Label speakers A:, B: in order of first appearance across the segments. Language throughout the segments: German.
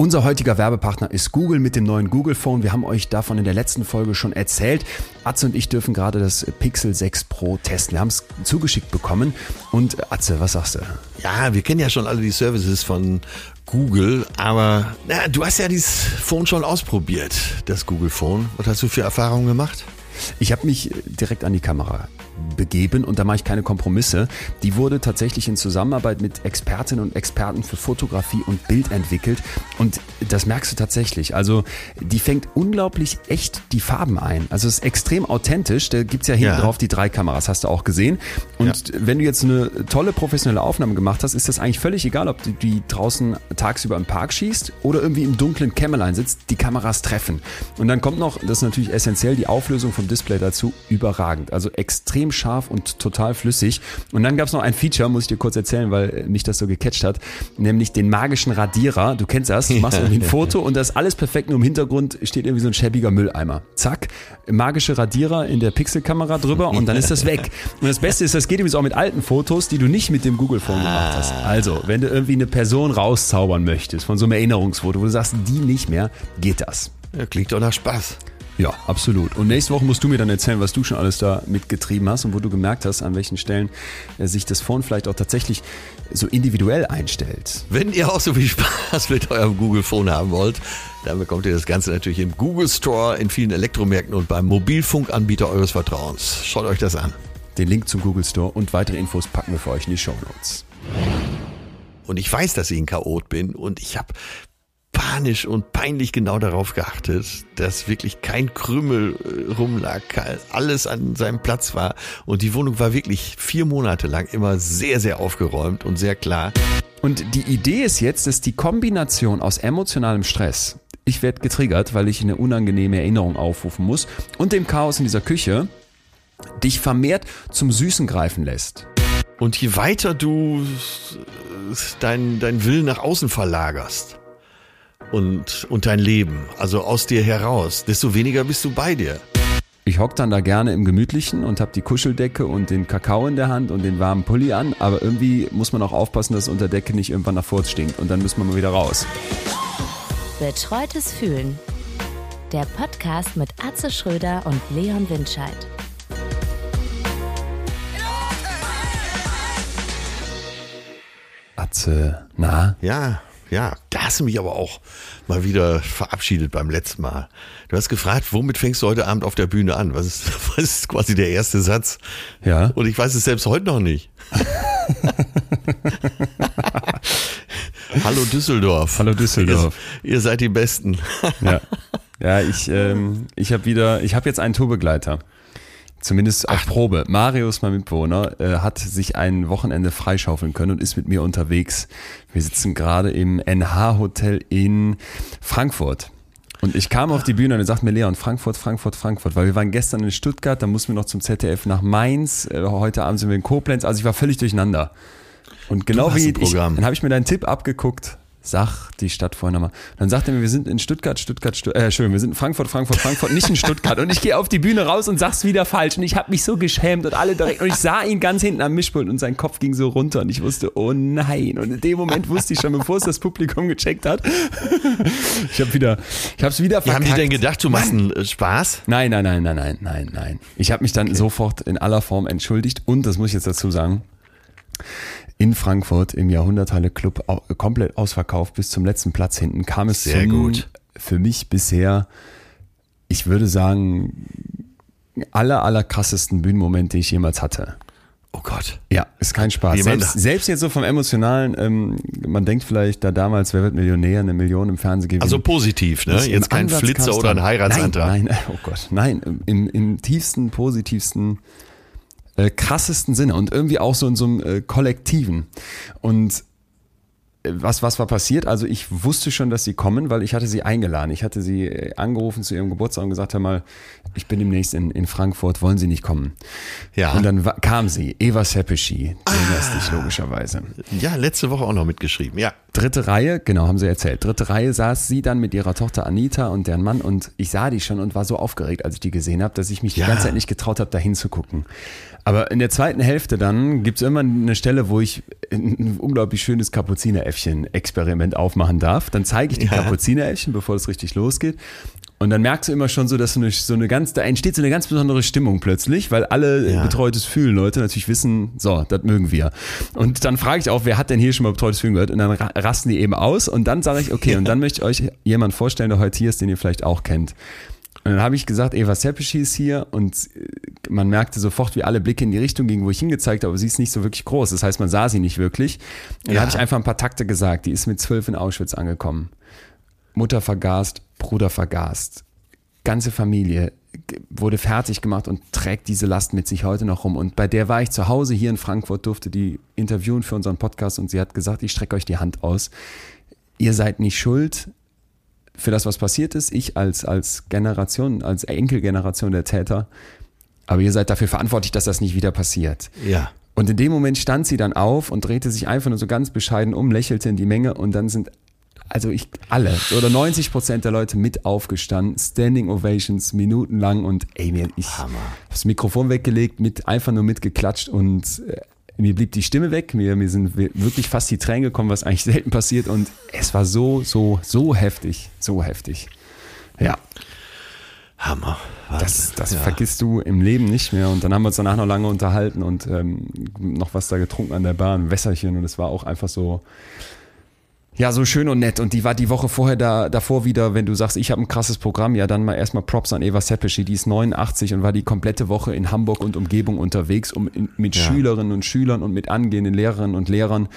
A: Unser heutiger Werbepartner ist Google mit dem neuen Google Phone. Wir haben euch davon in der letzten Folge schon erzählt. Atze und ich dürfen gerade das Pixel 6 Pro testen. Wir haben es zugeschickt bekommen. Und Atze, was sagst du?
B: Ja, wir kennen ja schon alle die Services von Google, aber na, du hast ja dieses Phone schon ausprobiert, das Google Phone. Was hast du für Erfahrungen gemacht?
A: Ich habe mich direkt an die Kamera begeben und da mache ich keine Kompromisse. Die wurde tatsächlich in Zusammenarbeit mit Expertinnen und Experten für Fotografie und Bild entwickelt und das merkst du tatsächlich. Also die fängt unglaublich echt die Farben ein. Also es ist extrem authentisch. Da gibt's ja hinten ja. drauf die drei Kameras, hast du auch gesehen. Und ja. wenn du jetzt eine tolle professionelle Aufnahme gemacht hast, ist das eigentlich völlig egal, ob du die draußen tagsüber im Park schießt oder irgendwie im dunklen Kämmerlein sitzt. Die Kameras treffen. Und dann kommt noch, das ist natürlich essentiell, die Auflösung vom Display dazu überragend. Also extrem extrem scharf und total flüssig. Und dann gab es noch ein Feature, muss ich dir kurz erzählen, weil mich das so gecatcht hat, nämlich den magischen Radierer. Du kennst das, du machst irgendwie ein Foto und das ist alles perfekt, nur im Hintergrund steht irgendwie so ein schäbiger Mülleimer. Zack, magische Radierer in der Pixelkamera drüber und dann ist das weg. Und das Beste ist, das geht übrigens auch mit alten Fotos, die du nicht mit dem Google Phone gemacht hast. Ah. Also, wenn du irgendwie eine Person rauszaubern möchtest von so einem Erinnerungsfoto, wo du sagst, die nicht mehr, geht das.
B: Ja, klingt doch nach Spaß.
A: Ja, absolut. Und nächste Woche musst du mir dann erzählen, was du schon alles da mitgetrieben hast und wo du gemerkt hast, an welchen Stellen äh, sich das Phone vielleicht auch tatsächlich so individuell einstellt.
B: Wenn ihr auch so viel Spaß mit eurem Google Phone haben wollt, dann bekommt ihr das Ganze natürlich im Google Store, in vielen Elektromärkten und beim Mobilfunkanbieter eures Vertrauens. Schaut euch das an.
A: Den Link zum Google Store und weitere Infos packen wir für euch in die Show Notes.
B: Und ich weiß, dass ich ein Chaot bin und ich habe panisch und peinlich genau darauf geachtet, dass wirklich kein Krümel äh, rumlag, alles an seinem Platz war und die Wohnung war wirklich vier Monate lang immer sehr, sehr aufgeräumt und sehr klar.
A: Und die Idee ist jetzt, dass die Kombination aus emotionalem Stress, ich werde getriggert, weil ich eine unangenehme Erinnerung aufrufen muss, und dem Chaos in dieser Küche, dich vermehrt zum Süßen greifen lässt.
B: Und je weiter du deinen dein Willen nach außen verlagerst, und, und dein Leben, also aus dir heraus, desto weniger bist du bei dir.
A: Ich hock dann da gerne im Gemütlichen und hab die Kuscheldecke und den Kakao in der Hand und den warmen Pulli an, aber irgendwie muss man auch aufpassen, dass unter Decke nicht irgendwann nach Furz stinkt und dann müssen wir mal wieder raus.
C: Betreutes Fühlen. Der Podcast mit Atze Schröder und Leon Windscheid.
A: Atze, na?
B: Ja, ja, da hast du mich aber auch mal wieder verabschiedet beim letzten Mal. Du hast gefragt, womit fängst du heute Abend auf der Bühne an? Was ist, was ist quasi der erste Satz?
A: Ja.
B: Und ich weiß es selbst heute noch nicht. Hallo Düsseldorf.
A: Hallo Düsseldorf.
B: Ihr, ihr seid die Besten.
A: ja. Ja, ich, ähm, ich habe wieder, ich habe jetzt einen Tourbegleiter. Zumindest auf Ach. Probe. Marius, mein Mitbewohner, äh, hat sich ein Wochenende freischaufeln können und ist mit mir unterwegs. Wir sitzen gerade im NH-Hotel in Frankfurt. Und ich kam auf die Bühne und er sagt mir, Leon, Frankfurt, Frankfurt, Frankfurt, weil wir waren gestern in Stuttgart, dann mussten wir noch zum ZDF nach Mainz, äh, heute Abend sind wir in Koblenz, also ich war völlig durcheinander. Und genau wie ich, dann habe ich mir deinen Tipp abgeguckt, Sag die Stadt vorher nochmal. Dann sagt er mir, wir sind in Stuttgart, Stuttgart, Stuttgart, äh, Entschuldigung, wir sind in Frankfurt, Frankfurt, Frankfurt, nicht in Stuttgart. Und ich gehe auf die Bühne raus und sag's wieder falsch. Und ich habe mich so geschämt und alle direkt. Und ich sah ihn ganz hinten am Mischpult und sein Kopf ging so runter. Und ich wusste, oh nein. Und in dem Moment wusste ich schon, bevor es das Publikum gecheckt hat. ich habe wieder, ich habe es wieder
B: verkackt. Wie haben die denn gedacht, du machst einen äh, Spaß?
A: Nein, nein, nein, nein, nein, nein, nein. Ich habe mich dann okay. sofort in aller Form entschuldigt. Und, das muss ich jetzt dazu sagen, in Frankfurt im Jahrhunderthalle Club komplett ausverkauft bis zum letzten Platz hinten kam es
B: Sehr zum, gut.
A: für mich bisher, ich würde sagen, aller, aller krassesten Bühnenmoment, den ich jemals hatte.
B: Oh Gott.
A: Ja, ist kein Spaß. Selbst, selbst, jetzt so vom Emotionalen, ähm, man denkt vielleicht da damals, wer wird Millionär, eine Million im Fernsehen geben.
B: Also positiv, ne? Jetzt kein Ansatz Flitzer oder ein Heiratsantrag.
A: Nein, nein, oh Gott, nein, im, im tiefsten, positivsten äh, krassesten Sinne und irgendwie auch so in so einem äh, kollektiven. Und was, was war passiert? Also ich wusste schon, dass sie kommen, weil ich hatte sie eingeladen. Ich hatte sie äh, angerufen zu ihrem Geburtstag und gesagt, hör mal, ich bin demnächst in, in Frankfurt, wollen Sie nicht kommen? Ja. Und dann kam sie, Eva Seppischi, ah. erinnerst dich logischerweise.
B: Ja, letzte Woche auch noch mitgeschrieben, ja.
A: dritte Reihe, genau, haben sie erzählt. Dritte Reihe saß sie dann mit ihrer Tochter Anita und deren Mann und ich sah die schon und war so aufgeregt, als ich die gesehen habe, dass ich mich
B: Ja.
A: die ganze Zeit nicht getraut habe, da hinzugucken. Aber in der zweiten Hälfte dann gibt es immer eine Stelle, wo ich ein unglaublich schönes Kapuzineräffchen-Experiment aufmachen darf. Dann zeige ich die
B: Ja.
A: Kapuzineräffchen, bevor es richtig losgeht. Und dann merkst du immer schon so, dass so eine, so eine ganz, da entsteht so eine ganz besondere Stimmung plötzlich, weil alle
B: Ja.
A: betreutes Fühlen Leute natürlich wissen, so, das mögen wir. Und dann frage ich auch, wer hat denn hier schon mal betreutes Fühlen gehört? Und dann ra- rasten die eben aus und dann sage ich, okay, und dann möchte ich euch jemanden vorstellen, der heute hier ist, den ihr vielleicht auch kennt. Und dann habe ich gesagt, Eva Seppischi ist hier und äh, man merkte sofort, wie alle Blicke in die Richtung gingen, wo ich hingezeigt habe, aber sie ist nicht so wirklich groß. Das heißt, man sah sie nicht wirklich. Und dann
B: Ja.
A: habe ich einfach ein paar Takte gesagt. Die ist mit zwölf in Auschwitz angekommen. Mutter vergast, Bruder vergast. Ganze Familie wurde fertig gemacht und trägt diese Last mit sich heute noch rum. Und bei der war ich zu Hause hier in Frankfurt, durfte die interviewen für unseren Podcast und sie hat gesagt, ich strecke euch die Hand aus. Ihr seid nicht schuld für das, was passiert ist. Ich als, als Generation, als Enkelgeneration der Täter. Aber ihr seid dafür verantwortlich, dass das nicht wieder passiert.
B: Ja.
A: Und in dem Moment stand sie dann auf und drehte sich einfach nur so ganz bescheiden um, lächelte in die Menge und dann sind also ich alle oder 90 Prozent der Leute mit aufgestanden, Standing Ovations minutenlang und ey mir ich
B: Hammer.
A: das Mikrofon weggelegt, mit einfach nur mitgeklatscht und äh, mir blieb die Stimme weg, mir, mir sind wir- wirklich fast die Tränen gekommen, was eigentlich selten passiert und es war so so so heftig, so heftig. Ja,
B: Hammer.
A: das,
B: Wahnsinn.
A: das
B: ja.
A: vergisst du im Leben nicht mehr. Und dann haben wir uns danach noch lange unterhalten und ähm, noch was da getrunken an der Bar, ein Wässerchen. Und es war auch einfach so, ja, so schön und nett. Und die war die Woche vorher da, davor wieder, wenn du sagst, ich habe ein krasses Programm, ja, dann mal erstmal Props an Eva Seppischi, die ist 89 und war die komplette Woche in Hamburg und Umgebung unterwegs, um in, mit
B: Ja.
A: Schülerinnen und Schülern und mit angehenden Lehrerinnen und Lehrern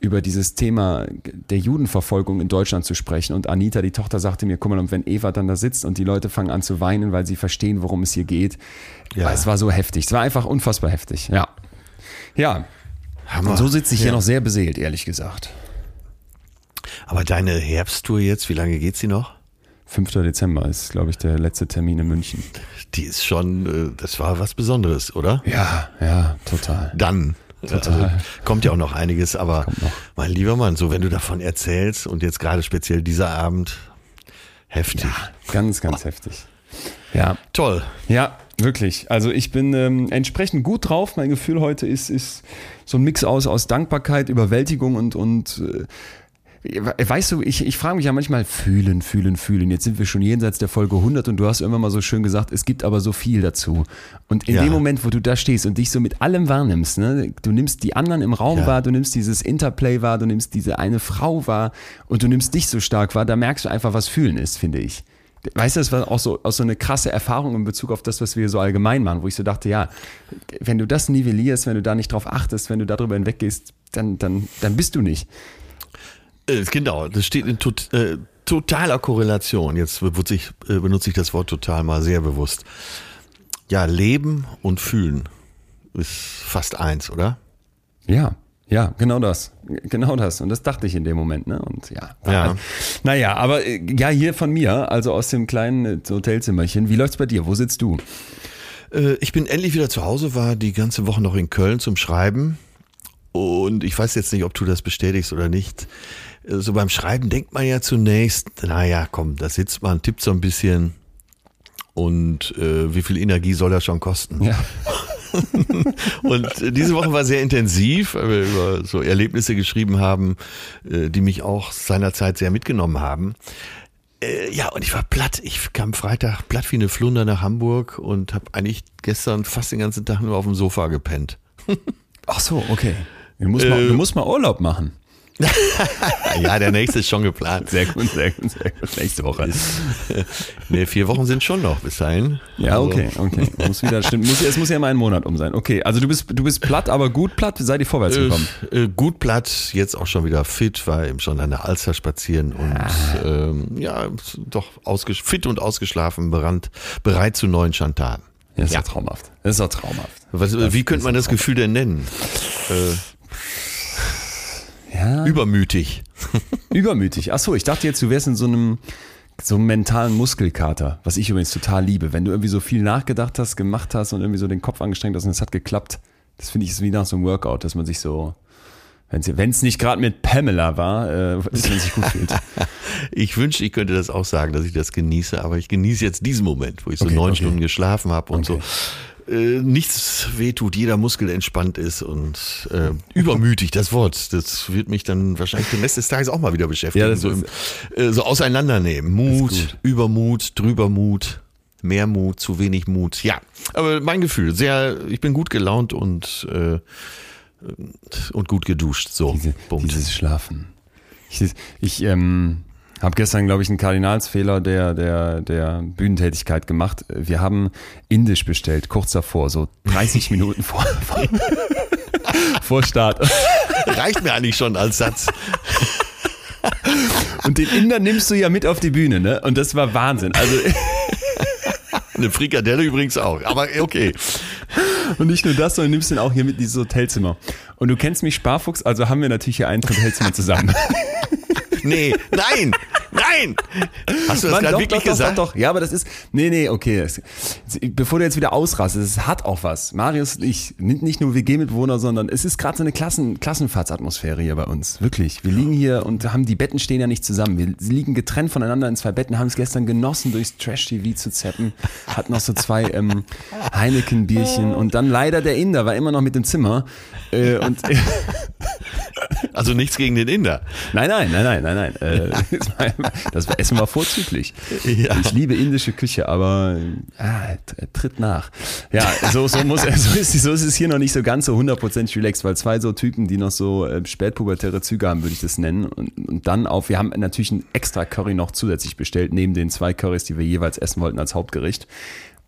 A: über dieses Thema der Judenverfolgung in Deutschland zu sprechen. Und Anita, die Tochter, sagte mir, guck mal, und wenn Eva dann da sitzt und die Leute fangen an zu weinen, weil sie verstehen, worum es hier geht.
B: Ja.
A: Es war so heftig. Es war einfach unfassbar heftig. Ja. Ja.
B: Hammer.
A: Und so sitze ich hier
B: Ja.
A: noch sehr beseelt, ehrlich gesagt.
B: Aber deine Herbsttour jetzt, wie lange geht sie noch?
A: 5. Dezember ist, glaube ich, der letzte Termin in München.
B: Die ist schon, äh, das war was Besonderes, oder?
A: Ja, ja, total.
B: Dann.
A: Total.
B: Also, kommt ja auch noch einiges, aber
A: noch.
B: mein lieber Mann, so wenn du davon erzählst und jetzt gerade speziell dieser Abend, heftig.
A: Ganz, ganz heftig. Ja,
B: Toll.
A: Ja, wirklich. Also ich bin ähm, entsprechend gut drauf. Mein Gefühl heute ist, ist so ein Mix aus, aus Dankbarkeit, Überwältigung und, und äh, weißt du, ich, ich frage mich ja manchmal, fühlen, fühlen, fühlen. Jetzt sind wir schon jenseits der Folge 100 und du hast irgendwann mal so schön gesagt, es gibt aber so viel dazu. Und in
B: Ja.
A: dem Moment, wo du da stehst und dich so mit allem wahrnimmst, ne, du nimmst die anderen im Raum
B: Ja.
A: wahr, du nimmst dieses Interplay wahr, du nimmst diese eine Frau wahr und du nimmst dich so stark wahr, da merkst du einfach, was fühlen ist, finde ich. Weißt du, das war auch so, auch so eine krasse Erfahrung in Bezug auf das, was wir so allgemein machen, wo ich so dachte, ja, wenn du das nivellierst, wenn du da nicht drauf achtest, wenn du darüber hinweggehst, dann, dann, dann bist du nicht.
B: Äh, genau, das steht in tot, äh, totaler Korrelation. Jetzt benutze ich, äh, benutze ich das Wort total mal sehr bewusst. Ja, leben und fühlen ist fast eins, oder?
A: Ja, ja, genau das. Genau das. Und das dachte ich in dem Moment, ne? Und ja.
B: Ja.
A: Naja, aber äh, ja, hier von mir, also aus dem kleinen Hotelzimmerchen. Wie läuft's bei dir? Wo sitzt du?
B: Ich bin endlich wieder zu Hause, war die ganze Woche noch in Köln zum Schreiben. Und ich weiß jetzt nicht, ob du das bestätigst oder nicht. So beim Schreiben denkt man ja zunächst, naja, komm, da sitzt man, tippt so ein bisschen. Und äh, wie viel Energie soll das schon kosten?
A: Ja.
B: Und äh, diese Woche war sehr intensiv, weil wir über so Erlebnisse geschrieben haben, äh, die mich auch seinerzeit sehr mitgenommen haben. Äh, Ja, und ich war platt. Ich kam Freitag platt wie eine Flunder nach Hamburg und habe eigentlich gestern fast den ganzen Tag nur auf dem Sofa gepennt.
A: Ach so, okay. Du musst, mal,
B: Äh,
A: du musst mal Urlaub machen.
B: Ja, der nächste ist schon geplant.
A: Sehr gut, sehr gut, sehr gut. Nächste Woche.
B: Nee, vier Wochen sind schon noch bis dahin.
A: Ja,
B: Also,
A: okay, okay. Muss wieder, stimmt. Muss, es muss ja mal ein Monat um sein. Okay, also du bist, du bist platt, aber gut platt. Seid ihr vorwärts gekommen?
B: Äh, äh, gut platt, jetzt auch schon wieder fit, war eben schon an der Alster spazieren und
A: Ah.
B: ähm, ja, doch fit und ausgeschlafen, bereit, bereit zu neuen Chantaden.
A: Ja, ist
B: Ja.
A: doch traumhaft. Das ist doch traumhaft.
B: Was, wie könnte man das Gefühl denn nennen? Äh,
A: Ja.
B: übermütig.
A: Übermütig. Ach so, ich dachte jetzt, du wärst in so einem so einem mentalen Muskelkater, was ich übrigens total liebe. Wenn du irgendwie so viel nachgedacht hast, gemacht hast und irgendwie so den Kopf angestrengt hast und es hat geklappt, das finde ich ist wie nach so einem Workout, dass man sich so Wenn es nicht gerade mit Pamela war, äh, dass man sich gut fühlt.
B: Ich wünschte, ich könnte das auch sagen, dass ich das genieße, aber ich genieße jetzt diesen Moment, wo ich so
A: Okay,
B: neun
A: okay.
B: Stunden geschlafen habe und
A: Okay.
B: so äh, nichts wehtut, jeder Muskel entspannt ist und äh, übermütig, das Wort, das wird mich dann wahrscheinlich den Rest des Tages auch mal wieder beschäftigen.
A: Ja,
B: so, im, äh, so auseinandernehmen. Mut. Übermut, Drübermut, mehr Mut, zu wenig Mut. Ja, aber mein Gefühl, sehr, ich bin gut gelaunt und äh, und gut geduscht. So,
A: Diese,
B: Punkt.
A: dieses Schlafen. Ich, ich ähm, habe gestern, glaube ich, einen Kardinalsfehler der, der, der Bühnentätigkeit gemacht. Wir haben Indisch bestellt, kurz davor, so 30 Minuten vor, vor, Start.
B: Reicht mir eigentlich schon als Satz.
A: Und den Inder nimmst du ja mit auf die Bühne, ne? Und das war Wahnsinn. Also,
B: Eine Frikadelle übrigens auch. Aber okay.
A: und nicht nur das, sondern nimmst den auch hier mit in dieses Hotelzimmer. Und du kennst mich, Sparfuchs, also haben wir natürlich hier ein Hotelzimmer zusammen.
B: Nee, nein, nein. Hast du das gerade wirklich
A: doch,
B: gesagt?
A: Doch, doch, ja, aber das ist, nee, nee, okay. Bevor du jetzt wieder ausrastest, es hat auch was. Marius und ich, nicht nicht nur WG-Mitbewohner, sondern es ist gerade so eine Klassen, Klassenfahrtsatmosphäre hier bei uns. Wirklich. Wir liegen hier und haben, die Betten stehen ja nicht zusammen. Wir liegen getrennt voneinander in zwei Betten, haben es gestern genossen, durchs Trash-TV zu zappen, hatten noch so zwei ähm, Heineken-Bierchen und dann leider der Inder war immer noch mit im Zimmer. Äh, und
B: Also nichts gegen den Inder.
A: Nein, nein, nein, nein, nein, nein. Äh, Das Essen war vorzüglich.
B: Ja.
A: Ich liebe indische Küche, aber ah, tritt nach. Ja, so, so, muss, so, ist, so ist es hier noch nicht so ganz so hundertprozentig relaxed, weil zwei so Typen, die noch so äh, spätpubertäre Züge haben, würde ich das nennen. Und, und dann auf, wir haben natürlich ein extra Curry noch zusätzlich bestellt, neben den zwei Currys, die wir jeweils essen wollten als Hauptgericht.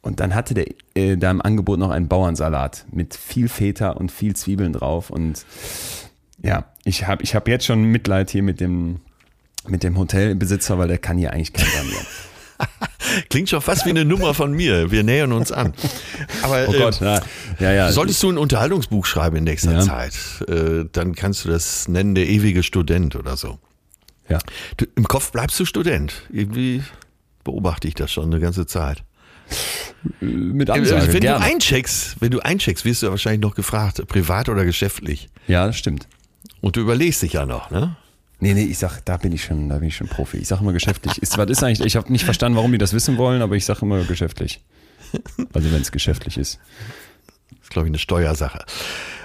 A: Und dann hatte der äh, da im Angebot noch einen Bauernsalat mit viel Feta und viel Zwiebeln drauf und ja, ich habe ich hab jetzt schon Mitleid hier mit dem, mit dem Hotelbesitzer, weil der kann hier eigentlich kein sanieren.
B: Klingt schon fast wie eine Nummer von mir. Wir nähern uns an. Aber
A: Oh
B: äh,
A: Gott, ja, ja. ja.
B: solltest du ein Unterhaltungsbuch schreiben in nächster
A: Ja.
B: Zeit, äh, dann kannst du das nennen, der ewige Student oder so.
A: ja.
B: Du, Im Kopf bleibst du Student. Irgendwie beobachte ich das schon eine ganze Zeit.
A: Mit
B: Äh,
A: Ansage,
B: wenn
A: gerne.
B: du eincheckst, wenn du eincheckst, wirst du wahrscheinlich noch gefragt, privat oder geschäftlich.
A: ja, das stimmt.
B: Und du überlegst dich ja noch, ne?
A: Nee, nee, ich sag, da bin ich schon, da bin ich schon Profi. Ich sag immer geschäftlich. Ist, was ist eigentlich, ich habe nicht verstanden, warum die das wissen wollen, aber ich sag immer geschäftlich. Also wenn es geschäftlich ist.
B: Das ist, glaube ich, eine Steuersache.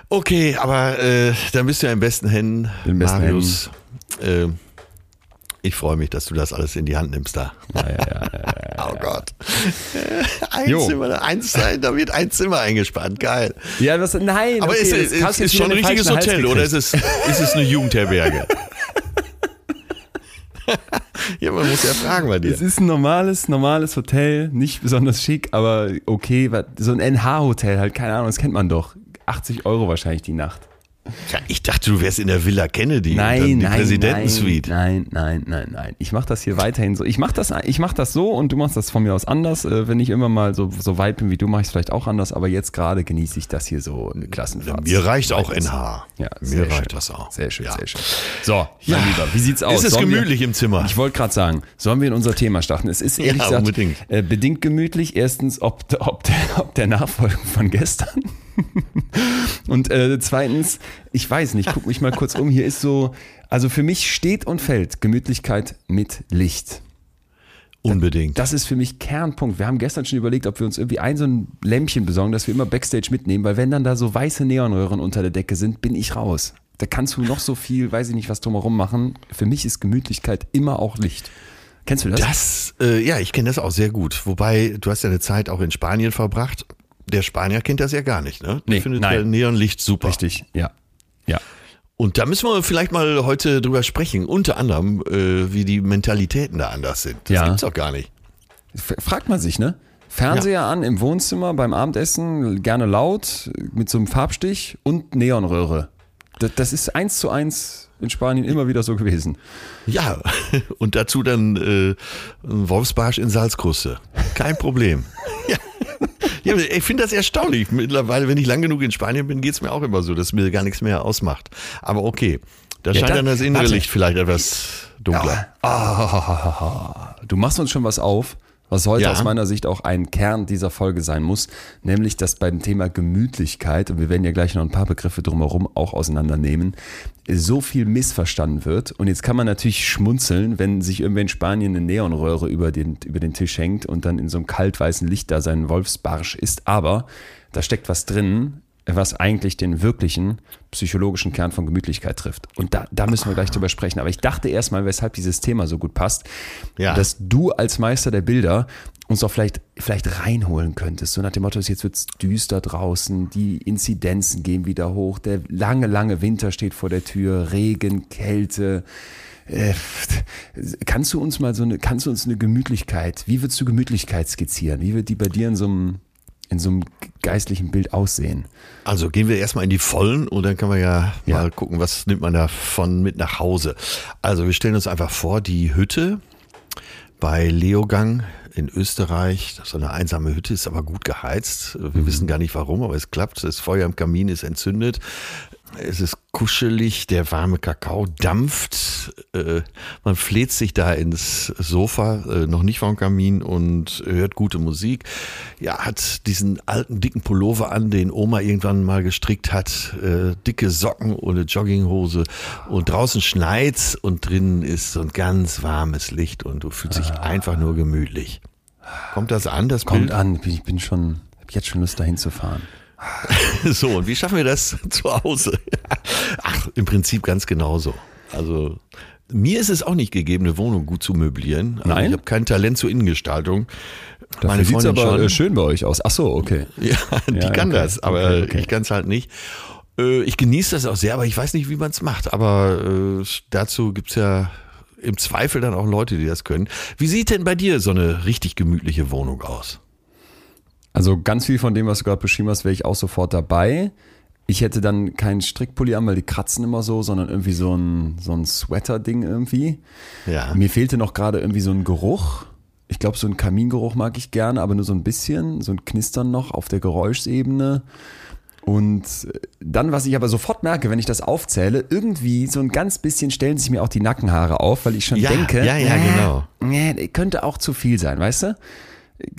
B: Okay, aber äh, dann bist du ja in besten Händen,
A: In besten
B: Marius. Äh, ich freue mich, dass du das alles in die Hand nimmst da.
A: Ja, ja, ja, ja.
B: Oh Gott. Ein
A: Jo.
B: Zimmer, eins, da wird ein Zimmer eingespannt. Geil.
A: Ja, was, nein.
B: Aber
A: okay,
B: ist,
A: das
B: ist, ist, schon ein richtiges Hotel oder ist es, ist es eine Jugendherberge? ja, man muss ja fragen bei dir.
A: Es ist ein normales, normales Hotel, nicht besonders schick, aber okay, so ein NH-Hotel halt, keine Ahnung, das kennt man doch. 80 Euro wahrscheinlich die Nacht.
B: Ja, ich dachte, du wärst in der Villa Kennedy.
A: Nein,
B: die
A: nein,
B: Präsidentensuite.
A: nein, nein, nein, nein. Ich mache das hier weiterhin so. Ich mache das, ich mach das so und du machst das von mir aus anders. Äh, Wenn ich immer mal so, so weit bin wie du, mache ich es vielleicht auch anders, aber jetzt gerade genieße ich das hier so eine Klassenfahrt.
B: Mir reicht auch NH.
A: Ja,
B: Mir reicht
A: schön.
B: das auch.
A: Sehr schön,
B: Ja.
A: sehr schön. So, mein Lieber, wie sieht's aus?
B: Ist es
A: Sollen wir-
B: gemütlich im Zimmer?
A: Ich wollte gerade sagen, sollen wir in unser Thema starten? Es ist ehrlich
B: Ja,
A: gesagt
B: unbedingt.
A: Äh, bedingt gemütlich. Erstens, ob, ob, der, ob der Nachfolger von gestern. Und äh, zweitens, ich weiß nicht, guck mich mal kurz um. Hier ist so, also für mich steht und fällt Gemütlichkeit mit Licht.
B: Unbedingt.
A: Das ist für mich Kernpunkt. Wir haben gestern schon überlegt, ob wir uns irgendwie ein so ein Lämpchen besorgen, das wir immer Backstage mitnehmen, weil wenn dann da so weiße Neonröhren unter der Decke sind, bin ich raus. Da kannst du noch so viel, weiß ich nicht, was drumherum machen. Für mich ist Gemütlichkeit immer auch Licht. Kennst du das?
B: Das, äh, ja, ich kenne das auch sehr gut. Wobei, du hast ja eine Zeit auch in Spanien verbracht. Der Spanier kennt das ja gar nicht, ne? Der
A: Nee,
B: findet
A: nein.
B: ja Neonlicht super.
A: Richtig, ja. Ja.
B: Und da müssen wir vielleicht mal heute drüber sprechen. Unter anderem, äh, wie die Mentalitäten da anders sind. Das
A: Ja.
B: gibt's doch gar nicht.
A: Fragt man sich, ne? Fernseher an im Wohnzimmer beim Abendessen, gerne laut, mit so einem Farbstich und Neonröhre. Das, das ist eins zu eins in Spanien immer wieder so gewesen.
B: Ja, und dazu dann äh, ein Wolfsbarsch in Salzkruste. Kein Problem. ja. Ja, ich finde das erstaunlich. Mittlerweile, wenn ich lang genug in Spanien bin, geht's mir auch immer so, dass mir gar nichts mehr ausmacht. Aber okay, da
A: Ja,
B: scheint
A: da-
B: dann das innere
A: warte.
B: Licht vielleicht etwas dunkler.
A: Ah, du machst uns schon was auf. Was heute
B: Ja.
A: aus meiner Sicht auch ein Kern dieser Folge sein muss, nämlich dass beim Thema Gemütlichkeit, und wir werden ja gleich noch ein paar Begriffe drumherum auch auseinandernehmen, so viel missverstanden wird. Und jetzt kann man natürlich schmunzeln, wenn sich irgendwer in Spanien eine Neonröhre über den, über den Tisch hängt und dann in so einem kaltweißen Licht da seinen Wolfsbarsch isst. Aber da steckt was drin, was eigentlich den wirklichen psychologischen Kern von Gemütlichkeit trifft. Und da, da müssen wir gleich drüber sprechen. Aber ich dachte erstmal, weshalb dieses Thema so gut passt,
B: Ja.
A: dass du als Meister der Bilder uns auch vielleicht, vielleicht reinholen könntest. So nach dem Motto, jetzt wird's düster draußen, die Inzidenzen gehen wieder hoch, der lange, lange Winter steht vor der Tür, Regen, Kälte. Äh, kannst du uns mal so eine, kannst du uns eine Gemütlichkeit, wie würdest du Gemütlichkeit skizzieren? Wie wird die bei dir in so einem, in so einem geistlichen Bild aussehen?
B: Also gehen wir erstmal in die Vollen und dann kann man ja,
A: Ja.
B: mal gucken, was nimmt man davon mit nach Hause. Also wir stellen uns einfach vor, die Hütte bei Leogang in Österreich, das ist so eine einsame Hütte, ist aber gut geheizt. Wir wissen gar nicht warum, aber es klappt. Das Feuer im Kamin ist entzündet. Es ist kuschelig, der warme Kakao dampft. Äh, man fleht sich da ins Sofa, äh, noch nicht vom Kamin und hört gute Musik. Ja, hat diesen alten dicken Pullover an, den Oma irgendwann mal gestrickt hat. Äh, dicke Socken ohne Jogginghose. Und draußen schneit's und drinnen ist so ein ganz warmes Licht und du fühlst dich einfach nur gemütlich. Kommt das an, das
A: Kommt
B: Bild?
A: an, ich bin schon, hab jetzt schon Lust dahin zu fahren.
B: So, und wie schaffen wir das zu Hause? Ach, im Prinzip ganz genauso. Also, mir ist es auch nicht gegeben, eine Wohnung gut zu möblieren. Also
A: Nein?
B: Ich habe kein Talent zur Innengestaltung.
A: Dafür
B: Freundin
A: aber
B: schon.
A: äh, schön bei euch aus. Ach so, okay.
B: Ja, die
A: Ja,
B: kann
A: okay,
B: das, aber
A: okay, okay.
B: ich kann es halt nicht. Äh, Ich genieße das auch sehr, aber ich weiß nicht, wie man es macht. Aber äh, dazu gibt's ja im Zweifel dann auch Leute, die das können. Wie sieht denn bei dir so eine richtig gemütliche Wohnung aus?
A: Also ganz viel von dem, was du gerade beschrieben hast, wäre ich auch sofort dabei. Ich hätte dann keinen Strickpulli an, weil die kratzen immer so, sondern irgendwie so ein, so ein Sweater-Ding irgendwie.
B: Ja.
A: Mir fehlte noch gerade irgendwie so ein Geruch. Ich glaube, so ein Kamingeruch mag ich gerne, aber nur so ein bisschen, so ein Knistern noch auf der Geräuschebene. Und dann, was ich aber sofort merke, wenn ich das aufzähle, irgendwie so ein ganz bisschen stellen sich mir auch die Nackenhaare auf, weil ich schon
B: Ja,
A: denke,
B: ja, ja,
A: äh,
B: genau.
A: Nee, könnte auch zu viel sein, weißt du?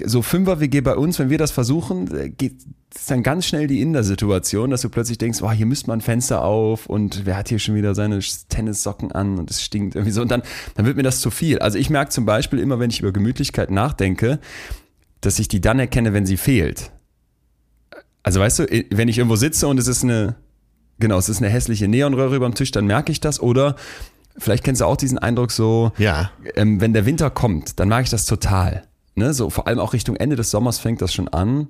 A: So Fünfer-WG bei uns, wenn wir das versuchen, äh, geht ist dann ganz schnell die In-der-Situation, dass du plötzlich denkst, oh, hier müsste man ein Fenster auf und wer hat hier schon wieder seine Tennissocken an und es stinkt irgendwie so und dann, dann wird mir das zu viel. Also ich merke zum Beispiel immer, wenn ich über Gemütlichkeit nachdenke, dass ich die dann erkenne, wenn sie fehlt. Also weißt du, wenn ich irgendwo sitze und es ist eine, genau, es ist eine hässliche Neonröhre über dem Tisch, dann merke ich das oder vielleicht kennst du auch diesen Eindruck so,
B: Ja.
A: ähm, wenn der Winter kommt, dann mag ich das total. Ne? So, vor allem auch Richtung Ende des Sommers fängt das schon an,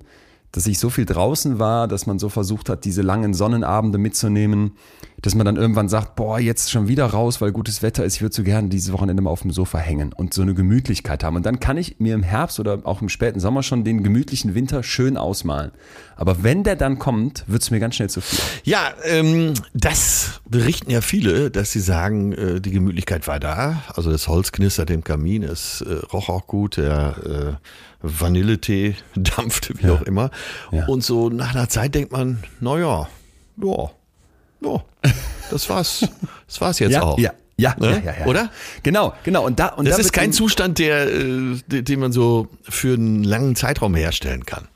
A: dass ich so viel draußen war, dass man so versucht hat, diese langen Sonnenabende mitzunehmen, dass man dann irgendwann sagt, boah, jetzt schon wieder raus, weil gutes Wetter ist, ich würde so gerne dieses Wochenende mal auf dem Sofa hängen und so eine Gemütlichkeit haben. Und dann kann ich mir im Herbst oder auch im späten Sommer schon den gemütlichen Winter schön ausmalen. Aber wenn der dann kommt, wird es mir ganz schnell zu viel.
B: Ja, ähm, das berichten ja viele, dass sie sagen, äh, die Gemütlichkeit war da. Also das Holz knistert im Kamin, es äh, roch auch gut, der äh, Vanilletee dampfte, wie
A: Ja.
B: auch immer.
A: Ja.
B: Und so nach einer Zeit denkt man, na ja, ja, das war's. Das war's jetzt
A: ja,
B: auch.
A: ja, ja,
B: Ne?
A: ja, ja, ja.
B: Oder?
A: Genau, genau. Und da, und
B: Das
A: da
B: ist kein Zustand, der, äh, den man so für einen langen Zeitraum herstellen kann.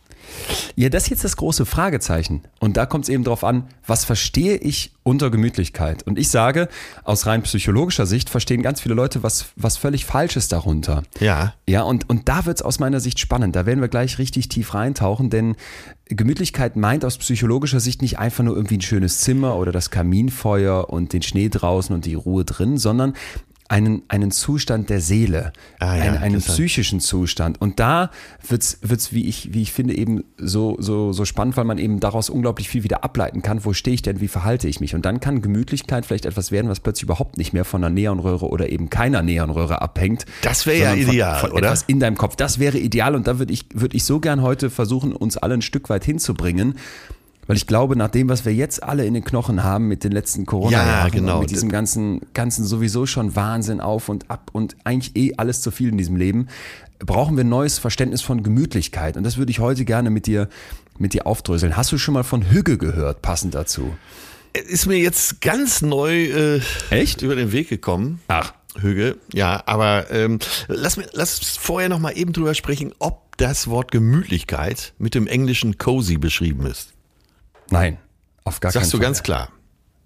A: Ja, das ist jetzt das große Fragezeichen. Und da kommt es eben drauf an, was verstehe ich unter Gemütlichkeit? Und ich sage, aus rein psychologischer Sicht verstehen ganz viele Leute was, was völlig Falsches darunter.
B: Ja.
A: Ja, und, und da wird es aus meiner Sicht spannend. Da werden wir gleich richtig tief reintauchen, denn Gemütlichkeit meint aus psychologischer Sicht nicht einfach nur irgendwie ein schönes Zimmer oder das Kaminfeuer und den Schnee draußen und die Ruhe drin, sondern einen, einen Zustand der Seele,
B: Ah ja,
A: einen, einen psychischen Zustand. Und da wird's wird's wie ich, wie ich finde, eben so, so, so spannend, weil man eben daraus unglaublich viel wieder ableiten kann. Wo stehe ich denn? Wie verhalte ich mich? Und dann kann Gemütlichkeit vielleicht etwas werden, was plötzlich überhaupt nicht mehr von einer Neonröhre oder eben keiner Neonröhre abhängt.
B: Das wäre ja
A: sondern von-
B: ideal,
A: von
B: oder?
A: Etwas in deinem Kopf. Das wäre ideal und da würde ich, würde ich so gern heute versuchen, uns alle ein Stück weit hinzubringen. Weil ich glaube, nach dem, was wir jetzt alle in den Knochen haben mit den letzten Corona-Jahren,
B: Ja, genau.
A: und mit diesem ganzen, ganzen sowieso schon Wahnsinn auf und ab und eigentlich eh alles zu viel in diesem Leben, brauchen wir ein neues Verständnis von Gemütlichkeit. Und das würde ich heute gerne mit dir, mit dir aufdröseln. Hast du schon mal von Hügge gehört, passend dazu?
B: Ist mir jetzt ganz neu äh,
A: Echt?
B: über den Weg gekommen.
A: Ach.
B: Hüge, ja, aber ähm, lass, mir, lass uns vorher noch mal eben drüber sprechen, ob das Wort Gemütlichkeit mit dem englischen cozy beschrieben ist.
A: Nein, auf gar
B: Sagst
A: keinen
B: du
A: Fall.
B: ganz klar.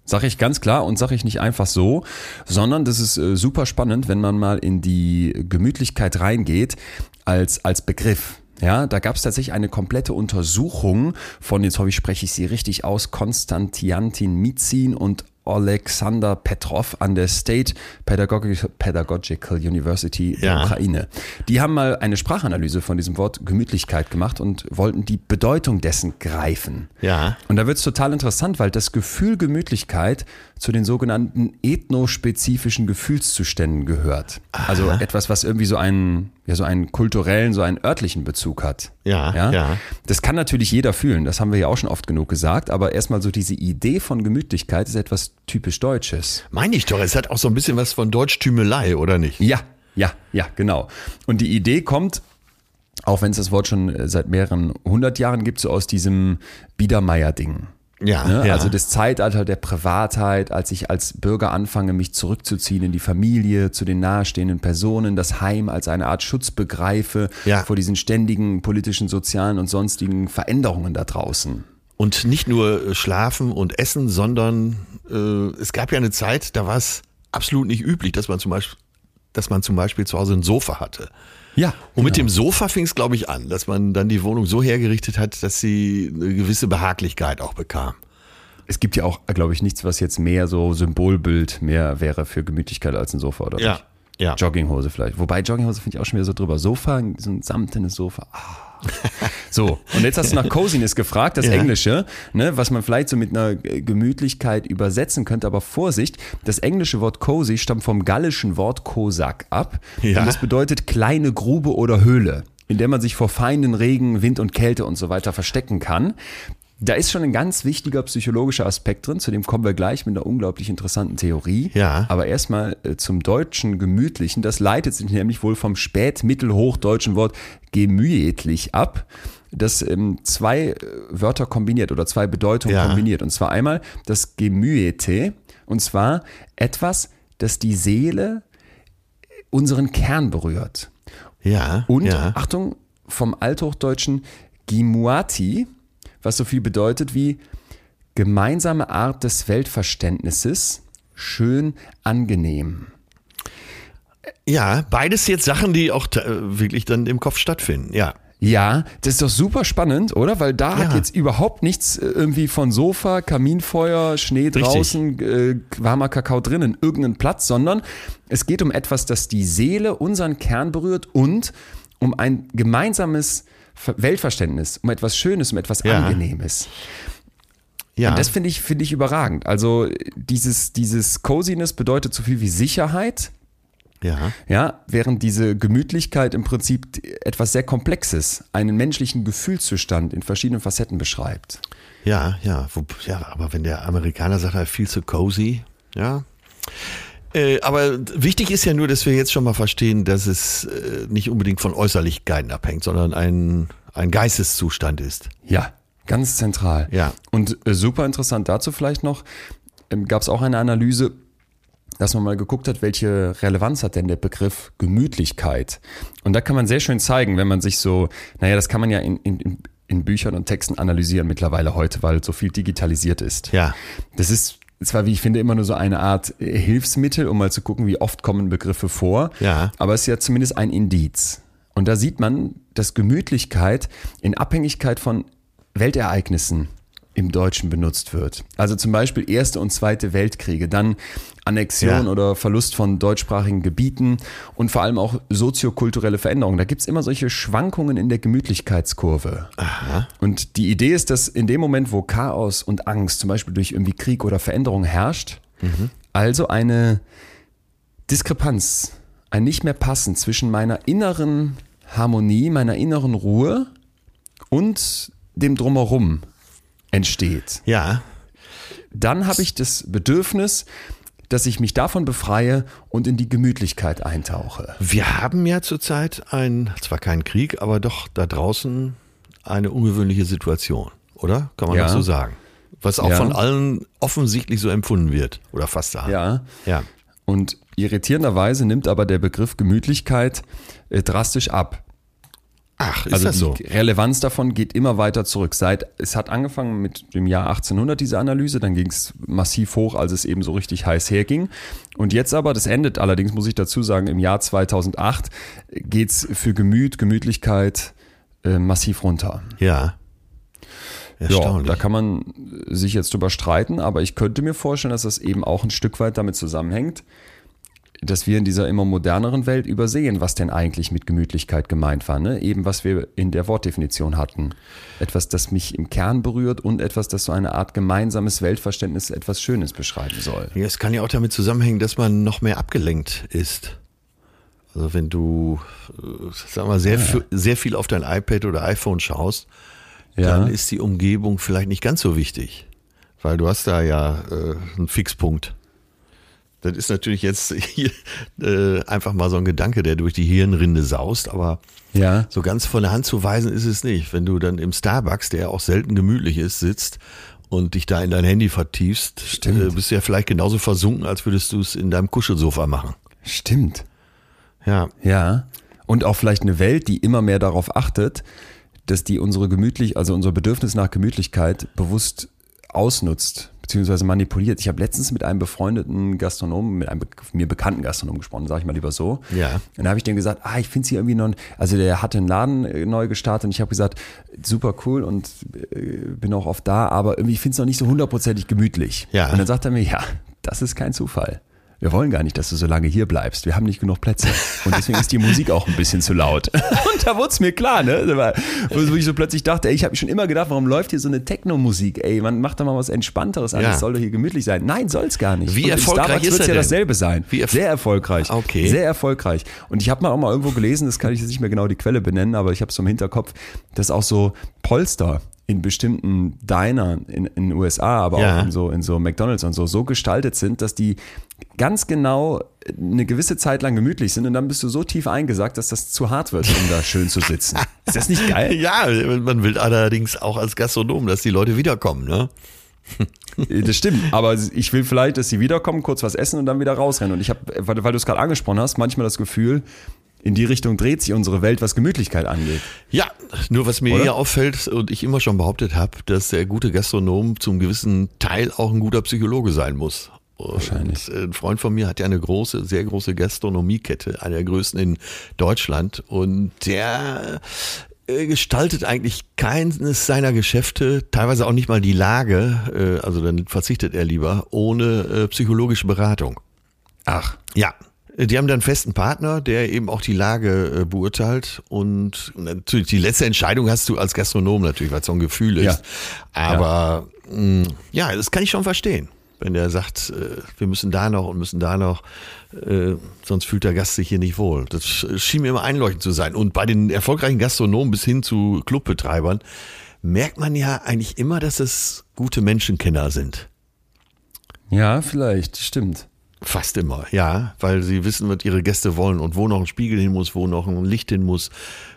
A: Sag ich ganz klar und sag ich nicht einfach so, sondern das ist äh, super spannend, wenn man mal in die Gemütlichkeit reingeht als, als Begriff. Ja, da gab es tatsächlich eine komplette Untersuchung von, jetzt hoffe ich, spreche ich sie richtig aus, Konstantiantin Mizin und Alexander Petrov an der State Pedagogical, Pedagogical University der
B: Ja.
A: Ukraine. Die haben mal eine Sprachanalyse von diesem Wort Gemütlichkeit gemacht und wollten die Bedeutung dessen greifen.
B: Ja.
A: Und da wird es total interessant, weil das Gefühl Gemütlichkeit zu den sogenannten ethnospezifischen Gefühlszuständen gehört. Also etwas, was irgendwie so einen, ja, so einen kulturellen, so einen örtlichen Bezug hat.
B: Ja, ja.
A: Das kann natürlich jeder fühlen, das haben wir ja auch schon oft genug gesagt, aber erstmal so diese Idee von Gemütlichkeit ist etwas typisch Deutsches.
B: Meine ich doch, es hat auch so ein bisschen was von Deutschtümelei, oder nicht?
A: Ja, ja, ja, genau. Und die Idee kommt, auch wenn es das Wort schon äh, seit mehreren hundert Jahren gibt, so aus diesem Biedermeier-Ding.
B: Ja,
A: Ne?
B: ja.
A: Also das Zeitalter der Privatheit, als ich als Bürger anfange, mich zurückzuziehen in die Familie, zu den nahestehenden Personen, das Heim als eine Art Schutz begreife
B: Ja.
A: vor diesen ständigen politischen, sozialen und sonstigen Veränderungen da draußen.
B: Und nicht nur äh, schlafen und essen, sondern äh, es gab ja eine Zeit, da war es absolut nicht üblich, dass man zum Beispiel, dass man zum Beispiel zu Hause ein Sofa hatte.
A: Ja.
B: Und mit dem Sofa fing es, glaube ich, an, dass man dann die Wohnung so hergerichtet hat, dass sie eine gewisse Behaglichkeit auch bekam.
A: Es gibt ja auch, glaube ich, nichts, was jetzt mehr so Symbolbild mehr wäre für Gemütlichkeit als ein Sofa, oder
B: Ja,
A: nicht?
B: ja.
A: Jogginghose vielleicht. Wobei Jogginghose finde ich auch schon wieder so drüber. Sofa, so ein samtenes Sofa. Ah. So, und jetzt hast du nach Coziness gefragt, das
B: Ja.
A: Englische, ne, was man vielleicht so mit einer Gemütlichkeit übersetzen könnte, aber Vorsicht, das englische Wort cozy stammt vom gallischen Wort Kosak ab.
B: Ja.
A: Und das bedeutet kleine Grube oder Höhle, in der man sich vor Feinden, Regen, Wind und Kälte und so weiter verstecken kann. Da ist schon ein ganz wichtiger psychologischer Aspekt drin, zu dem kommen wir gleich mit einer unglaublich interessanten Theorie.
B: Ja.
A: Aber erstmal äh, zum deutschen Gemütlichen. Das leitet sich nämlich wohl vom spätmittelhochdeutschen Wort gemütlich ab, das ähm, zwei äh, Wörter kombiniert oder zwei Bedeutungen
B: Ja.
A: kombiniert. Und zwar einmal das Gemüete, und zwar etwas, das die Seele, äh, unseren Kern berührt.
B: Ja.
A: Und
B: ja.
A: Achtung, vom Althochdeutschen Gimuati, was so viel bedeutet wie gemeinsame Art des Weltverständnisses, schön angenehm.
B: ja, beides jetzt Sachen, die auch äh, wirklich dann im Kopf stattfinden. Ja.
A: Ja, das ist doch super spannend, oder? Weil da hat
B: Ja.
A: jetzt überhaupt nichts äh, irgendwie von Sofa, Kaminfeuer, Schnee draußen, äh, warmer Kakao drinnen, irgendeinen Platz, sondern es geht um etwas, das die Seele, unseren Kern berührt und um ein gemeinsames Weltverständnis, um etwas Schönes, um etwas
B: Ja.
A: Angenehmes.
B: Ja.
A: Und das finde ich, finde ich überragend. Also dieses, dieses Coziness bedeutet so viel wie Sicherheit,
B: ja.
A: ja, während diese Gemütlichkeit im Prinzip etwas sehr Komplexes, einen menschlichen Gefühlszustand in verschiedenen Facetten beschreibt.
B: Ja, ja, ja, aber wenn der Amerikaner sagt, er viel zu cozy, ja. Äh, aber wichtig ist ja nur, dass wir jetzt schon mal verstehen, dass es äh, nicht unbedingt von Äußerlichkeiten abhängt, sondern ein, ein Geisteszustand ist.
A: Ja, ganz zentral.
B: Ja.
A: Und äh, super interessant dazu vielleicht noch, ähm, gab es auch eine Analyse, dass man mal geguckt hat, welche Relevanz hat denn der Begriff Gemütlichkeit. Und da kann man sehr schön zeigen, wenn man sich so, naja, das kann man ja in, in, in Büchern und Texten analysieren mittlerweile heute, weil so viel digitalisiert ist.
B: Ja.
A: Das ist zwar, wie ich finde, immer nur so eine Art äh, Hilfsmittel, um mal zu gucken, wie oft kommen Begriffe vor.
B: Ja.
A: Aber es ist ja zumindest ein Indiz. Und da sieht man, dass Gemütlichkeit in Abhängigkeit von Weltereignissen im Deutschen benutzt wird. Also zum Beispiel Erste und Zweite Weltkriege, dann Annexion
B: Ja.
A: oder Verlust von deutschsprachigen Gebieten und vor allem auch soziokulturelle Veränderungen. Da gibt's immer solche Schwankungen in der Gemütlichkeitskurve. Und die Idee ist, dass in dem Moment, wo Chaos und Angst zum Beispiel durch irgendwie Krieg oder Veränderung herrscht, also eine Diskrepanz, ein nicht mehr passen zwischen meiner inneren Harmonie, meiner inneren Ruhe und dem Drumherum entsteht.
B: Ja.
A: Dann habe ich das Bedürfnis, dass ich mich davon befreie und in die Gemütlichkeit eintauche.
B: Wir haben ja zurzeit ein, zwar keinen Krieg, aber doch da draußen eine ungewöhnliche Situation, oder? Kann man
A: Ja.
B: das so sagen? Was auch
A: Ja.
B: von allen offensichtlich so empfunden wird, oder fast alle.
A: Ja.
B: Ja.
A: Und Irritierenderweise nimmt aber der Begriff Gemütlichkeit äh, drastisch ab.
B: Ach, ist
A: Also
B: das so?
A: die Relevanz davon geht immer weiter zurück. Seit es hat angefangen mit dem Jahr 1800 diese Analyse, dann ging es massiv hoch, als es eben so richtig heiß herging. Und jetzt aber, das endet allerdings, muss ich dazu sagen, im Jahr 2008 geht's für Gemüt, Gemütlichkeit äh, massiv runter.
B: Ja.
A: Ja, da kann man sich jetzt drüber streiten, aber ich könnte mir vorstellen, dass das eben auch ein Stück weit damit zusammenhängt, dass wir in dieser immer moderneren Welt übersehen, was denn eigentlich mit Gemütlichkeit gemeint war. Ne? Eben was wir in der Wortdefinition hatten. Etwas, das mich im Kern berührt und etwas, das so eine Art gemeinsames Weltverständnis, etwas Schönes beschreiben soll.
B: Ja, es kann ja auch damit zusammenhängen, dass man noch mehr abgelenkt ist. Also wenn du, äh, sag mal, sehr, fi- sehr viel auf dein iPad oder iPhone schaust,
A: Ja.
B: dann ist die Umgebung vielleicht nicht ganz so wichtig. Weil du hast da ja äh, einen Fixpunkt. Das ist natürlich jetzt hier, äh, einfach mal so ein Gedanke, der durch die Hirnrinde saust, aber
A: Ja.
B: so ganz von der Hand zu weisen ist es nicht. Wenn du dann im Starbucks, der auch selten gemütlich ist, sitzt und dich da in dein Handy vertiefst,
A: Stimmt.
B: äh, bist du ja vielleicht genauso versunken, als würdest du es in deinem Kuschelsofa machen.
A: Stimmt.
B: Ja,
A: Ja. Und auch vielleicht eine Welt, die immer mehr darauf achtet, dass die unsere gemütlich, also unser Bedürfnis nach Gemütlichkeit bewusst ausnutzt, beziehungsweise manipuliert. Ich habe letztens mit einem befreundeten Gastronomen, mit einem be- mir bekannten Gastronomen gesprochen, sage ich mal lieber so.
B: Ja.
A: Und da habe ich dem gesagt, ah, ich finde sie irgendwie noch, also der hatte einen Laden äh, neu gestartet und ich habe gesagt, super cool und äh, bin auch oft da, aber irgendwie finde es noch nicht so hundertprozentig gemütlich.
B: Ja.
A: Und dann sagt er mir, ja, das ist kein Zufall. Wir wollen gar nicht, dass du so lange hier bleibst. Wir haben nicht genug Plätze. Und deswegen ist die Musik auch ein bisschen zu laut. Und da wurde es mir klar, ne? Wo ich so plötzlich dachte, ey, ich habe schon immer gedacht, warum läuft hier so eine Techno-Musik? Ey, man macht doch mal was Entspannteres an.
B: Ja.
A: Es soll doch hier gemütlich sein. Nein, soll es gar nicht.
B: Wie
A: Und
B: erfolgreich
A: Starbucks
B: ist er
A: ja
B: denn?
A: dasselbe sein.
B: Wie erf-
A: Sehr erfolgreich.
B: Okay.
A: Sehr erfolgreich. Und ich habe mal auch mal irgendwo gelesen, das kann ich jetzt nicht mehr genau die Quelle benennen, aber ich habe es so im Hinterkopf, dass auch so Polster in bestimmten Dinern in, in den USA, aber
B: Ja.
A: auch in so, in so McDonalds und so, so gestaltet sind, dass die ganz genau eine gewisse Zeit lang gemütlich sind und dann bist du so tief eingesackt, dass das zu hart wird, um da schön zu sitzen. Ist das nicht geil?
B: ja, man will allerdings auch als Gastronom, dass die Leute wiederkommen, ne?
A: Das stimmt, aber ich will vielleicht, dass sie wiederkommen, kurz was essen und dann wieder rausrennen. Und ich habe, weil, weil du es gerade angesprochen hast, manchmal das Gefühl, in die Richtung dreht sich unsere Welt, was Gemütlichkeit angeht.
B: Ja, nur was mir
A: Oder?
B: hier auffällt und ich immer schon behauptet habe, dass der gute Gastronom zum gewissen Teil auch ein guter Psychologe sein muss.
A: Wahrscheinlich.
B: Und äh, ein Freund von mir hat ja eine große, sehr große Gastronomiekette, eine der größten in Deutschland und der äh, gestaltet eigentlich keines seiner Geschäfte, teilweise auch nicht mal die Lage, äh, also dann verzichtet er lieber, ohne psychologische Beratung.
A: Ach,
B: Ja. Die haben dann einen festen Partner, der eben auch die Lage beurteilt und natürlich die letzte Entscheidung hast du als Gastronom natürlich, weil es so ein Gefühl ist.
A: Ja.
B: Aber mh, ja, das kann ich schon verstehen. Wenn der sagt, äh, wir müssen da noch und müssen da noch, äh, sonst fühlt der Gast sich hier nicht wohl. Das sch- schien mir immer einleuchtend zu sein. Und bei den erfolgreichen Gastronomen bis hin zu Clubbetreibern merkt man ja eigentlich immer, dass es gute Menschenkenner sind.
A: ja, vielleicht, stimmt.
B: Fast immer, ja, weil sie wissen, was ihre Gäste wollen und wo noch ein Spiegel hin muss, wo noch ein Licht hin muss,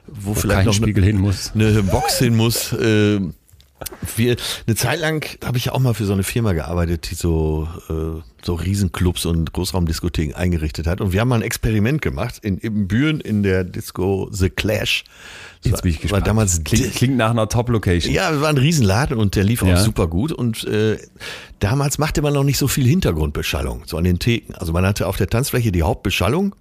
B: wo, vielleicht
A: kein
B: noch
A: Spiegel hin muss.
B: eine, eine Box hin muss. Äh, wir, eine Zeit lang habe ich ja auch mal für so eine Firma gearbeitet, die so, äh, so Riesenclubs und Großraumdiskotheken eingerichtet hat. Und wir haben mal ein Experiment gemacht in Ibbenbüren in der Disco The Clash. Das
A: Jetzt bin ich gespannt.
B: war damals
A: klingt, klingt nach einer Top-Location.
B: ja, es war ein Riesenladen und der lief auch
A: Ja.
B: super gut. Und äh, damals machte man noch nicht so viel Hintergrundbeschallung, so an den Theken. Also man hatte auf der Tanzfläche die Hauptbeschallung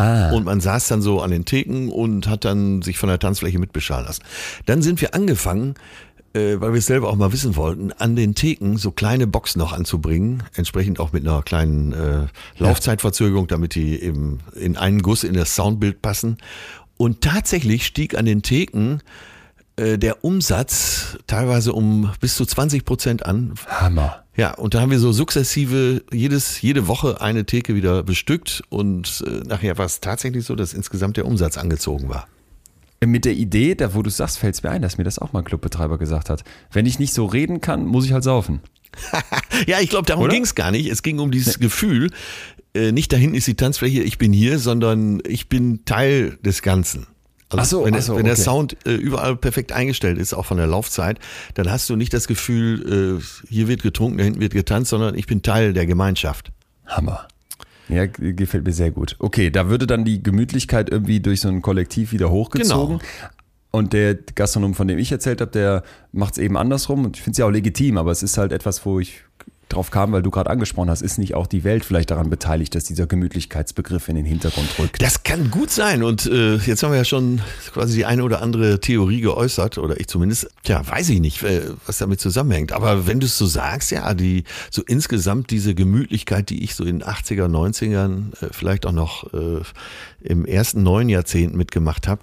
A: Ah,
B: und man saß dann so an den Theken und hat dann sich von der Tanzfläche mitbeschallen lassen. Dann sind wir angefangen, äh, weil wir es selber auch mal wissen wollten, an den Theken so kleine Boxen noch anzubringen, entsprechend auch mit einer kleinen äh, Laufzeitverzögerung, damit die eben in einen Guss in das Soundbild passen. Und tatsächlich stieg an den Theken äh, der Umsatz teilweise um bis zu 20 Prozent an.
A: Hammer.
B: Ja, und da haben wir so sukzessive jedes, jede Woche eine Theke wieder bestückt und äh, nachher war es tatsächlich so, dass insgesamt der Umsatz angezogen war.
A: Mit der Idee, da wo du sagst, fällt es mir ein, dass mir das auch mal ein Clubbetreiber gesagt hat. Wenn ich nicht so reden kann, muss ich halt saufen.
B: Ja, ich glaube, darum ging es gar nicht. Es ging um dieses Gefühl, äh, nicht da hinten ist die Tanzfläche, ich bin hier, sondern ich bin Teil des Ganzen. Also
A: so,
B: wenn,
A: ach so,
B: wenn der
A: okay.
B: Sound äh, überall perfekt eingestellt ist, auch von der Laufzeit, dann hast du nicht das Gefühl, äh, hier wird getrunken, da hinten wird getanzt, sondern ich bin Teil der Gemeinschaft.
A: Hammer. Ja, gefällt mir sehr gut. Okay, da würde dann die Gemütlichkeit irgendwie durch so ein Kollektiv wieder hochgezogen.
B: Genau.
A: Und der Gastronom, von dem ich erzählt habe, der macht es eben andersrum. Und ich finde es ja auch legitim, aber es ist halt etwas, wo ich drauf kam, weil du gerade angesprochen hast, ist nicht auch die Welt vielleicht daran beteiligt, dass dieser Gemütlichkeitsbegriff in den Hintergrund rückt?
B: Das kann gut sein. Und äh, jetzt haben wir ja schon quasi die eine oder andere Theorie geäußert, oder ich zumindest. Tja, weiß ich nicht, äh, was damit zusammenhängt. Aber wenn du es so sagst, ja, die so insgesamt diese Gemütlichkeit, die ich so in den 80er, 90ern, äh, vielleicht auch noch äh, im ersten neun Jahrzehnt mitgemacht habe,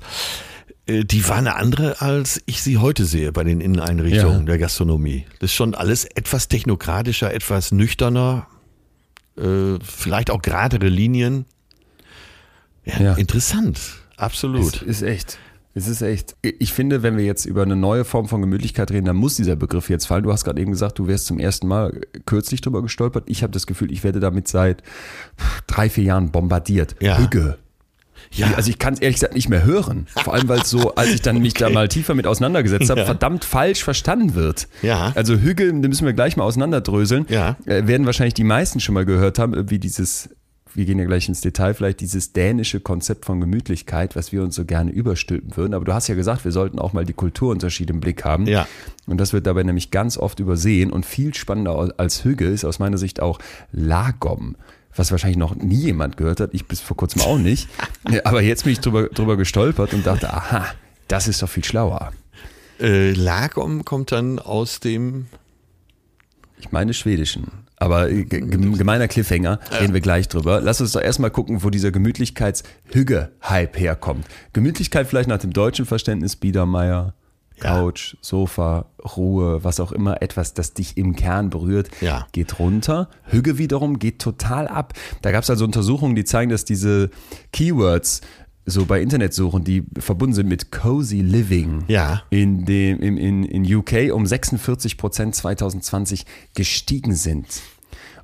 B: die war eine andere, als ich sie heute sehe bei den Inneneinrichtungen
A: Ja.
B: der Gastronomie. Das ist schon alles etwas technokratischer, etwas nüchterner, äh, vielleicht auch geradere Linien. Ja,
A: Ja.
B: interessant,
A: Es
B: absolut.
A: ist echt. Es ist echt. Ich finde, wenn wir jetzt über eine neue Form von Gemütlichkeit reden, dann muss dieser Begriff jetzt fallen. Du hast gerade eben gesagt, du wärst zum ersten Mal kürzlich drüber gestolpert. Ich habe das Gefühl, ich werde damit seit drei, vier Jahren bombardiert.
B: Ja.
A: Hügge.
B: Ja.
A: Also ich kann es ehrlich gesagt nicht mehr hören. Vor allem, weil es so, als ich dann mich da mal tiefer mit auseinandergesetzt habe,
B: Ja.
A: verdammt falsch verstanden wird.
B: Ja.
A: Also Hügel, da müssen wir gleich mal auseinanderdröseln.
B: Ja.
A: Äh, werden wahrscheinlich die meisten schon mal gehört haben, irgendwie dieses, wir gehen ja gleich ins Detail, vielleicht dieses dänische Konzept von Gemütlichkeit, was wir uns so gerne überstülpen würden. Aber du hast ja gesagt, wir sollten auch mal die Kulturunterschiede im Blick haben.
B: Ja.
A: Und das wird dabei nämlich ganz oft übersehen. Und viel spannender als Hügel ist aus meiner Sicht auch Lagom. Was wahrscheinlich noch nie jemand gehört hat, ich bis vor kurzem auch nicht. Aber jetzt bin ich drüber, drüber gestolpert und dachte, aha, das ist doch viel schlauer.
B: Äh, Lagom kommt dann aus dem.
A: Ich meine schwedischen. Aber äh, ge- gem- gemeiner Cliffhanger, reden wir gleich drüber. Lass uns doch erstmal gucken, wo dieser Gemütlichkeits-Hügge-Hype herkommt. Gemütlichkeit vielleicht nach dem deutschen Verständnis, Biedermeier,
B: Ja.
A: Couch, Sofa, Ruhe, was auch immer, etwas, das dich im Kern berührt,
B: Ja.
A: geht runter. Hügge wiederum geht total ab. Da gab es also Untersuchungen, die zeigen, dass diese Keywords so bei Internetsuchen, die verbunden sind mit Cozy Living,
B: Ja.
A: in, dem, in, in, in UK um 46 Prozent 2020 gestiegen sind.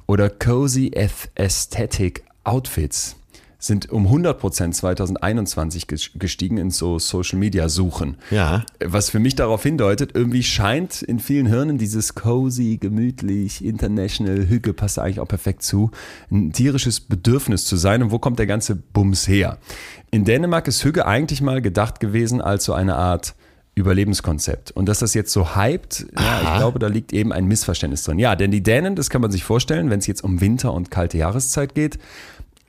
A: Oder Cozy Aesthetic Outfits sind um 100 Prozent 2021 ges- gestiegen in so Social Media Suchen.
B: Ja.
A: Was für mich darauf hindeutet, irgendwie scheint in vielen Hirnen dieses cozy, gemütlich, international, Hüge passt eigentlich auch perfekt zu, ein tierisches Bedürfnis zu sein. Und wo kommt der ganze Bums her? In Dänemark ist Hüge eigentlich mal gedacht gewesen als so eine Art Überlebenskonzept. Und dass das jetzt so hypt, ja, ich glaube, da liegt eben ein Missverständnis drin. Ja, denn die Dänen, das kann man sich vorstellen, wenn es jetzt um Winter und kalte Jahreszeit geht,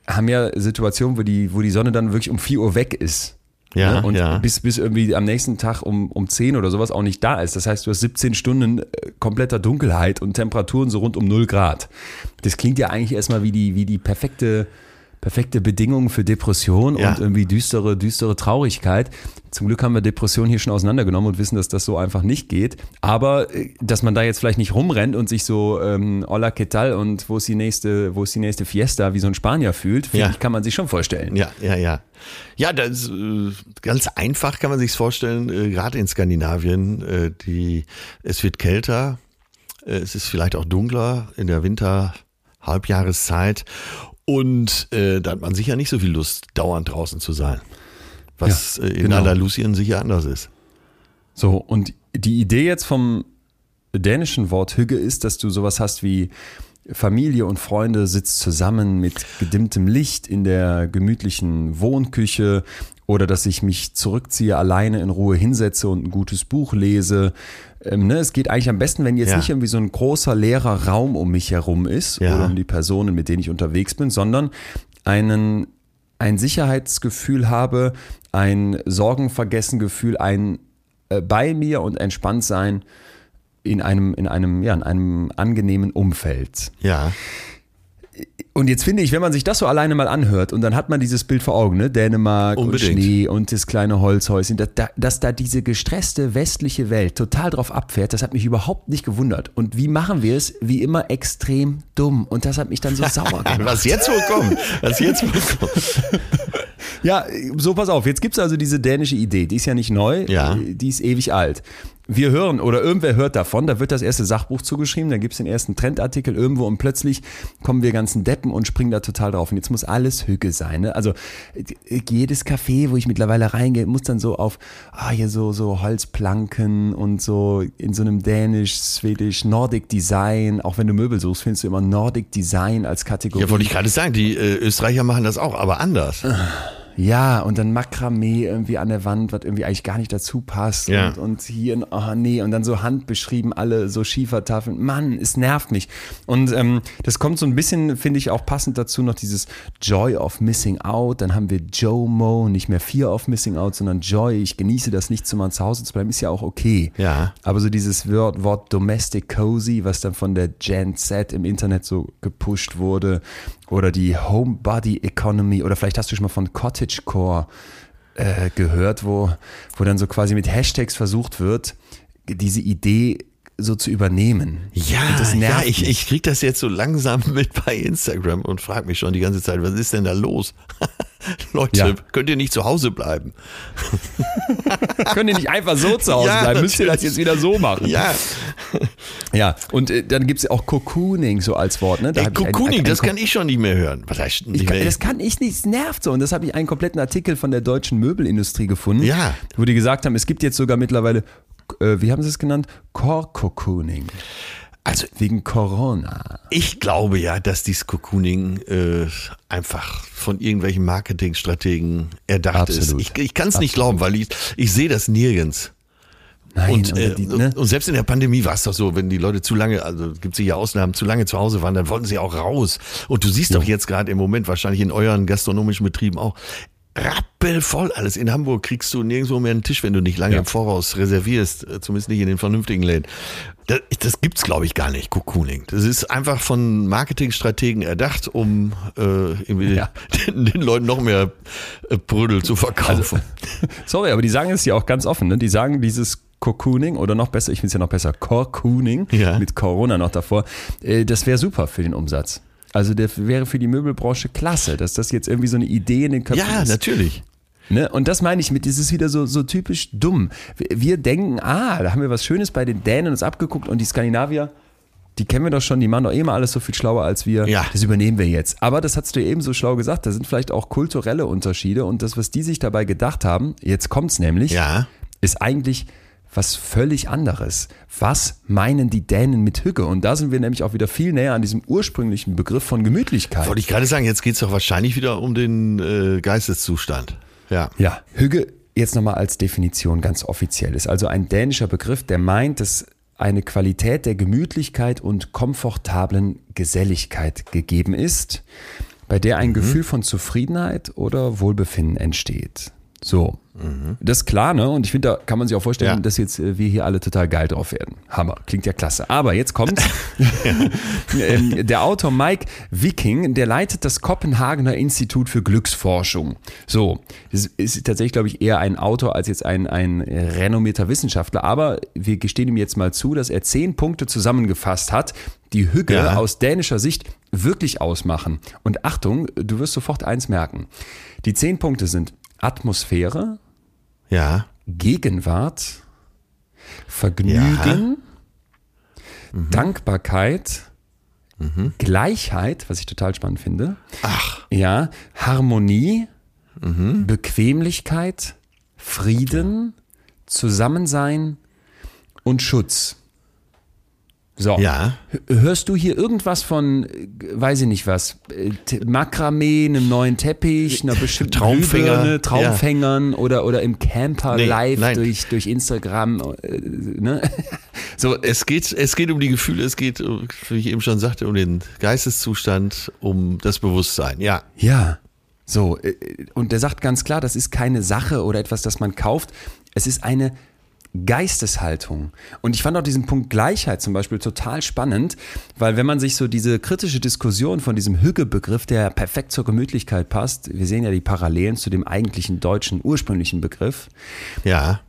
A: haben ja Situationen, wo die, wo die Sonne dann wirklich um 4 Uhr weg ist.
B: Ja,
A: Ne? Und
B: ja.
A: bis, bis irgendwie am nächsten Tag um, um 10 oder sowas auch nicht da ist. Das heißt, du hast 17 Stunden äh, kompletter Dunkelheit und Temperaturen so rund um 0 Grad. Das klingt ja eigentlich erstmal wie die, wie die perfekte, perfekte Bedingung für Depression
B: Ja.
A: und irgendwie düstere, düstere Traurigkeit. Zum Glück haben wir Depression hier schon auseinandergenommen und wissen, dass das so einfach nicht geht. Aber äh, dass man da jetzt vielleicht nicht rumrennt und sich so ähm, hola que tal und wo ist die nächste, wo ist die nächste Fiesta wie so ein Spanier fühlt,
B: Ja.
A: ich, kann man sich schon vorstellen.
B: Ja, ja, ja. Ja, das äh, ganz einfach kann man sich vorstellen, äh, gerade in Skandinavien, die es wird kälter, es ist vielleicht auch dunkler in der Winter-Halbjahreszeit und äh, da hat man sicher nicht so viel Lust, dauernd draußen zu sein. Was
A: Ja,
B: äh, in
A: genau.
B: Andalusien sicher anders ist.
A: So, und die Idee jetzt vom dänischen Wort Hügge ist, dass du sowas hast wie Familie und Freunde sitzt zusammen mit gedimmtem Licht in der gemütlichen Wohnküche oder dass ich mich zurückziehe, alleine in Ruhe hinsetze und ein gutes Buch lese. Ähm, ne, es geht eigentlich am besten, wenn jetzt
B: Ja.
A: nicht irgendwie so ein großer leerer Raum um mich herum ist
B: Ja.
A: oder um die Personen, mit denen ich unterwegs bin, sondern einen ein Sicherheitsgefühl habe, ein Sorgenvergessengefühl, ein äh, bei mir und entspannt sein in einem, in einem, ja, in einem angenehmen Umfeld.
B: Ja,
A: Und jetzt finde ich, wenn man sich das so alleine mal anhört und dann hat man dieses Bild vor Augen, ne? Dänemark
B: Unbedingt.
A: und Schnee und das kleine Holzhäuschen, dass da, dass da diese gestresste westliche Welt total drauf abfährt, das hat mich überhaupt nicht gewundert. Und wie machen wir es? Wie immer extrem dumm. Und das hat mich dann so sauer gemacht.
B: was jetzt wohl kommt, was jetzt wohl kommt.
A: Ja, so pass auf, jetzt gibt's also diese dänische Idee, die ist ja nicht neu,
B: Ja.
A: die ist ewig alt. Wir hören oder irgendwer hört davon, da wird das erste Sachbuch zugeschrieben, dann gibt es den ersten Trendartikel irgendwo und plötzlich kommen wir ganzen Deppen und springen da total drauf. Und jetzt muss alles Hüge sein. Ne? Also jedes Café, wo ich mittlerweile reingehe, muss dann so auf, ah, hier so, so Holzplanken und so in so einem Dänisch, Schwedisch, Nordic Design. Auch wenn du Möbel suchst, findest du immer Nordic Design als Kategorie.
B: Ja, wollte ich gerade sagen, die äh, Österreicher machen das auch, aber anders.
A: Ja, und dann Makramee irgendwie an der Wand, was irgendwie eigentlich gar nicht dazu passt.
B: Ja.
A: Und, und hier, oh nee, und dann so handbeschrieben, alle so Schiefertafeln. Mann, es nervt mich. Und ähm, das kommt so ein bisschen, finde ich, auch passend dazu noch dieses Joy of Missing Out. Dann haben wir Joe Mo, nicht mehr Fear of Missing Out, sondern Joy. Ich genieße das nicht, zu mal zu Hause zu bleiben, ist ja auch okay.
B: Ja.
A: Aber so dieses Wort, Wort Domestic Cozy, was dann von der Gen Z im Internet so gepusht wurde, oder die Homebody Economy, oder vielleicht hast du schon mal von Cottagecore äh, gehört, wo, wo dann so quasi mit Hashtags versucht wird, diese Idee so zu übernehmen.
B: Ja, ja ich, ich krieg das jetzt so langsam mit bei Instagram und frage mich schon die ganze Zeit, was ist denn da los? Leute,
A: Ja.
B: könnt ihr nicht zu Hause bleiben?
A: Könnt ihr nicht einfach so zu Hause
B: Ja,
A: bleiben? Müsst ihr das jetzt wieder so machen?
B: Ja,
A: Ja, und äh, dann gibt es ja auch Cocooning so als Wort. Ne? Da
B: Ey,
A: ich ein-
B: Cocooning,
A: ein-
B: das kann ich schon nicht mehr hören. Was heißt
A: Ich
B: nicht
A: kann,
B: mehr?
A: das kann ich nicht, es nervt so. Und das habe ich einen kompletten Artikel von der deutschen Möbelindustrie gefunden,
B: Ja.
A: wo die gesagt haben, es gibt jetzt sogar mittlerweile, äh, wie haben sie es genannt? Core-Cocooning.
B: Also
A: Wegen Corona.
B: ich glaube ja, dass dieses Cocooning äh, einfach von irgendwelchen Marketingstrategen erdacht
A: Absolut.
B: ist. Ich, ich kann es nicht glauben, weil ich, ich sehe das nirgends.
A: Nein,
B: Und, äh,
A: die, ne?
B: und selbst in der Pandemie war es doch so, wenn die Leute zu lange, also gibt es ja Ausnahmen, zu lange zu Hause waren, dann wollten sie auch raus. Und du siehst doch jetzt gerade im Moment wahrscheinlich in euren gastronomischen Betrieben auch rappelvoll alles. In Hamburg kriegst du nirgendwo mehr einen Tisch, wenn du nicht lange
A: Ja.
B: im Voraus reservierst, äh, zumindest nicht in den vernünftigen Läden. Das, das gibt's glaube ich gar nicht, Cocooning. Das ist einfach von Marketingstrategen erdacht, um äh,
A: Ja.
B: den, den Leuten noch mehr äh, Brödel zu verkaufen.
A: Sorry, aber die sagen es ja auch ganz offen. Ne? Die sagen dieses Cocooning oder noch besser, ich finde es ja noch besser, Corcooning
B: Ja.
A: mit Corona noch davor, äh, das wäre super für den Umsatz. Also der wäre für die Möbelbranche klasse, dass das jetzt irgendwie so eine Idee in den Köpfen
B: ja,
A: ist.
B: natürlich.
A: Ne? Und das meine ich mit, das ist wieder so, so typisch dumm. Wir, wir denken, ah, da haben wir was Schönes bei den Dänen uns abgeguckt und die Skandinavier, die kennen wir doch schon, die machen doch eh mal alles so viel schlauer als wir.
B: Ja.
A: Das übernehmen wir jetzt. Aber das hast du eben so schlau gesagt, da sind vielleicht auch kulturelle Unterschiede und das, was die sich dabei gedacht haben, jetzt kommt's nämlich,
B: Ja.
A: ist eigentlich was völlig anderes. Was meinen die Dänen mit Hügge? Und da sind wir nämlich auch wieder viel näher an diesem ursprünglichen Begriff von Gemütlichkeit.
B: Wollte ich gerade sagen, jetzt geht's doch wahrscheinlich wieder um den äh, Geisteszustand. Ja.
A: Ja, Hügge jetzt nochmal als Definition ganz offiziell ist also ein dänischer Begriff, der meint, dass eine Qualität der Gemütlichkeit und komfortablen Geselligkeit gegeben ist, bei der ein Gefühl von Zufriedenheit oder Wohlbefinden entsteht. So, das ist klar, ne? Und ich finde, da kann man sich auch vorstellen,
B: Ja.
A: dass jetzt äh, wir hier alle total geil drauf werden. Hammer, klingt ja klasse. Aber jetzt kommt ähm, der Autor Mike Viking, der leitet das Kopenhagener Institut für Glücksforschung. So, das ist tatsächlich, glaube ich, eher ein Autor als jetzt ein, ein renommierter Wissenschaftler. Aber wir gestehen ihm jetzt mal zu, dass er zehn Punkte zusammengefasst hat, die Hügge
B: Ja.
A: aus dänischer Sicht wirklich ausmachen. Und Achtung, du wirst sofort eins merken. Die zehn Punkte sind Atmosphäre,
B: Ja.
A: Gegenwart, Vergnügen, Dankbarkeit, Gleichheit, was ich total spannend finde.
B: Ach.
A: Ja, Harmonie, Bequemlichkeit, Frieden, Zusammensein und Schutz. So.
B: Ja.
A: Hörst du hier irgendwas von, äh, weiß ich nicht was, äh, Makramee, einem neuen Teppich, einer bestimmten
B: Traumfänger, ja.
A: Traumfängern oder, oder im Camper
B: Nee,
A: live
B: nein.
A: durch, durch Instagram? Äh, ne? So,
B: Es geht, es geht um die Gefühle, es geht, wie ich eben schon sagte, um den Geisteszustand, um das Bewusstsein. Ja.
A: Ja, so. Und der sagt ganz klar, das ist keine Sache oder etwas, das man kauft. Es ist eine Geisteshaltung. Und ich fand auch diesen Punkt Gleichheit zum Beispiel total spannend, weil wenn man sich so diese kritische Diskussion von diesem Hügge-Begriff, der perfekt zur Gemütlichkeit passt, wir sehen ja die Parallelen zu dem eigentlichen deutschen ursprünglichen Begriff,
B: Ja.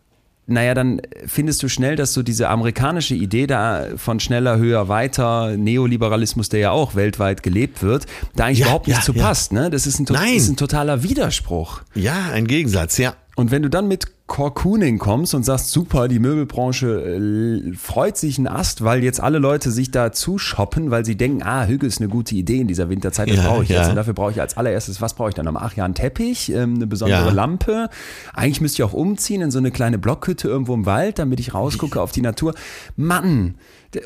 A: naja, dann findest du schnell, dass so diese amerikanische Idee da von schneller, höher, weiter, Neoliberalismus, der ja auch weltweit gelebt wird, da eigentlich
B: Ja,
A: überhaupt nicht
B: ja,
A: zu
B: ja.
A: passt. Ne? Das ist ein, ist ein totaler Widerspruch.
B: Ja, ein Gegensatz, ja.
A: Und wenn du dann mit Cocooning kommst und sagst, super, die Möbelbranche äh, freut sich ein Ast, weil jetzt alle Leute sich da zushoppen, weil sie denken, ah, Hügel ist eine gute Idee in dieser Winterzeit, das
B: Ja,
A: brauche ich
B: ja.
A: jetzt. Und dafür brauche ich als allererstes, was brauche ich dann? Ach ja, einen Teppich, ähm, eine besondere
B: Ja.
A: Lampe. Eigentlich müsste ich auch umziehen in so eine kleine Blockhütte irgendwo im Wald, damit ich rausgucke auf die Natur. Mann,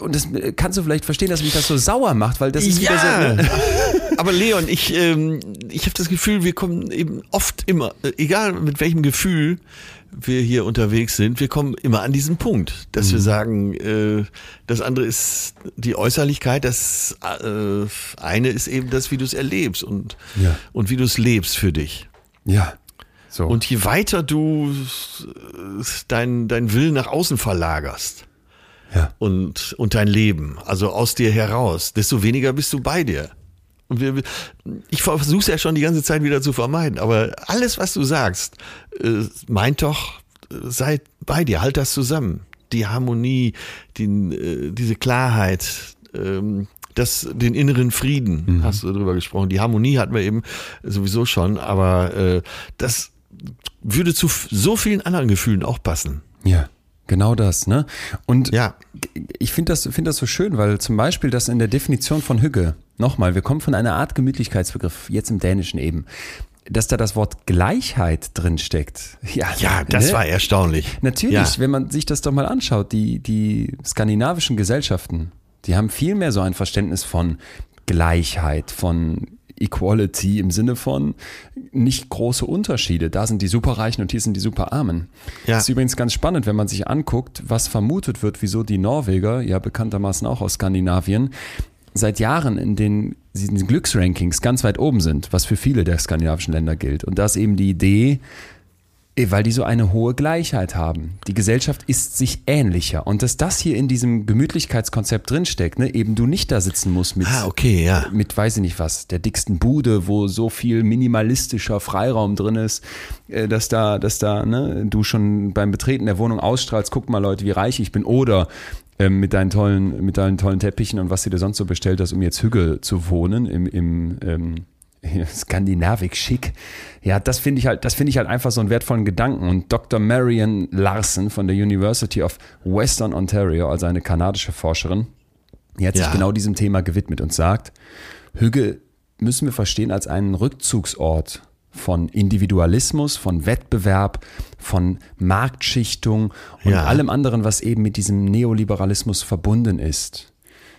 A: und das äh, kannst du vielleicht verstehen, dass mich das so sauer macht, weil das ist wieder so. ne?
B: aber Leon, ich, ähm, ich habe das Gefühl, wir kommen eben oft immer, äh, egal mit welchem Gefühl wir hier unterwegs sind, wir kommen immer an diesen Punkt, dass
A: Mhm.
B: wir sagen, äh, das andere ist die Äußerlichkeit, das äh, eine ist eben das, wie du es erlebst und,
A: Ja.
B: und wie du es lebst für dich.
A: Ja. So.
B: Und je weiter du äh, dein, dein Willen nach außen verlagerst,
A: ja.
B: und, und dein Leben, also aus dir heraus, desto weniger bist du bei dir. Und wir, ich versuche es ja schon die ganze Zeit wieder zu vermeiden, aber alles, was du sagst, äh, meint doch, äh, sei bei dir, halt das zusammen. Die Harmonie, die, äh, diese Klarheit, ähm, das, den inneren Frieden, hast du darüber gesprochen. Die Harmonie hatten wir eben sowieso schon, aber das würde zu so vielen anderen Gefühlen auch passen.
A: Ja, genau das, ne? Und
B: Ja.
A: ich finde das, finde das so schön, weil zum Beispiel das in der Definition von Hügge, nochmal, wir kommen von einer Art Gemütlichkeitsbegriff, jetzt im Dänischen eben, dass da das Wort Gleichheit drin steckt. Ja,
B: Ja, das
A: ne?
B: war erstaunlich.
A: Natürlich,
B: Ja.
A: wenn man sich das doch mal anschaut, die, die skandinavischen Gesellschaften, die haben viel mehr so ein Verständnis von Gleichheit, von Equality im Sinne von nicht große Unterschiede. Da sind die Superreichen und hier sind die Superarmen.
B: Ja.
A: Das ist übrigens ganz spannend, wenn man sich anguckt, was vermutet wird, wieso die Norweger, ja bekanntermaßen auch aus Skandinavien, seit Jahren in den, in den Glücksrankings ganz weit oben sind, was für viele der skandinavischen Länder gilt. Und da ist eben die Idee, Weil die so eine hohe Gleichheit haben. Die Gesellschaft ist sich ähnlicher. Und dass das hier in diesem Gemütlichkeitskonzept drinsteckt, ne, eben du nicht da sitzen musst mit,
B: Ah, okay, ja.
A: mit weiß ich nicht was, der dicksten Bude, wo so viel minimalistischer Freiraum drin ist, äh, dass da, dass da, ne, du schon beim Betreten der Wohnung ausstrahlst, guck mal Leute, wie reich ich bin, oder ähm, mit deinen tollen, mit deinen tollen Teppichen und was du dir sonst so bestellt hast, um jetzt Hügge zu wohnen im, im ähm, Skandinavik schick. Ja, das finde ich halt, das finde ich halt einfach so einen wertvollen Gedanken. Und Dr. Marian Larson von der University of Western Ontario, also eine kanadische Forscherin, die hat sich
B: Ja.
A: genau diesem Thema gewidmet und sagt, Hügge müssen wir verstehen als einen Rückzugsort von Individualismus, von Wettbewerb, von Marktschichtung und
B: Ja.
A: allem anderen, was eben mit diesem Neoliberalismus verbunden ist.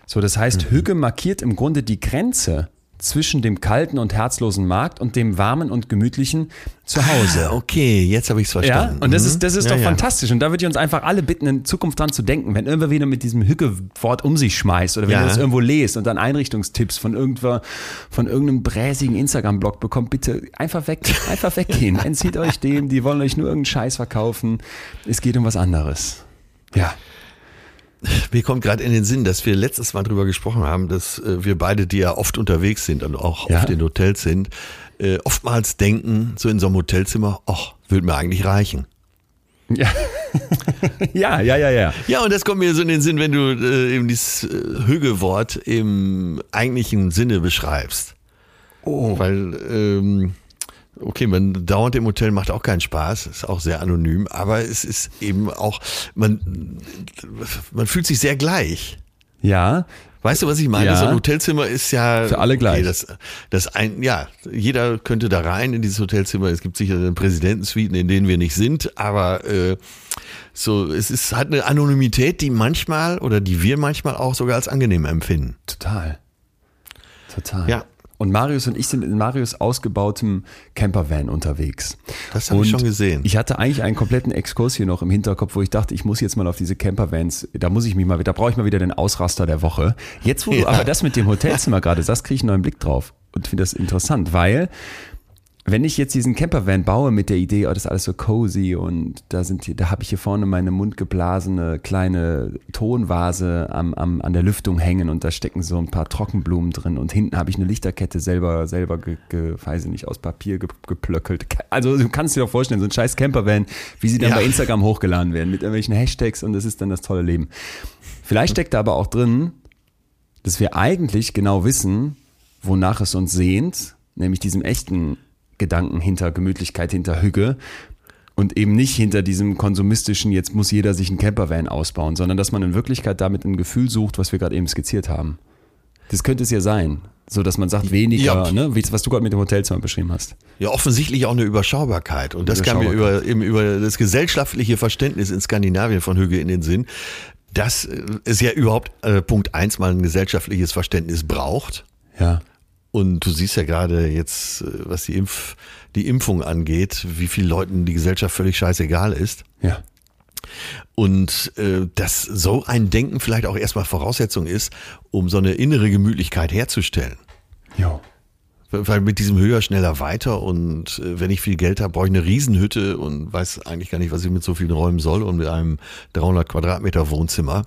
A: So, das heißt,
B: Mhm.
A: Hügge markiert im Grunde die Grenze zwischen dem kalten und herzlosen Markt und dem warmen und gemütlichen Zuhause.
B: Ah, okay, jetzt habe ich es
A: Ja,
B: verstanden.
A: und das
B: Mhm.
A: ist, das ist
B: ja,
A: doch
B: ja.
A: fantastisch. Und da würde ich uns einfach alle bitten, in Zukunft dran zu denken, wenn irgendwer wieder mit diesem Hücke-Wort um sich schmeißt oder wenn
B: Ja.
A: ihr das irgendwo lest und dann Einrichtungstipps von irgendwer, von irgendeinem bräsigen Instagram-Blog bekommt, bitte einfach weg, einfach weggehen. Entzieht euch dem, die wollen euch nur irgendeinen Scheiß verkaufen. Es geht um was anderes. Ja.
B: Mir kommt gerade in den Sinn, dass wir letztes Mal drüber gesprochen haben, dass äh, wir beide, die ja oft unterwegs sind und auch
A: Ja.
B: oft in Hotels sind, äh, oftmals denken, so in so einem Hotelzimmer, ach, würde mir eigentlich reichen.
A: Ja. ja, ja, ja, ja.
B: Ja, und das kommt mir so in den Sinn, wenn du äh, eben dieses Hügge-Wort im eigentlichen Sinne beschreibst.
A: Oh.
B: Weil, ähm, okay, man dauernd im Hotel macht auch keinen Spaß, ist auch sehr anonym, aber es ist eben auch, man, man fühlt sich sehr gleich.
A: Ja,
B: Weißt du, was ich meine?
A: Ja.
B: So ein Hotelzimmer ist ja
A: Für alle gleich.
B: das, das ein, ja, jeder könnte da rein in dieses Hotelzimmer. Es gibt sicher Präsidentensuiten, in denen wir nicht sind, aber äh, so es ist hat eine Anonymität, die manchmal oder die wir manchmal auch sogar als angenehm empfinden.
A: Total. Total.
B: Ja.
A: Und Marius und ich sind in Marius ausgebautem Campervan unterwegs.
B: Das habe ich schon gesehen.
A: Ich hatte eigentlich einen kompletten Exkurs hier noch im Hinterkopf, wo ich dachte, ich muss jetzt mal auf diese Campervans, da muss ich mich mal, da brauche ich mal wieder den Ausraster der Woche. Jetzt, wo du
B: Ja.
A: aber das mit dem Hotelzimmer gerade sagst, kriege ich einen neuen Blick drauf und finde das interessant, weil wenn ich jetzt diesen Campervan baue mit der Idee, oh, das ist alles so cozy und da sind hier, da habe ich hier vorne meine mundgeblasene kleine Tonvase am, am, an der Lüftung hängen und da stecken so ein paar Trockenblumen drin und hinten habe ich eine Lichterkette selber, selber, ge, ge, weiß ich nicht, aus Papier ge, geplöckelt. Also du kannst dir doch vorstellen, so ein scheiß Campervan, wie sie dann
B: Ja.
A: bei Instagram hochgeladen werden mit irgendwelchen Hashtags und das ist dann das tolle Leben. Vielleicht steckt da aber auch drin, dass wir eigentlich genau wissen, wonach es uns sehnt, nämlich diesem echten Gedanken hinter Gemütlichkeit, hinter Hüge. Und eben nicht hinter diesem konsumistischen, jetzt muss jeder sich einen Campervan ausbauen, sondern dass man in Wirklichkeit damit ein Gefühl sucht, was wir gerade eben skizziert haben. Das könnte es ja sein. So dass man sagt, weniger,
B: Ja.
A: ne? wie- was du gerade mit dem Hotelzimmer beschrieben hast.
B: Ja, offensichtlich auch eine Überschaubarkeit. Und das kam mir über, eben über das gesellschaftliche Verständnis in Skandinavien von Hügge in den Sinn, dass es ja überhaupt äh, Punkt eins mal ein gesellschaftliches Verständnis braucht.
A: Ja.
B: Und du siehst ja gerade jetzt, äh, was die, Impf, die Impfung angeht, wie vielen Leuten die Gesellschaft völlig scheißegal ist.
A: Ja.
B: Und äh, dass so ein Denken vielleicht auch erstmal Voraussetzung ist, um so eine innere Gemütlichkeit herzustellen.
A: Jo.
B: Weil mit diesem höher, schneller, weiter und äh, wenn ich viel Geld habe, brauche ich eine Riesenhütte und weiß eigentlich gar nicht, was ich mit so vielen Räumen soll und mit einem 300 Quadratmeter Wohnzimmer.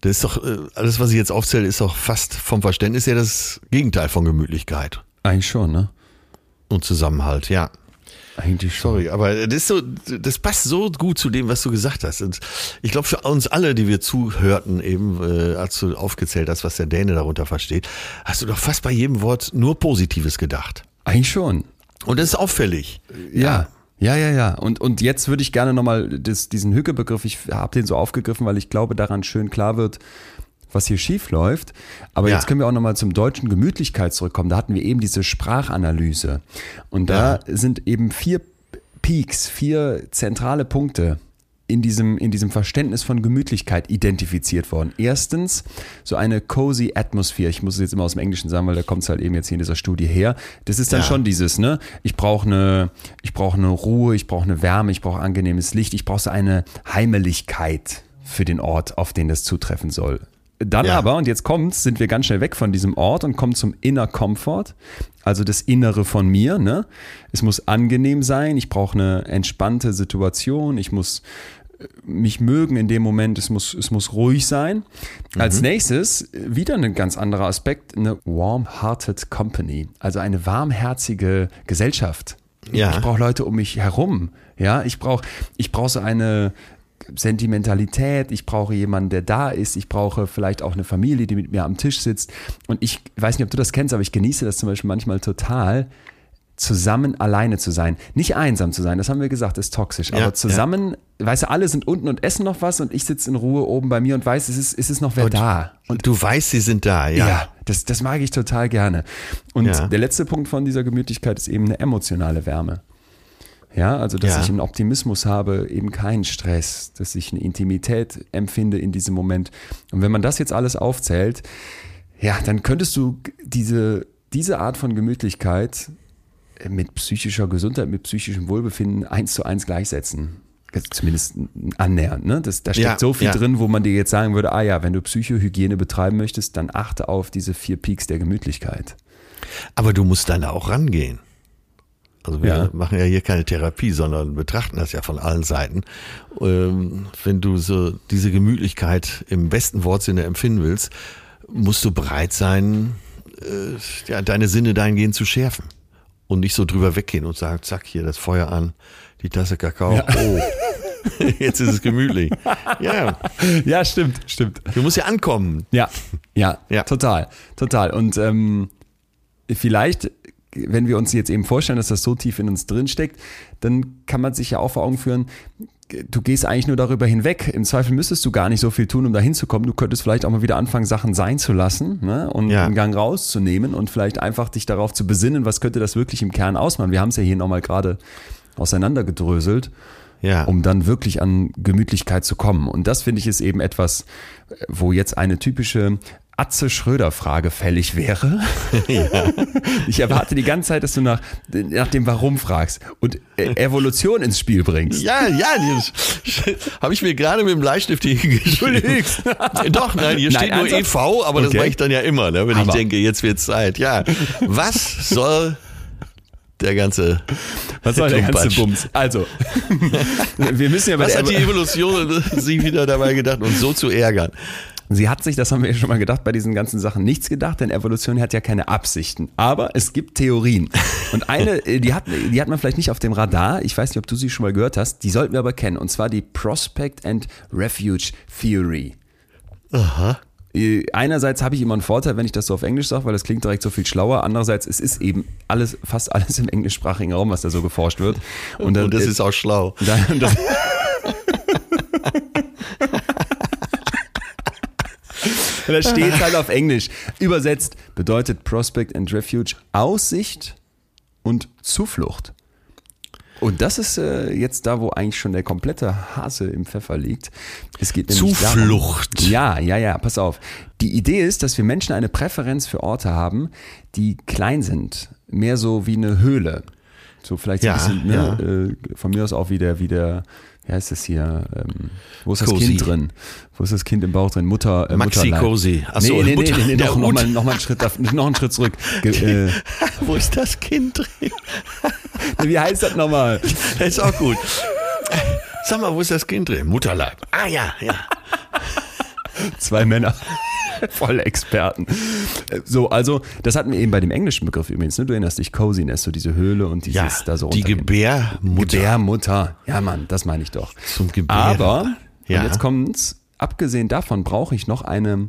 B: Das ist doch, äh, alles was ich jetzt aufzähle, ist doch fast vom Verständnis her das Gegenteil von Gemütlichkeit
A: Eigentlich schon, ne?
B: und Zusammenhalt, ja.
A: Eigentlich schon.
B: Sorry, aber das ist so, das passt so gut zu dem, was du gesagt hast. Und ich glaube, für uns alle, die wir zuhörten, eben, äh, als du aufgezählt hast, was der Däne darunter versteht, hast du doch fast bei jedem Wort nur Positives gedacht.
A: Eigentlich schon.
B: Und das ist auffällig.
A: Ja. Ja, ja, ja. Und, und jetzt würde ich gerne nochmal diesen Hücke-Begriff, ich habe den so aufgegriffen, weil ich glaube, daran schön klar wird, was hier schief läuft. Aber
B: Ja.
A: jetzt können wir auch nochmal zum deutschen Gemütlichkeit zurückkommen. Da hatten wir eben diese Sprachanalyse. Und da sind eben vier Peaks, vier zentrale Punkte in diesem, in diesem Verständnis von Gemütlichkeit identifiziert worden. Erstens, so eine cozy Atmosphere. Ich muss es jetzt immer aus dem Englischen sagen, weil da kommt es halt eben jetzt hier in dieser Studie her. Das ist dann
B: Ja.
A: schon dieses, ne? Ich brauche eine, ich brauche eine Ruhe, ich brauche eine Wärme, ich brauche angenehmes Licht, ich brauche so eine Heimeligkeit für den Ort, auf den das zutreffen soll. Dann
B: Ja.
A: aber, und jetzt kommt's, sind wir ganz schnell weg von diesem Ort und kommen zum Inner Comfort, also das Innere von mir. Ne? Es muss angenehm sein, ich brauche eine entspannte Situation, ich muss äh, mich mögen in dem Moment, es muss, es muss ruhig sein.
B: Mhm.
A: Als nächstes wieder ein ganz anderer Aspekt, eine warm-hearted company, also eine warmherzige Gesellschaft.
B: Ja.
A: Ich brauche Leute um mich herum. Ja, ich brauche ich brauch so eine Sentimentalität, ich brauche jemanden, der da ist, ich brauche vielleicht auch eine Familie, die mit mir am Tisch sitzt. Und ich weiß nicht, ob du das kennst, aber ich genieße das zum Beispiel manchmal total, zusammen alleine zu sein. Nicht einsam zu sein, das haben wir gesagt, ist toxisch.
B: Ja,
A: aber zusammen, weißt du, alle sind unten und essen noch was und ich sitze in Ruhe oben bei mir und weiß, es ist, es ist noch wer da.
B: Und du weißt, sie sind da, ja.
A: Ja, das, das mag ich total gerne. Und
B: Ja.
A: der letzte Punkt von dieser Gemütlichkeit ist eben eine emotionale Wärme. Ja, also dass
B: Ja.
A: ich einen Optimismus habe, eben keinen Stress, dass ich eine Intimität empfinde in diesem Moment. Und wenn man das jetzt alles aufzählt, ja, dann könntest du diese, diese Art von Gemütlichkeit mit psychischer Gesundheit, mit psychischem Wohlbefinden eins zu eins gleichsetzen. Zumindest annähernd. Ne? Das, da steckt
B: Ja,
A: so viel
B: ja.
A: drin, wo man dir jetzt sagen würde, ah ja, wenn du Psychohygiene betreiben möchtest, dann achte auf diese vier Peaks der Gemütlichkeit.
B: Aber du musst dann auch rangehen. Also wir
A: Ja.
B: machen ja hier keine Therapie, sondern betrachten das ja von allen Seiten. Ähm, wenn du so diese Gemütlichkeit im besten Wortsinne empfinden willst, musst du bereit sein, äh, ja, deine Sinne dahingehend zu schärfen. Und nicht so drüber weggehen und sagen, zack, hier das Feuer an, die Tasse Kakao, oh, jetzt ist es gemütlich. Ja,
A: Ja, stimmt, stimmt.
B: du musst ja ankommen.
A: Ja, ja,
B: Ja.
A: total, total. Und ähm, vielleicht, wenn wir uns jetzt eben vorstellen, dass das so tief in uns drin steckt, dann kann man sich ja auch vor Augen führen, du gehst eigentlich nur darüber hinweg. Im Zweifel müsstest du gar nicht so viel tun, um da hinzukommen. Du könntest vielleicht auch mal wieder anfangen, Sachen sein zu lassen ne? und
B: Ja.
A: einen Gang rauszunehmen und vielleicht einfach dich darauf zu besinnen, was könnte das wirklich im Kern ausmachen. Wir haben es ja hier nochmal gerade auseinandergedröselt
B: Ja.
A: um dann wirklich an Gemütlichkeit zu kommen. Und das finde ich ist eben etwas, wo jetzt eine typische Atze Schröder-Frage fällig wäre. Ich erwarte die ganze Zeit, dass du nach, nach dem Warum fragst und äh, Evolution ins Spiel bringst.
B: Ja, ja, habe ich mir gerade mit dem Bleistift hier hingeschrieben. Doch, nein, hier
A: Nein,
B: steht nur? EV, aber das
A: Okay.
B: mache ich dann ja immer, ne, wenn
A: Hammer.
B: ich denke, jetzt wird Zeit. Ja, was soll der ganze
A: Was soll der ganze? Bums? Also, wir müssen ja
B: Was hat die Evolution sich wieder dabei gedacht, uns so zu ärgern?
A: Sie hat sich, das haben wir ja schon mal gedacht, bei diesen ganzen Sachen nichts gedacht, denn Evolution hat ja keine Absichten. Aber es gibt Theorien. Und eine, äh, die hat, die hat man vielleicht nicht auf dem Radar. Ich weiß nicht, ob du sie schon mal gehört hast. Die sollten wir aber kennen. Und zwar die Prospect and Refuge Theory.
B: Aha.
A: Äh, Einerseits habe ich immer einen Vorteil, wenn ich das so auf Englisch sage, weil das klingt direkt so viel schlauer. Andererseits, es ist eben alles, fast alles im englischsprachigen Raum, was da so geforscht wird.
B: Und, dann, und das ist auch schlau.
A: Dann, das, da steht halt auf Englisch. Übersetzt bedeutet Prospect and Refuge Aussicht und Zuflucht. Und das ist äh, jetzt da, wo eigentlich schon der komplette Hase im Pfeffer liegt. Es geht nämlich
B: Zuflucht.
A: Darum, ja, ja, ja, pass auf. Die Idee ist, dass wir Menschen eine Präferenz für Orte haben, die klein sind. Mehr so wie eine Höhle. So vielleicht
B: Ja,
A: ein bisschen, ne,
B: ja.
A: äh, von mir aus auch wieder, wieder, wie heißt das hier? Ähm, wo ist das. Kind drin? Wo ist das Kind im Bauch drin? Mutter, äh,
B: Maxi
A: Mutterleib.
B: Cozy. Ach so,
A: nee, nee,
B: Mutter-
A: nee, nee,
B: der
A: noch, noch, mal, noch mal einen Schritt, noch einen Schritt zurück. Ge, äh,
B: Wo ist das Kind drin?
A: wie heißt das nochmal?
B: Das ist auch gut. Sag mal, wo ist das Kind drin? Mutterleib. Ah ja, ja.
A: Zwei Männer. Voll Experten. So, also, das hatten wir eben bei dem englischen Begriff übrigens. Ne? Du erinnerst dich, Coziness, so diese Höhle und dieses
B: Ja,
A: da so
B: die. Gebärmutter.
A: Gebärmutter. Ja, Mann, das meine ich doch.
B: Zum Gebären.
A: Aber,
B: Ja.
A: und jetzt kommt's, abgesehen davon brauche ich noch eine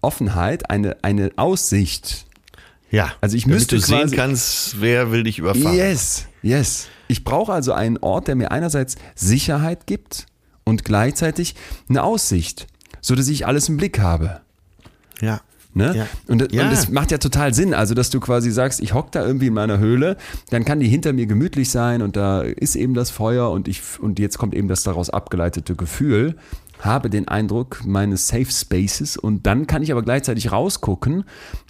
A: Offenheit, eine, eine Aussicht.
B: Ja,
A: Also ich müsste
B: du sehen
A: quasi-
B: kannst, wer will dich überfahren.
A: Yes, yes. Ich brauche also einen Ort, der mir einerseits Sicherheit gibt und gleichzeitig eine Aussicht, so dass ich alles im Blick habe.
B: Ja.
A: Ne?
B: Ja.
A: Und,
B: Ja.
A: und das macht ja total Sinn, also dass du quasi sagst, ich hock da irgendwie in meiner Höhle, dann kann die hinter mir gemütlich sein und da ist eben das Feuer und ich und jetzt kommt eben das daraus abgeleitete Gefühl, habe den Eindruck meines Safe Spaces und dann kann ich aber gleichzeitig rausgucken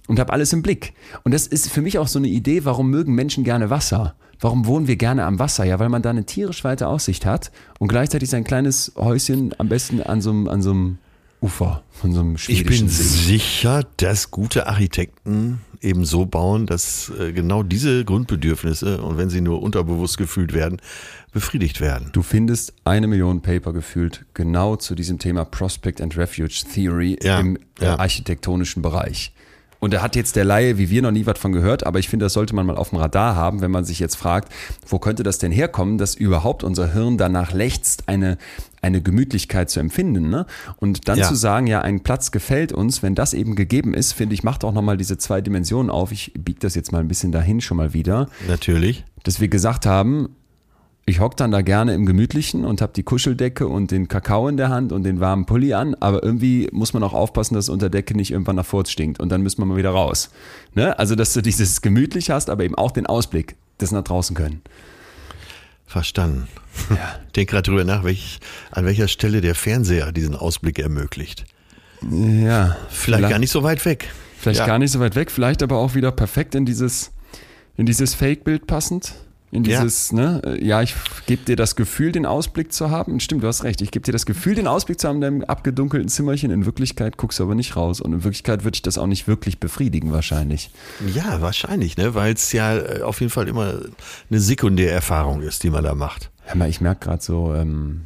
A: und habe alles im Blick. Und das ist für mich auch so eine Idee, warum mögen Menschen gerne Wasser? Warum wohnen wir gerne am Wasser? Ja, weil man da eine tierisch weite Aussicht hat und gleichzeitig sein kleines Häuschen am besten an so einem, an so einem Ufer von so einem
B: Ich
A: schwedischen
B: bin
A: See.
B: sicher, dass gute Architekten eben so bauen, dass äh, genau diese Grundbedürfnisse, und wenn sie nur unterbewusst gefühlt werden, befriedigt werden.
A: Du findest eine Million Paper gefühlt genau zu diesem Thema Prospect and Refuge Theory
B: Ja,
A: im äh,
B: ja.
A: architektonischen Bereich. Und da hat jetzt der Laie wie wir noch nie was von gehört, aber ich finde, das sollte man mal auf dem Radar haben, wenn man sich jetzt fragt, wo könnte das denn herkommen, dass überhaupt unser Hirn danach lechzt, eine, eine Gemütlichkeit zu empfinden. Ne? Und dann
B: Ja.
A: zu sagen, ja, ein Platz gefällt uns, wenn das eben gegeben ist, finde ich, macht auch nochmal diese zwei Dimensionen auf. Ich biege das jetzt mal ein bisschen dahin schon mal wieder
B: Natürlich.
A: dass wir gesagt haben, ich hock dann da gerne im Gemütlichen und habe die Kuscheldecke und den Kakao in der Hand und den warmen Pulli an, aber irgendwie muss man auch aufpassen, dass unter Decke nicht irgendwann nach Furz stinkt und dann müssen wir mal wieder raus. Ne? Also, dass du dieses gemütlich hast, aber eben auch den Ausblick, das nach draußen können.
B: Verstanden. Ich denke gerade drüber nach, welch, an welcher Stelle der Fernseher diesen Ausblick ermöglicht.
A: Ja,
B: Vielleicht, gar nicht so weit weg.
A: Vielleicht
B: Ja.
A: gar nicht so weit weg, vielleicht aber auch wieder perfekt in dieses, in dieses Fake-Bild passend. In
B: Ja.
A: dieses, ne, äh, ja, ich gebe dir das Gefühl, den Ausblick zu haben. Stimmt, du hast recht. Ich gebe dir das Gefühl, den Ausblick zu haben in deinem abgedunkelten Zimmerchen. In Wirklichkeit guckst du aber nicht raus. Und in Wirklichkeit würde ich das auch nicht wirklich befriedigen, wahrscheinlich.
B: Ja, wahrscheinlich, ne? weil es ja äh, auf jeden Fall immer eine Sekundärerfahrung ist, die man da macht.
A: Hör mal, ich merke gerade so, ähm,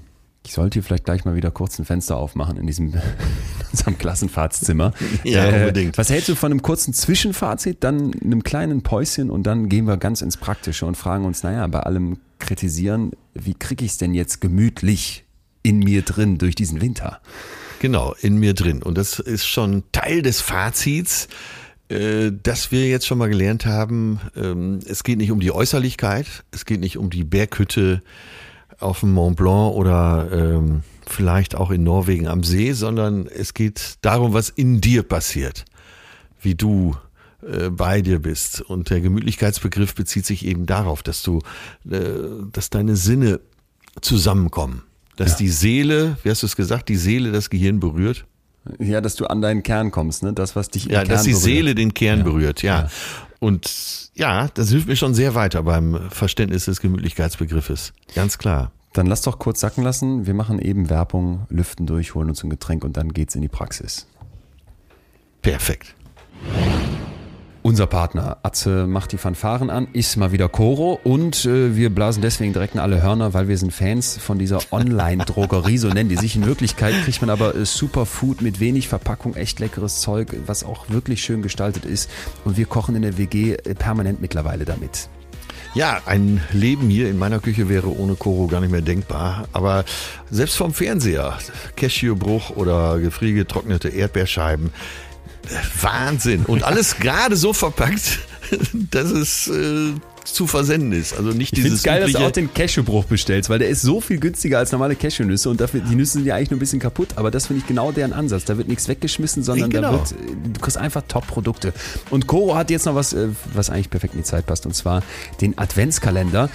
A: ich sollte hier vielleicht gleich mal wieder kurz ein Fenster aufmachen in diesem in unserem Klassenfahrtszimmer. Äh,
B: Ja, unbedingt.
A: Was hältst du von einem kurzen Zwischenfazit, dann einem kleinen Päuschen und dann gehen wir ganz ins Praktische und fragen uns, naja, bei allem Kritisieren, wie kriege ich es denn jetzt gemütlich in mir drin durch diesen Winter?
B: Genau, in mir drin. Und das ist schon Teil des Fazits, äh, dass wir jetzt schon mal gelernt haben, ähm, es geht nicht um die Äußerlichkeit, es geht nicht um die Berghütte auf dem Mont Blanc oder ähm, vielleicht auch in Norwegen am See, sondern es geht darum, was in dir passiert, wie du äh, bei dir bist. Und der Gemütlichkeitsbegriff bezieht sich eben darauf, dass du, äh, dass deine Sinne zusammenkommen. Dass
A: Ja.
B: die Seele, wie hast du es gesagt, die Seele das Gehirn berührt?
A: Ja, dass du an deinen Kern kommst, ne? Das, was dich
B: Ja, dass die
A: berührt.
B: Seele den Kern
A: Ja.
B: berührt, ja.
A: Ja.
B: Und ja, das hilft mir schon sehr weiter beim Verständnis des Gemütlichkeitsbegriffes. Ganz klar.
A: Dann lass doch kurz sacken lassen. Wir machen eben Werbung, lüften durch, holen uns ein Getränk und dann geht's in die Praxis.
B: Perfekt.
A: Unser Partner Atze macht die Fanfaren an, ist mal wieder Koro und äh, wir blasen deswegen direkt in alle Hörner, weil wir sind Fans von dieser Online-Drogerie, so nennen die sich. In Wirklichkeit kriegt man aber äh, Superfood mit wenig Verpackung, echt leckeres Zeug, was auch wirklich schön gestaltet ist und wir kochen in der WG äh, permanent mittlerweile damit.
B: Ja, ein Leben hier in meiner Küche wäre ohne Koro gar nicht mehr denkbar. Aber selbst vom Fernseher, Cashewbruch oder gefriergetrocknete Erdbeerscheiben, Wahnsinn. Und alles gerade so verpackt, dass es äh, zu versenden ist. Also nicht
A: Ich
B: dieses
A: es geil, dass du auch den Cashewbruch bestellst, weil der ist so viel günstiger als normale Cashewnüsse und dafür, die Nüsse sind ja eigentlich nur ein bisschen kaputt, aber das finde ich genau deren Ansatz. Da wird nichts weggeschmissen, sondern da
B: Genau.
A: wird, äh, du kriegst einfach Top-Produkte. Und Coro hat jetzt noch was, äh, was eigentlich perfekt in die Zeit passt, und zwar den Adventskalender.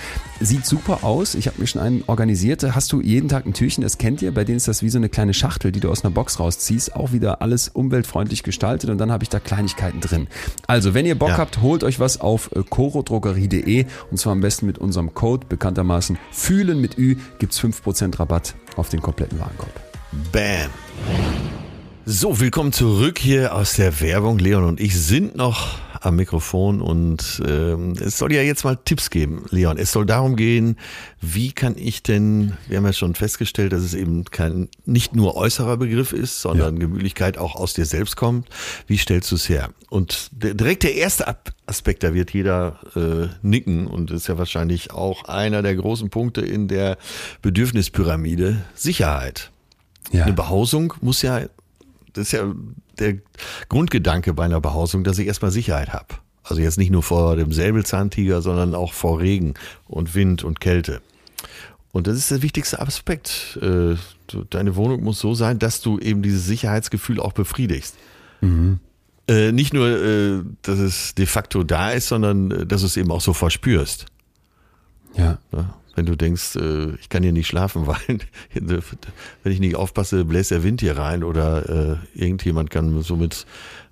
A: Sieht super aus. Ich habe mir schon einen organisiert. Hast du jeden Tag ein Türchen, das kennt ihr. Bei denen ist das wie so eine kleine Schachtel, die du aus einer Box rausziehst. Auch wieder alles umweltfreundlich gestaltet und dann habe ich da Kleinigkeiten drin. Also, wenn ihr Bock
B: Ja.
A: habt, holt euch was auf äh, corodrogerie.de und zwar am besten mit unserem Code, bekanntermaßen fühlen mit Ü, gibt's 5% Rabatt auf den kompletten Warenkorb.
B: Bam. So, willkommen zurück hier aus der Werbung. Leon und ich sind noch am Mikrofon und ähm, es soll ja jetzt mal Tipps geben, Leon. Es soll darum gehen, wie kann ich denn, wir haben ja schon festgestellt, dass es eben kein nicht nur äußerer Begriff ist, sondern Gemütlichkeit auch aus dir selbst kommt. Wie stellst du es her? Und der, direkt der erste Ab Aspekt, da wird jeder äh, nicken und ist ja wahrscheinlich auch einer der großen Punkte in der Bedürfnispyramide, Sicherheit.
A: Ja.
B: Eine Behausung muss ja, das ist ja der Grundgedanke bei einer Behausung, dass ich erstmal Sicherheit habe. Also jetzt nicht nur vor dem Säbelzahntiger, sondern auch vor Regen und Wind und Kälte. Und das ist der wichtigste Aspekt. Äh, Deine Wohnung muss so sein, dass du eben dieses Sicherheitsgefühl auch befriedigst. Äh, Nicht nur, äh, dass es de facto da ist, sondern dass du es eben auch so verspürst.
A: Ja.
B: Ja, wenn du denkst, äh, ich kann hier nicht schlafen, weil wenn ich nicht aufpasse, bläst der Wind hier rein oder äh, irgendjemand kann so mit,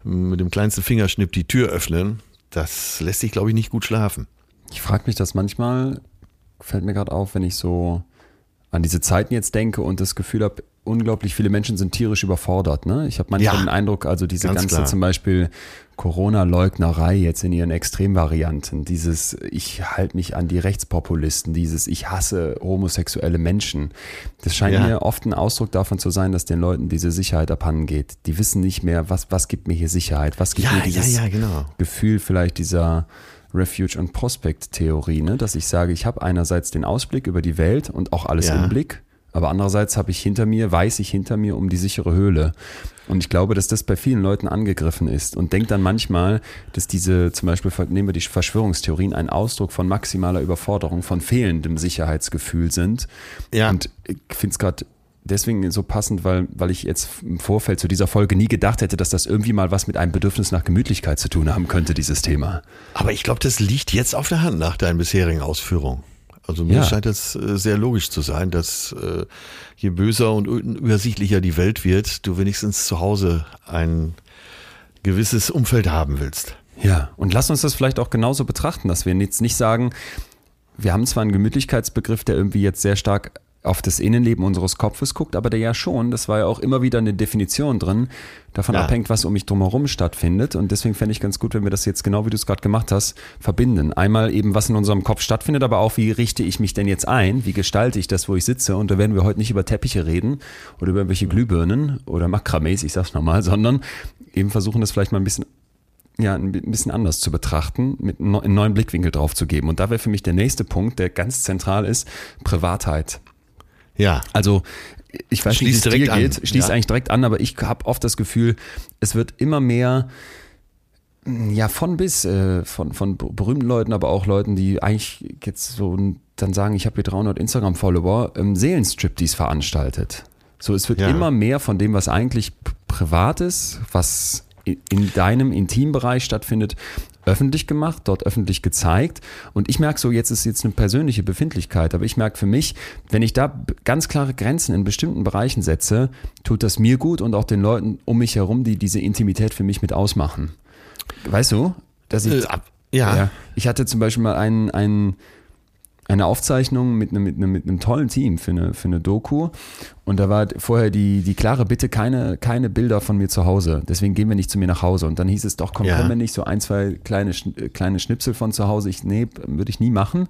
B: mit dem kleinsten Fingerschnipp die Tür öffnen, das lässt sich, glaube ich, nicht gut schlafen.
A: Ich frage mich das manchmal, fällt mir gerade auf, wenn ich so an diese Zeiten jetzt denke und das Gefühl habe, unglaublich viele Menschen sind tierisch überfordert. Ne? Ich habe manchmal
B: Ja,
A: den Eindruck, also diese
B: ganz
A: ganze
B: klar.
A: zum Beispiel Corona-Leugnerei jetzt in ihren Extremvarianten, dieses ich halte mich an die Rechtspopulisten, dieses ich hasse homosexuelle Menschen, das scheint
B: Ja.
A: mir oft ein Ausdruck davon zu sein, dass den Leuten diese Sicherheit abhanden geht. Die wissen nicht mehr, was, was gibt mir hier Sicherheit, was gibt
B: Ja,
A: mir dieses
B: genau.
A: Gefühl vielleicht dieser Refuge- und Prospect-Theorie, ne? dass ich sage, ich habe einerseits den Ausblick über die Welt und auch alles im Blick, aber andererseits habe ich hinter mir, weiß ich hinter mir um die sichere Höhle. Und ich glaube, dass das bei vielen Leuten angegriffen ist und denkt dann manchmal, dass diese, zum Beispiel nehmen wir die Verschwörungstheorien, ein Ausdruck von maximaler Überforderung, von fehlendem Sicherheitsgefühl sind.
B: Ja.
A: Und ich finde es gerade deswegen so passend, weil, weil ich jetzt im Vorfeld zu dieser Folge nie gedacht hätte, dass das irgendwie mal was mit einem Bedürfnis nach Gemütlichkeit zu tun haben könnte, dieses Thema.
B: Aber ich glaube, das liegt jetzt auf der Hand nach deinen bisherigen Ausführungen. Also mir
A: Ja.
B: scheint es äh, sehr logisch zu sein, dass äh, je böser und unübersichtlicher die Welt wird, du wenigstens zu Hause ein gewisses Umfeld haben willst.
A: Ja, und lass uns das vielleicht auch genauso betrachten, dass wir jetzt nicht sagen, wir haben zwar einen Gemütlichkeitsbegriff, der irgendwie jetzt sehr stark auf das Innenleben unseres Kopfes guckt, aber der ja schon, das war ja auch immer wieder eine Definition drin, davon
B: Ja.
A: abhängt, was um mich drumherum stattfindet. Und deswegen fände ich ganz gut, wenn wir das jetzt genau wie du es gerade gemacht hast, verbinden. Einmal eben, was in unserem Kopf stattfindet, aber auch, wie richte ich mich denn jetzt ein? Wie gestalte ich das, wo ich sitze? Und da werden wir heute nicht über Teppiche reden oder über irgendwelche Glühbirnen oder Makramees, ich sag's nochmal, sondern eben versuchen, das vielleicht mal ein bisschen ja, ein bi- bisschen anders zu betrachten, mit einem neuen Blickwinkel drauf zu geben. Und da wäre für mich der nächste Punkt, der ganz zentral ist, Privatheit.
B: Ja.
A: Also ich weiß
B: Schließt
A: nicht, wie es dir
B: direkt an,
A: geht, schließt
B: ja.
A: eigentlich direkt an, aber ich habe oft das Gefühl, es wird immer mehr ja, von bis, äh, von, von ber- berühmten Leuten, aber auch Leuten, die eigentlich jetzt so dann sagen, ich habe hier 300 Instagram-Follower, ähm, Seelenstriptease veranstaltet. So, es wird
B: Ja.
A: immer mehr von dem, was eigentlich privat ist, was in deinem Intimbereich stattfindet, öffentlich gemacht, dort öffentlich gezeigt. Und ich merke so, jetzt ist jetzt eine persönliche Befindlichkeit, aber ich merke für mich, wenn ich da ganz klare Grenzen in bestimmten Bereichen setze, tut das mir gut und auch den Leuten um mich herum, die diese Intimität für mich mit ausmachen. Weißt du, dass ich
B: Äh, ab- ja.
A: ja. Ich hatte zum Beispiel mal einen, einen, eine Aufzeichnung mit einem, mit, einem, mit einem tollen Team für eine, für eine Doku. Und da war vorher die, die klare Bitte, keine, keine Bilder von mir zu Hause. Deswegen gehen wir nicht zu mir nach Hause. Und dann hieß es doch, komm,
B: Ja.
A: können wir nicht so ein, zwei kleine, äh, kleine Schnipsel von zu Hause. Ich, nee, würde ich nie machen.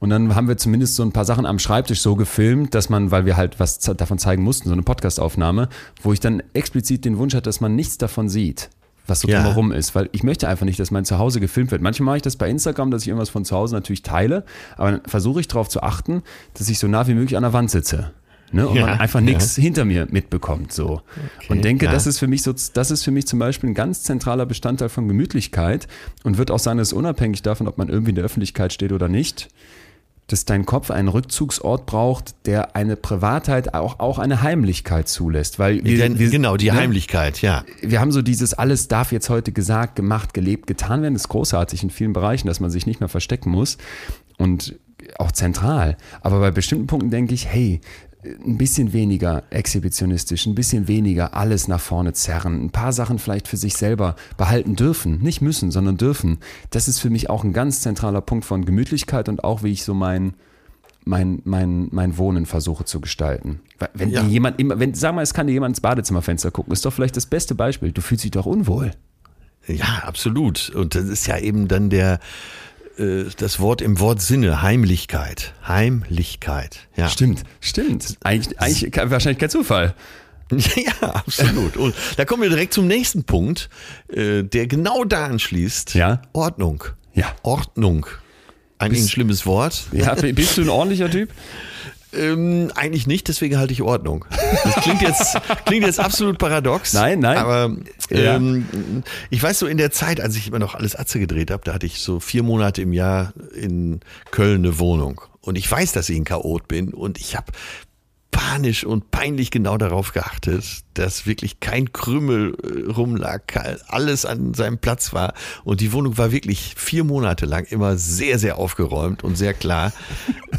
A: Und dann haben wir zumindest so ein paar Sachen am Schreibtisch so gefilmt, dass man, weil wir halt was davon zeigen mussten, so eine Podcastaufnahme, wo ich dann explizit den Wunsch hatte, dass man nichts davon sieht. Was so
B: Ja.
A: drumherum ist, weil ich möchte einfach nicht, dass mein Zuhause gefilmt wird. Manchmal mache ich das bei Instagram, dass ich irgendwas von zu Hause natürlich teile, aber dann versuche ich darauf zu achten, dass ich so nah wie möglich an der Wand sitze. Ne, und
B: Ja,
A: man einfach
B: ja.
A: nichts hinter mir mitbekommt. So. und denke,
B: ja.
A: das ist für mich so, das ist für mich zum Beispiel ein ganz zentraler Bestandteil von Gemütlichkeit und wird auch sein, dass unabhängig davon, ob man irgendwie in der Öffentlichkeit steht oder nicht, dass dein Kopf einen Rückzugsort braucht, der eine Privatheit, auch, auch eine Heimlichkeit zulässt. Weil wir,
B: Denn,
A: wir,
B: genau, die
A: ne?
B: Heimlichkeit, ja.
A: wir haben so dieses, alles darf jetzt heute gesagt, gemacht, gelebt, getan werden, das ist großartig in vielen Bereichen, dass man sich nicht mehr verstecken muss und auch zentral. Aber bei bestimmten Punkten denke ich, hey, ein bisschen weniger exhibitionistisch, ein bisschen weniger alles nach vorne zerren, ein paar Sachen vielleicht für sich selber behalten dürfen, nicht müssen, sondern dürfen. Das ist für mich auch ein ganz zentraler Punkt von Gemütlichkeit und auch wie ich so mein mein, mein, mein Wohnen versuche zu gestalten. Wenn
B: Ja.
A: dir jemand immer, wenn, sag mal, es kann dir jemand ins Badezimmerfenster gucken, ist doch vielleicht das beste Beispiel. Du fühlst dich doch unwohl.
B: Ja, absolut. Und das ist ja eben dann der, äh, das Wort im Wortsinne, Heimlichkeit. Heimlichkeit, ja.
A: Stimmt, stimmt. Eigentlich, eigentlich wahrscheinlich kein Zufall.
B: Ja, absolut. Und da kommen wir direkt zum nächsten Punkt, äh, der genau da anschließt.
A: Ja.
B: Ordnung.
A: Ja.
B: Ordnung. Eigentlich ein
A: Bist-
B: schlimmes Wort.
A: Ja, bist du ein ordentlicher Typ?
B: Ähm, eigentlich nicht, deswegen halte ich Ordnung. Das klingt jetzt, klingt jetzt absolut paradox.
A: Nein, nein.
B: Aber
A: Ja.
B: ähm, ich weiß so in der Zeit, als ich immer noch alles Atze gedreht habe, da hatte ich so vier Monate im Jahr in Köln eine Wohnung. Und ich weiß, dass ich ein Chaot bin und ich habe panisch und peinlich genau darauf geachtet, dass wirklich kein Krümel äh, rumlag, alles an seinem Platz war. Und die Wohnung war wirklich vier Monate lang immer sehr, sehr aufgeräumt und sehr klar.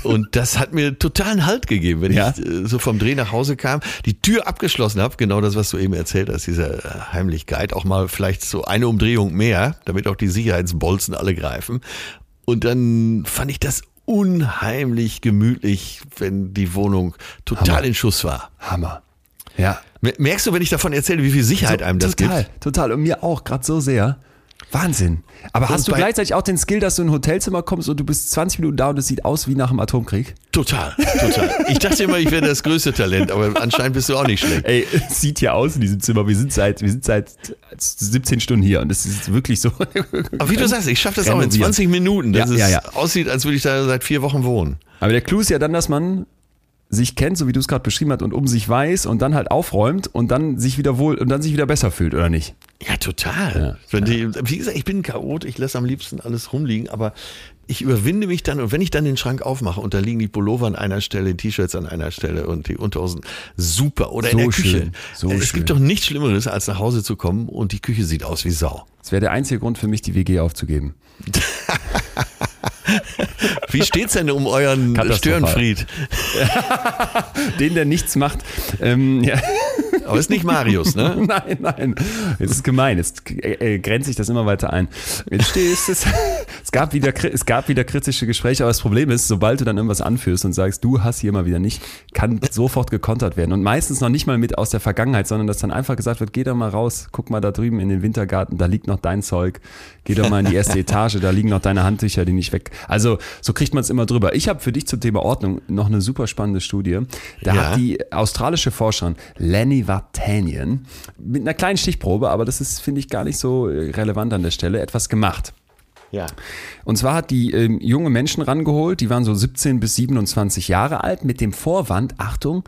B: Und das hat mir totalen Halt gegeben, wenn
A: Ja.
B: ich äh, so vom Dreh nach Hause kam, die Tür abgeschlossen habe, genau das, was du eben erzählt hast, diese äh, Heimlichkeit, auch mal vielleicht so eine Umdrehung mehr, damit auch die Sicherheitsbolzen alle greifen. Und dann fand ich das unheimlich gemütlich, wenn die Wohnung total
A: Hammer.
B: in Schuss war.
A: Hammer. Ja.
B: Mer- Merkst du, wenn ich davon erzähle, wie viel Sicherheit einem das
A: total,
B: gibt?
A: total. Und mir auch, gerade so sehr. Wahnsinn. Aber hast du gleichzeitig auch den Skill, dass du in ein Hotelzimmer kommst und du bist 20 Minuten da und es sieht aus wie nach dem Atomkrieg?
B: Total, total. Ich dachte immer, ich wäre das größte Talent, aber anscheinend bist du auch nicht schlecht.
A: Ey, es sieht ja aus in diesem Zimmer. Wir sind seit, wir sind seit 17 Stunden hier und es ist wirklich so.
B: Aber wie du sagst, ich schaffe das auch in
A: Renovieren.
B: 20 Minuten, dass
A: Ja,
B: es
A: ja, ja.
B: aussieht, als würde ich da seit vier Wochen wohnen.
A: Aber der Clou ist ja dann, dass man sich kennt, so wie du es gerade beschrieben hast, und um sich weiß und dann halt aufräumt und dann sich wieder wohl und dann sich wieder besser fühlt, oder nicht?
B: Ja, total. Wenn Die, wie gesagt, ich bin ein Chaot, ich lasse am liebsten alles rumliegen, aber ich überwinde mich dann und wenn ich dann den Schrank aufmache und da liegen die Pullover an einer Stelle, die T-Shirts an einer Stelle und die Unterhosen, super. Oder in
A: So
B: der Küche.
A: schön, so
B: es
A: schön.
B: gibt doch nichts Schlimmeres, als nach Hause zu kommen und die Küche sieht aus wie Sau.
A: Das wäre der einzige Grund für mich, die WG aufzugeben.
B: Wie steht's denn um euren. Störenfried?
A: Den, der nichts macht. Ähm, ja.
B: Aber ist nicht Marius, ne?
A: Nein, nein. Es ist gemein. Jetzt äh, grenzt sich das immer weiter ein. Es. Es gab, wieder, es gab wieder kritische Gespräche, aber das Problem ist, sobald du dann irgendwas anführst und sagst, du hast hier mal wieder nicht, kann sofort gekontert werden. Und meistens noch nicht mal mit aus der Vergangenheit, sondern dass dann einfach gesagt wird, geh doch mal raus, guck mal da drüben in den Wintergarten, da liegt noch dein Zeug. Geh doch mal in die erste Etage, da liegen noch deine Handtücher, die nicht weg. Also so kriegt man es immer drüber. Ich habe für dich zum Thema Ordnung noch eine super spannende Studie. Da
B: Ja.
A: hat die australische Forscherin Lenny Vartanian mit einer kleinen Stichprobe, aber das ist, finde ich, gar nicht so äh, relevant an der Stelle, etwas gemacht.
B: Ja.
A: Und zwar hat die ähm, junge Menschen rangeholt, die waren so 17 bis 27 Jahre alt, mit dem Vorwand, Achtung,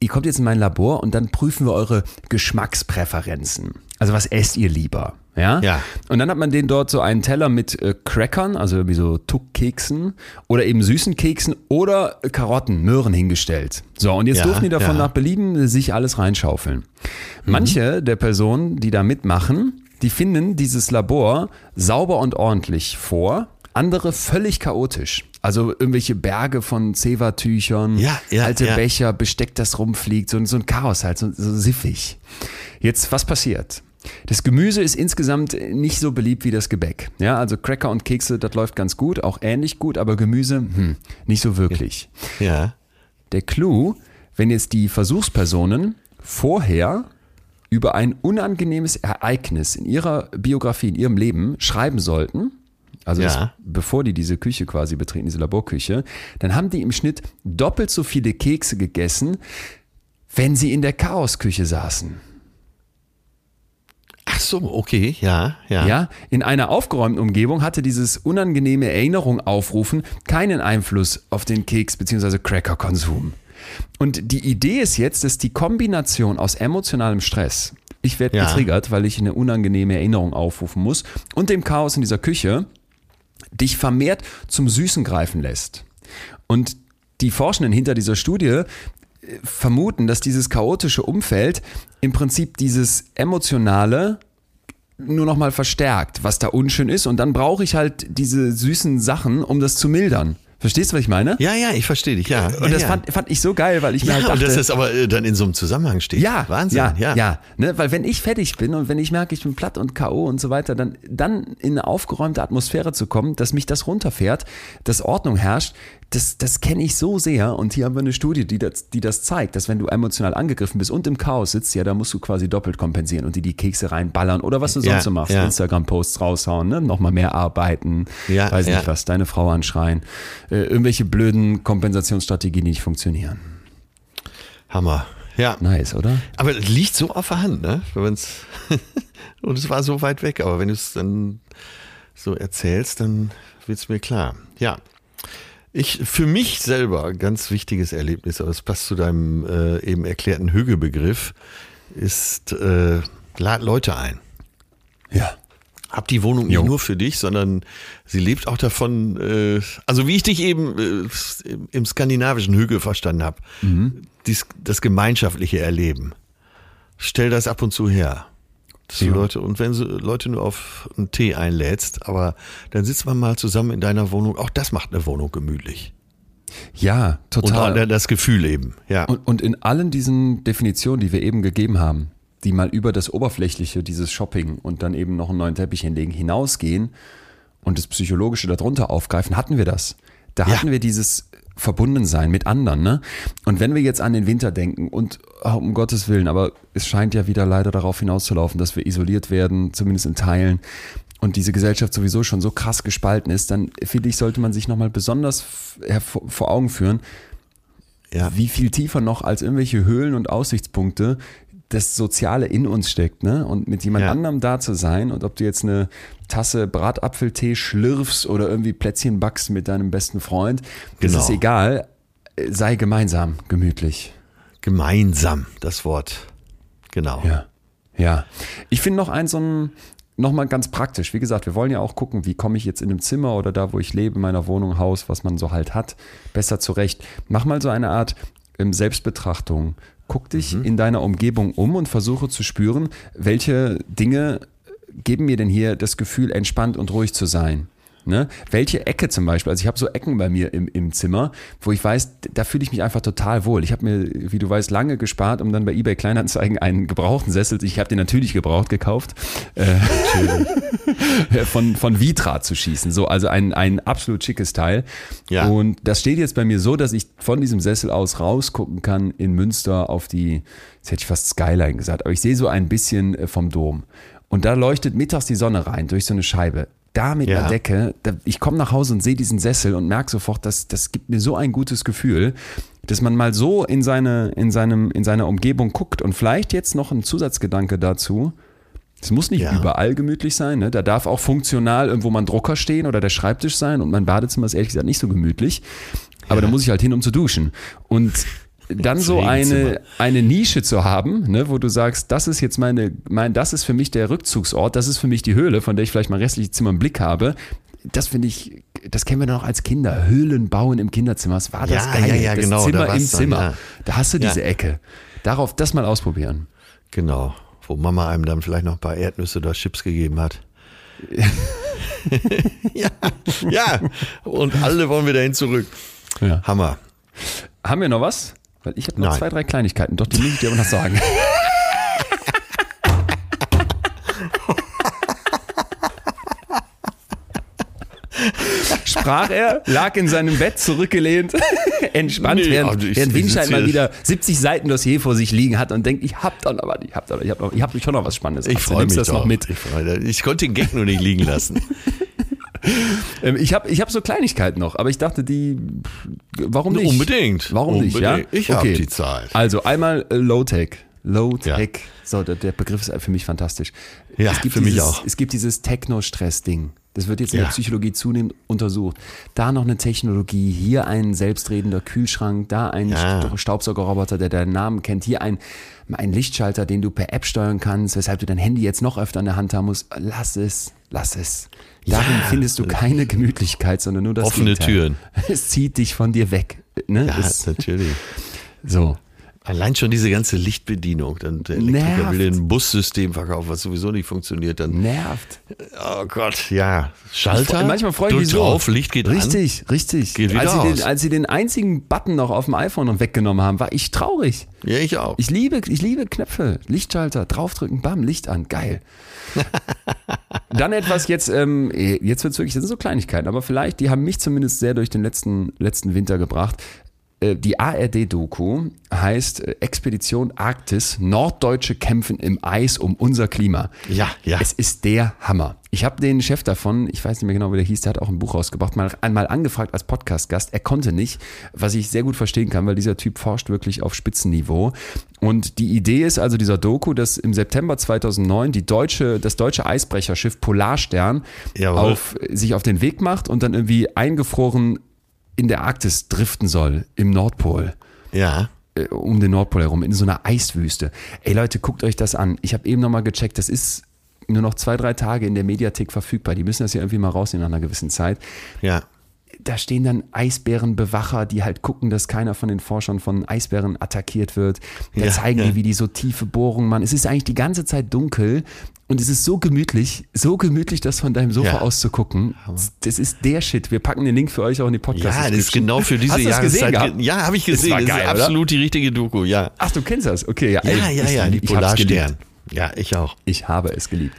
A: ihr kommt jetzt in mein Labor und dann prüfen wir eure Geschmackspräferenzen. Also was esst ihr lieber? Ja?
B: Ja.
A: Und dann hat man denen dort so einen Teller mit äh, Crackern, also wie so Tuckkeksen oder eben süßen Keksen oder äh, Karotten, Möhren hingestellt. So, und jetzt
B: Ja,
A: durften die davon
B: ja.
A: nach Belieben sich alles reinschaufeln. Manche der Personen, die da mitmachen, die finden dieses Labor sauber und ordentlich vor, andere völlig chaotisch. Also irgendwelche Berge von Zewa-Tüchern,
B: Ja, ja,
A: alte
B: ja.
A: Becher, Besteck, das rumfliegt, so, so ein Chaos halt, so, so siffig. Jetzt, was passiert? Das Gemüse ist insgesamt nicht so beliebt wie das Gebäck. Ja, also Cracker und Kekse, das läuft ganz gut, auch ähnlich gut, aber Gemüse, hm, nicht so wirklich.
B: Ja.
A: Der Clou, wenn jetzt die Versuchspersonen vorher über ein unangenehmes Ereignis in ihrer Biografie, in ihrem Leben schreiben sollten, also
B: Ja.
A: das, bevor die diese Küche quasi betreten, diese Laborküche, dann haben die im Schnitt doppelt so viele Kekse gegessen, wenn sie in der Chaosküche saßen.
B: Ach so, okay, ja, ja.
A: Ja, in einer aufgeräumten Umgebung hatte dieses unangenehme Erinnerung aufrufen keinen Einfluss auf den Keks- bzw. Cracker-Konsum. Und die Idee ist jetzt, dass die Kombination aus emotionalem Stress, ich werde
B: Ja.
A: getriggert, weil ich eine unangenehme Erinnerung aufrufen muss, und dem Chaos in dieser Küche, dich vermehrt zum Süßen greifen lässt. Und die Forschenden hinter dieser Studie vermuten, dass dieses chaotische Umfeld im Prinzip dieses emotionale nur noch mal verstärkt, was da unschön ist. Und dann brauche ich halt diese süßen Sachen, um das zu mildern. Verstehst du, was ich meine?
B: Ja, ja, ich verstehe dich, ja.
A: Und
B: ja,
A: das
B: ja.
A: fand, fand ich so geil, weil ich mir
B: ja,
A: halt
B: und
A: dachte,
B: dass das aber äh, dann in so einem Zusammenhang steht.
A: ja,
B: Wahnsinn,
A: ja,
B: ja.
A: ja, ne? weil wenn ich fertig bin und wenn ich merke, ich bin platt und K.O. und so weiter, dann, dann in eine aufgeräumte Atmosphäre zu kommen, dass mich das runterfährt, dass Ordnung herrscht, das, das kenne ich so sehr und hier haben wir eine Studie, die das, die das zeigt, dass wenn du emotional angegriffen bist und im Chaos sitzt, ja, da musst du quasi doppelt kompensieren und die die Kekse reinballern oder was du sonst
B: Ja,
A: so machst,
B: ja.
A: Instagram-Posts raushauen, ne? nochmal mehr arbeiten,
B: Ja,
A: weiß nicht was, deine Frau anschreien, äh, irgendwelche blöden Kompensationsstrategien, die nicht funktionieren.
B: Hammer. Ja.
A: Nice, oder?
B: Aber es liegt so auf der Hand, ne? Und es war so weit weg, aber wenn du es dann so erzählst, dann wird's mir klar. Ja. Ich, für mich selber ganz wichtiges Erlebnis, aber es passt zu deinem äh, eben erklärten Hügelbegriff, ist äh, lad Leute ein.
A: Ja.
B: Hab die Wohnung nicht
A: Jo.
B: nur für dich, sondern sie lebt auch davon, äh, also wie ich dich eben äh, im- skandinavischen Hügel verstanden habe, dies, das gemeinschaftliche Erleben. Stell das ab und zu her. Dass
A: Ja.
B: Leute, und wenn du Leute nur auf einen Tee einlädst, aber dann sitzt man mal zusammen in deiner Wohnung, auch das macht eine Wohnung gemütlich.
A: Ja,
B: Und
A: total.
B: auch das Gefühl eben, ja.
A: Und, und in allen diesen Definitionen, die wir eben gegeben haben, die mal über das Oberflächliche, dieses Shopping und dann eben noch einen neuen Teppich hinlegen, hinausgehen und das Psychologische darunter aufgreifen, hatten wir das. Da
B: Ja.
A: hatten wir dieses Verbundensein mit anderen. Ne? Und wenn wir jetzt an den Winter denken und oh, um Gottes Willen, aber es scheint ja wieder leider darauf hinauszulaufen, dass wir isoliert werden, zumindest in Teilen, und diese Gesellschaft sowieso schon so krass gespalten ist, dann finde ich, sollte man sich nochmal besonders vor Augen führen,
B: ja.
A: wie viel tiefer noch als irgendwelche Höhlen und Aussichtspunkte das Soziale in uns steckt, ne? Und mit jemand
B: Ja.
A: anderem da zu sein und ob du jetzt eine Tasse Bratapfeltee schlürfst oder irgendwie Plätzchen backst mit deinem besten Freund, das
B: Genau.
A: ist egal. Sei gemeinsam, gemütlich.
B: Gemeinsam, das Wort. Genau.
A: Ja. Ja. Ich finde noch ein so ein, nochmal ganz praktisch. Wie gesagt, wir wollen ja auch gucken, wie komme ich jetzt in einem Zimmer oder da, wo ich lebe, in meiner Wohnung, Haus, was man so halt hat, besser zurecht. Mach mal so eine Art ähm, Selbstbetrachtung. Guck dich in deiner Umgebung um und versuche zu spüren, welche Dinge geben mir denn hier das Gefühl, entspannt und ruhig zu sein. Ne? Welche Ecke zum Beispiel, also ich habe so Ecken bei mir im, im Zimmer, wo ich weiß, da fühle ich mich einfach total wohl. Ich habe mir, wie du weißt, lange gespart, um dann bei eBay Kleinanzeigen einen gebrauchten Sessel, ich habe den natürlich gebraucht gekauft, äh, von, von Vitra zu schießen. So, also ein, ein absolut schickes Teil.
B: Ja.
A: Und das steht jetzt bei mir so, dass ich von diesem Sessel aus rausgucken kann in Münster auf die, jetzt hätte ich fast Skyline gesagt, aber ich sehe so ein bisschen äh, vom Dom. Und da leuchtet mittags die Sonne rein durch so eine Scheibe. Da mit
B: Ja.
A: einer Decke, da, ich komme nach Hause und sehe diesen Sessel und merke sofort, dass das gibt mir so ein gutes Gefühl, dass man mal so in seine, in seinem, in seiner Umgebung guckt und vielleicht jetzt noch ein Zusatzgedanke dazu. Es muss nicht
B: Ja.
A: überall gemütlich sein, ne? Da darf auch funktional irgendwo mal ein Drucker stehen oder der Schreibtisch sein und mein Badezimmer ist ehrlich gesagt nicht so gemütlich. Aber da muss ich halt hin, um zu duschen. Und dann so eine, eine Nische zu haben, ne, wo du sagst, das ist jetzt meine, mein, das ist für mich der Rückzugsort, das ist für mich die Höhle, von der ich vielleicht mein restliches Zimmer im Blick habe. Das finde ich, das kennen wir noch als Kinder. Höhlen bauen im Kinderzimmer. Was war das
B: Ja,
A: geil?
B: ja, ja,
A: das
B: genau, da
A: Zimmer im
B: war's dann,
A: Zimmer.
B: ja.
A: Da hast du diese Ecke. Darauf, das mal ausprobieren.
B: Genau. Wo Mama einem dann vielleicht noch ein paar Erdnüsse oder Chips gegeben hat. ja, ja. Und alle wollen wir dahin zurück. Hammer.
A: Haben wir noch was? Weil ich habe noch
B: Nein.
A: zwei, drei Kleinigkeiten, doch die muss ich dir aber noch sagen. Sprach er, lag in seinem Bett zurückgelehnt, entspannt,
B: Nee,
A: während,
B: also ich-
A: während
B: sitze
A: mal wieder 70 Seiten Dossier vor sich liegen hat und denkt, ich hab doch noch was, ich hab doch, ich hab, noch, ich hab schon noch was Spannendes.
B: Ich freue mich
A: das noch
B: doch.
A: mit.
B: Ich, freu- ich konnte den Gag nur nicht liegen lassen.
A: Ähm, Ich habe ich hab so Kleinigkeiten noch, aber ich dachte, die, warum nicht?
B: Unbedingt.
A: Warum nicht, ja?
B: Unbedingt. Ich hab die Zeit.
A: Also einmal äh, Low-Tech. Low-Tech. Ja. So, der, der, Begriff ist für mich fantastisch.
B: Ja, für
A: dieses,
B: mich auch.
A: Es gibt dieses Techno-Stress-Ding. Das wird jetzt in ja. der Psychologie zunehmend untersucht. Da noch eine Technologie, hier ein selbstredender Kühlschrank, da ein ja. Staubsaugerroboter, der deinen Namen kennt, hier ein, ein Lichtschalter, den du per App steuern kannst, weshalb du dein Handy jetzt noch öfter in der Hand haben musst. Lass es, lass es. Darin ja. findest du keine Gemütlichkeit, sondern nur das
B: Offene Gegenteil. Türen.
A: Es zieht dich von dir weg. Ne?
B: Ja,
A: es,
B: natürlich.
A: So.
B: Allein schon diese ganze Lichtbedienung, dann der Elektriker Nervt. will ein Bussystem verkaufen, was sowieso nicht funktioniert, dann
A: nervt.
B: Oh Gott, ja. Schalter.
A: Ich, manchmal freue ich mich so.
B: drauf, Licht geht
A: richtig,
B: an.
A: Richtig, richtig. Als, sie den, als sie den einzigen Button noch auf dem iPhone weggenommen haben, war ich traurig.
B: Ja, ich auch.
A: Ich liebe, ich liebe Knöpfe, Lichtschalter, draufdrücken, bam, Licht an, geil. Dann etwas jetzt, ähm, jetzt wird es wirklich, das sind so Kleinigkeiten, aber vielleicht, die haben mich zumindest sehr durch den letzten, letzten Winter gebracht. Äh, die ARD-Doku heißt äh, Expedition Arktis, Norddeutsche kämpfen im Eis um unser Klima.
B: Ja, ja.
A: Es ist der Hammer. Ich habe den Chef davon, ich weiß nicht mehr genau, wie der hieß, der hat auch ein Buch rausgebracht, mal einmal angefragt als Podcast-Gast. Er konnte nicht, was ich sehr gut verstehen kann, weil dieser Typ forscht wirklich auf Spitzenniveau. Und die Idee ist also dieser Doku, dass im September 2009 die deutsche, das deutsche Eisbrecherschiff Polarstern auf, sich auf den Weg macht und dann irgendwie eingefroren in der Arktis driften soll, im Nordpol.
B: Ja.
A: Äh, um den Nordpol herum, in so einer Eiswüste. Ey Leute, guckt euch das an. Ich habe eben nochmal gecheckt, das ist nur noch zwei, drei Tage in der Mediathek verfügbar. Die müssen das ja irgendwie mal rausnehmen nach einer gewissen Zeit.
B: Ja
A: da stehen dann Eisbärenbewacher, die halt gucken, dass keiner von den Forschern von Eisbären attackiert wird. Da ja, zeigen ja. die, wie die so tiefe Bohrungen machen. Es ist eigentlich die ganze Zeit dunkel und es ist so gemütlich, so gemütlich, das von deinem Sofa ja. aus zu gucken. Das ist der Shit. Wir packen den Link für euch auch in die podcast
B: Ja, das ist genau für diese Jahreszeit. Ja, habe ich gesehen. Das,
A: das geil,
B: ist absolut die richtige Doku, ja.
A: Ach, du kennst das? Okay, ja.
B: Ja, ja, ja, die Polarstern.
A: Ja, ich auch. Ich habe es geliebt.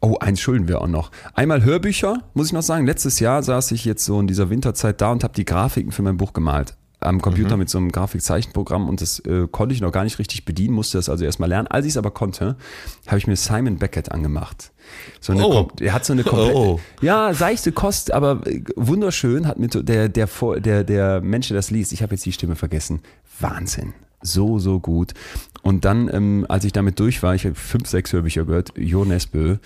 A: Oh, eins schulden wir auch noch. Einmal Hörbücher, muss ich noch sagen. Letztes Jahr saß ich jetzt so in dieser Winterzeit da und habe die Grafiken für mein Buch gemalt. Am Computer mhm. mit so einem Grafikzeichenprogramm und das äh, konnte ich noch gar nicht richtig bedienen, musste das also erstmal lernen. Als ich es aber konnte, habe ich mir Simon Beckett angemacht. So eine
B: oh.
A: er hat so eine komplette, oh. ja, seichte Kost, aber äh, wunderschön, hat mit der, der, der, der Mensch, der das liest, ich habe jetzt die Stimme vergessen. Wahnsinn so, so gut. Und dann, ähm, als ich damit durch war, ich habe fünf, sechs Hörbücher gehört, Jo Nesbø,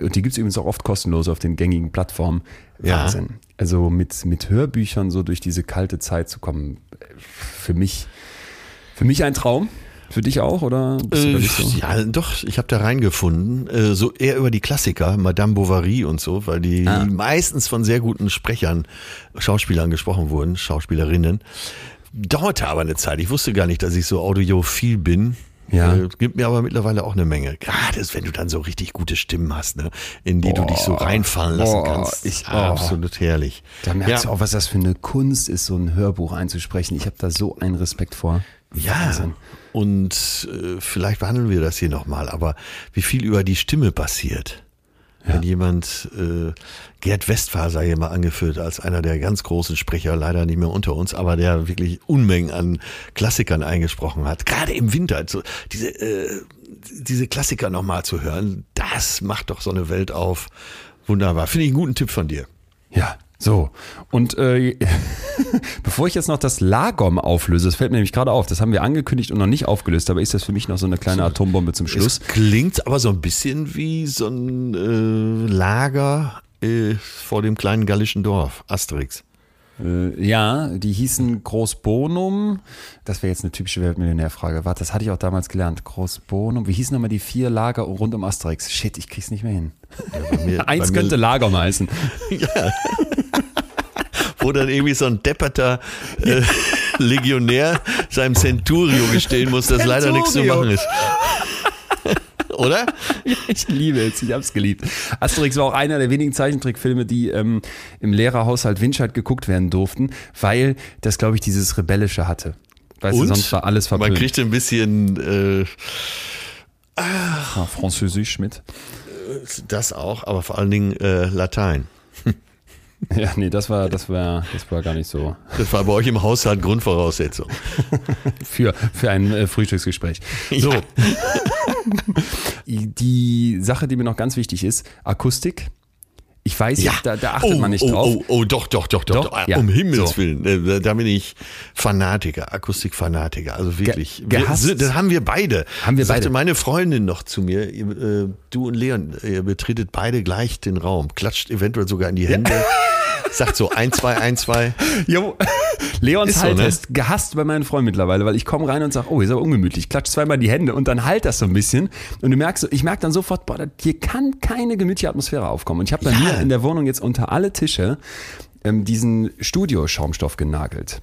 A: und die gibt es übrigens auch oft kostenlos auf den gängigen Plattformen. Wahnsinn. Ja. Also mit, mit Hörbüchern so durch diese kalte Zeit zu kommen, für mich, für mich ein Traum. Für dich auch oder?
B: Äh, so? Ja, doch. Ich habe da reingefunden. Äh, so eher über die Klassiker, Madame Bovary und so, weil die ah. meistens von sehr guten Sprechern, Schauspielern gesprochen wurden, Schauspielerinnen. Dauerte aber eine Zeit. Ich wusste gar nicht, dass ich so audiophil bin. Ja. Äh, gibt mir aber mittlerweile auch eine Menge. Gerade wenn du dann so richtig gute Stimmen hast, ne, in die boah, du dich so reinfallen lassen boah, kannst.
A: Ich, absolut herrlich. Da merkst ja. du auch, was das für eine Kunst ist, so ein Hörbuch einzusprechen. Ich habe da so einen Respekt vor.
B: Ja. Wahnsinn. Und äh, vielleicht behandeln wir das hier nochmal, aber wie viel über die Stimme passiert. Ja. Wenn jemand, äh, Gerd Westphal sei hier mal angeführt als einer der ganz großen Sprecher, leider nicht mehr unter uns, aber der wirklich Unmengen an Klassikern eingesprochen hat. Gerade im Winter, also diese, äh, diese Klassiker nochmal zu hören, das macht doch so eine Welt auf. Wunderbar. Finde ich einen guten Tipp von dir.
A: Ja, so, und äh, bevor ich jetzt noch das Lagom auflöse, das fällt mir nämlich gerade auf, das haben wir angekündigt und noch nicht aufgelöst, aber ist das für mich noch so eine kleine Atombombe zum Schluss?
B: Es klingt aber so ein bisschen wie so ein äh, Lager äh, vor dem kleinen gallischen Dorf, Asterix.
A: Äh, ja, die hießen Großbonum. Das wäre jetzt eine typische Weltmillionärfrage. Warte, das hatte ich auch damals gelernt. Großbonum. Wie hießen nochmal die vier Lager rund um Asterix? Shit, ich krieg's nicht mehr hin. Ja, mir, Eins könnte Lager heißen. ja.
B: Wo dann irgendwie so ein depperter äh, Legionär seinem Centurio gestehen muss, dass leider nichts zu machen ist oder?
A: ich liebe es, ich habe es geliebt. Asterix war auch einer der wenigen Zeichentrickfilme, die ähm, im Lehrerhaushalt Winscheid geguckt werden durften, weil das, glaube ich, dieses Rebellische hatte. Weißt Und? du, sonst war alles verpönt.
B: Man kriegte ein bisschen äh,
A: ah, Französisch mit.
B: Das auch, aber vor allen Dingen äh, Latein.
A: Ja, nee, das war, das war, das war gar nicht so.
B: Das war bei euch im Haushalt Grundvoraussetzung.
A: für, für ein äh, Frühstücksgespräch. So. Ja. die Sache, die mir noch ganz wichtig ist, Akustik. Ich weiß,
B: Ja,
A: da, da achtet
B: oh,
A: man nicht
B: oh,
A: drauf.
B: Oh, oh, doch, doch, doch, doch.
A: Doch? Ja.
B: Um Himmels
A: So.
B: Willen. Äh, Da bin ich Fanatiker, Akustikfanatiker. Also wirklich.
A: Ge-
B: Wir,
A: gehasst.
B: das haben wir beide.
A: Haben wir
B: Sagte
A: beide.
B: meine Freundin noch zu mir, ihr, äh, du und Leon, ihr betretet beide gleich den Raum. Klatscht eventuell sogar in die Hände. Sagt so ein, zwei, ein, zwei.
A: Jo. Leons
B: Ist so,
A: Haltest, gehasst bei meinen Freunden mittlerweile, weil ich komme rein und sage, oh, ist aber ungemütlich. Klatsch zweimal die Hände und dann halt das so ein bisschen. Und du merkst, ich merke dann sofort, boah, hier kann keine gemütliche Atmosphäre aufkommen. Und ich habe bei
B: Ja.
A: mir in der Wohnung jetzt unter alle Tische ähm, diesen Studio-Schaumstoff genagelt.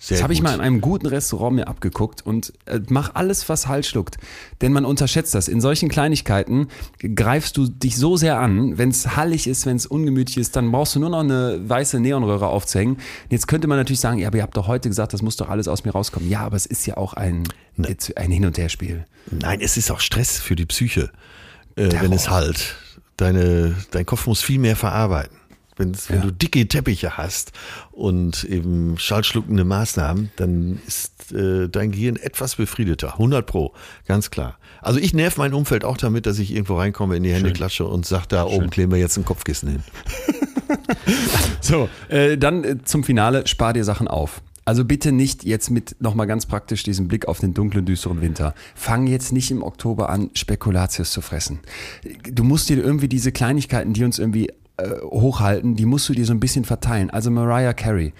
B: Sehr
A: das habe ich mal in einem guten Restaurant mir abgeguckt und äh, mach alles, was Halt schluckt. Denn man unterschätzt das. In solchen Kleinigkeiten greifst du dich so sehr an. Wenn es hallig ist, wenn es ungemütlich ist, dann brauchst du nur noch eine weiße Neonröhre aufzuhängen. Jetzt könnte man natürlich sagen, ja, aber ihr habt doch heute gesagt, das muss doch alles aus mir rauskommen. Ja, aber es ist ja auch ein, jetzt ein Hin- und Herspiel.
B: Nein, es ist auch Stress für die Psyche, äh, wenn es halt. Deine, dein Kopf muss viel mehr verarbeiten. Wenn's, wenn
A: Ja.
B: du dicke Teppiche hast und eben schallschluckende Maßnahmen, dann ist äh, dein Gehirn etwas befriedeter. 100 pro, ganz klar. Also ich nerv mein Umfeld auch damit, dass ich irgendwo reinkomme, in die Hände klatsche und sag, da oben kleben wir jetzt ein Kopfkissen hin.
A: So, äh, dann äh, zum Finale, spar dir Sachen auf. Also bitte nicht jetzt mit nochmal ganz praktisch diesen Blick auf den dunklen, düsteren Winter. Fang jetzt nicht im Oktober an, Spekulatius zu fressen. Du musst dir irgendwie diese Kleinigkeiten, die uns irgendwie äh, hochhalten, die musst du dir so ein bisschen verteilen. Also Mariah Carey.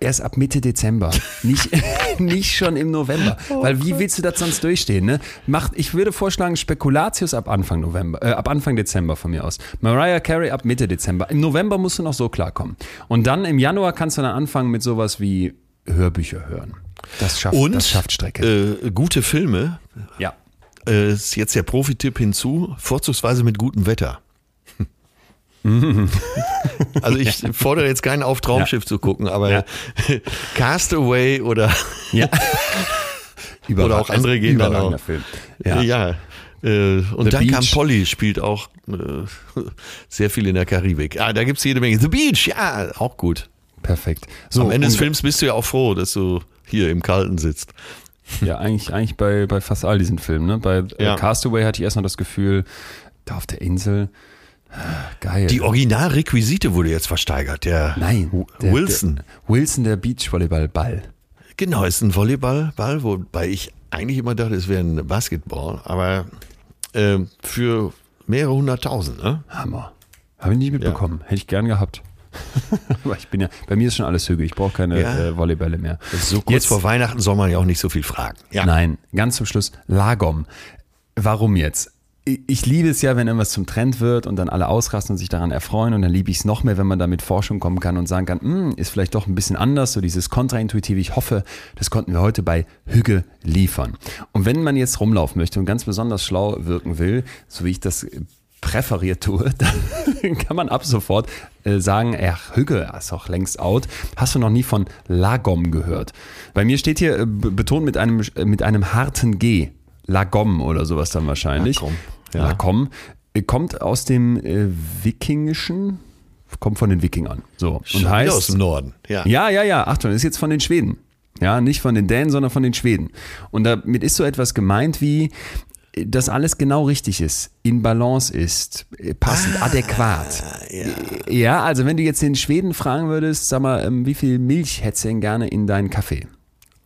A: Erst ab Mitte Dezember, nicht, nicht schon im November. Weil wie willst du das sonst durchstehen? Ne? Macht, ich würde vorschlagen, Spekulatius ab Anfang November, äh, ab Anfang Dezember von mir aus. Mariah Carey ab Mitte Dezember. Im November musst du noch so klarkommen. Und dann im Januar kannst du dann anfangen mit sowas wie Hörbücher hören. Das schafft,
B: Und
A: das schafft Strecke.
B: Äh, gute Filme,
A: ja.
B: äh, ist jetzt der Profi-Tipp hinzu, vorzugsweise mit gutem Wetter. also ich fordere jetzt keinen auf, Traumschiff zu gucken, aber
A: Ja.
B: Castaway oder,
A: ja.
B: oder auch andere gehen dann auch.
A: Film.
B: Ja.
A: Ja.
B: Äh, und
A: The
B: dann kam
A: Beach.
B: Polly, spielt auch äh, sehr viel in der Karibik. Ah, da gibt's jede Menge. The Beach, ja, auch gut.
A: Perfekt. So,
B: Am Ende des Films bist du ja auch froh, dass du hier im Kalten sitzt.
A: Ja, eigentlich, eigentlich bei, bei fast all diesen Filmen. Ne? Bei äh,
B: Ja.
A: Castaway hatte ich erst noch das Gefühl, da auf der Insel, geil.
B: Die Originalrequisite wurde jetzt versteigert. Der
A: Nein, der,
B: Wilson.
A: Der, Wilson, der Beachvolleyball-Ball.
B: Genau, ist ein Volleyballball, wobei ich eigentlich immer dachte, es wäre ein Basketball, aber äh, für mehrere hunderttausend, ne?
A: Hammer. Habe ich nicht mitbekommen. Hätte ich gern gehabt. Aber ich bin ja, bei mir ist schon alles Hügel. Ich brauche keine
B: Ja.
A: äh, Volleybälle mehr.
B: So kurz
A: Jetzt-
B: vor Weihnachten soll man ja auch nicht so viel fragen. Ja.
A: Nein, ganz zum Schluss, Lagom. Warum jetzt? Ich liebe es ja, wenn irgendwas zum Trend wird und dann alle ausrasten und sich daran erfreuen und dann liebe ich es noch mehr, wenn man da mit Forschung kommen kann und sagen kann, "Hm, ist vielleicht doch ein bisschen anders, so dieses kontraintuitive. Ich hoffe, das konnten wir heute bei Hügge liefern. Und wenn man jetzt rumlaufen möchte und ganz besonders schlau wirken will, so wie ich das präferiert tue, dann kann man ab sofort äh, sagen, ach, Hügge ist auch längst out. Hast du noch nie von Lagom gehört? Bei mir steht hier äh, be- betont mit einem, äh, mit einem harten G. Lagom oder sowas dann wahrscheinlich.
B: Lagom, ja.
A: Lagom. Äh, Kommt aus dem äh, Wikingischen, kommt von den Wikingern. So.
B: Schon
A: Und
B: wieder
A: heißt,
B: aus dem Norden. Ja.
A: ja, ja, ja. Achtung, ist jetzt von den Schweden. Ja, nicht von den Dänen, sondern von den Schweden. Und damit ist so etwas gemeint wie, dass alles genau richtig ist, in Balance ist, äh, passend, adäquat.
B: ja.
A: Ja, also wenn du jetzt den Schweden fragen würdest, sag mal, ähm, wie viel Milch hättest du denn gerne in deinen Kaffee?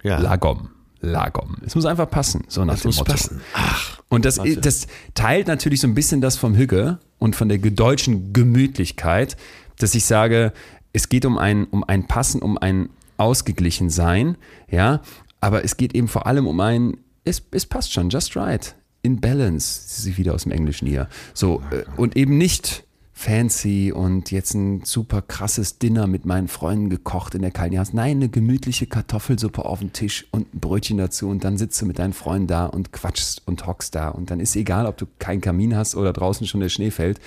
B: Ja.
A: Lagom. Lagom. Es muss einfach passen, so nach
B: Das
A: dem
B: muss
A: Motto.
B: passen. Ach,
A: Und das, das teilt natürlich so ein bisschen das vom Hügge und von der deutschen Gemütlichkeit, dass ich sage, es geht um ein, um ein Passen, um ein Ausgeglichensein, ja, aber es geht eben vor allem um ein, es, es passt schon, just right, in balance, ist wieder aus dem Englischen hier. So, äh, und eben nicht fancy und jetzt ein super krasses Dinner mit meinen Freunden gekocht in der kalten Jahreszeit. Nein, eine gemütliche Kartoffelsuppe auf dem Tisch und ein Brötchen dazu und dann sitzt du mit deinen Freunden da und quatschst und hockst da und dann ist egal, ob du keinen Kamin hast oder draußen schon der Schnee fällt.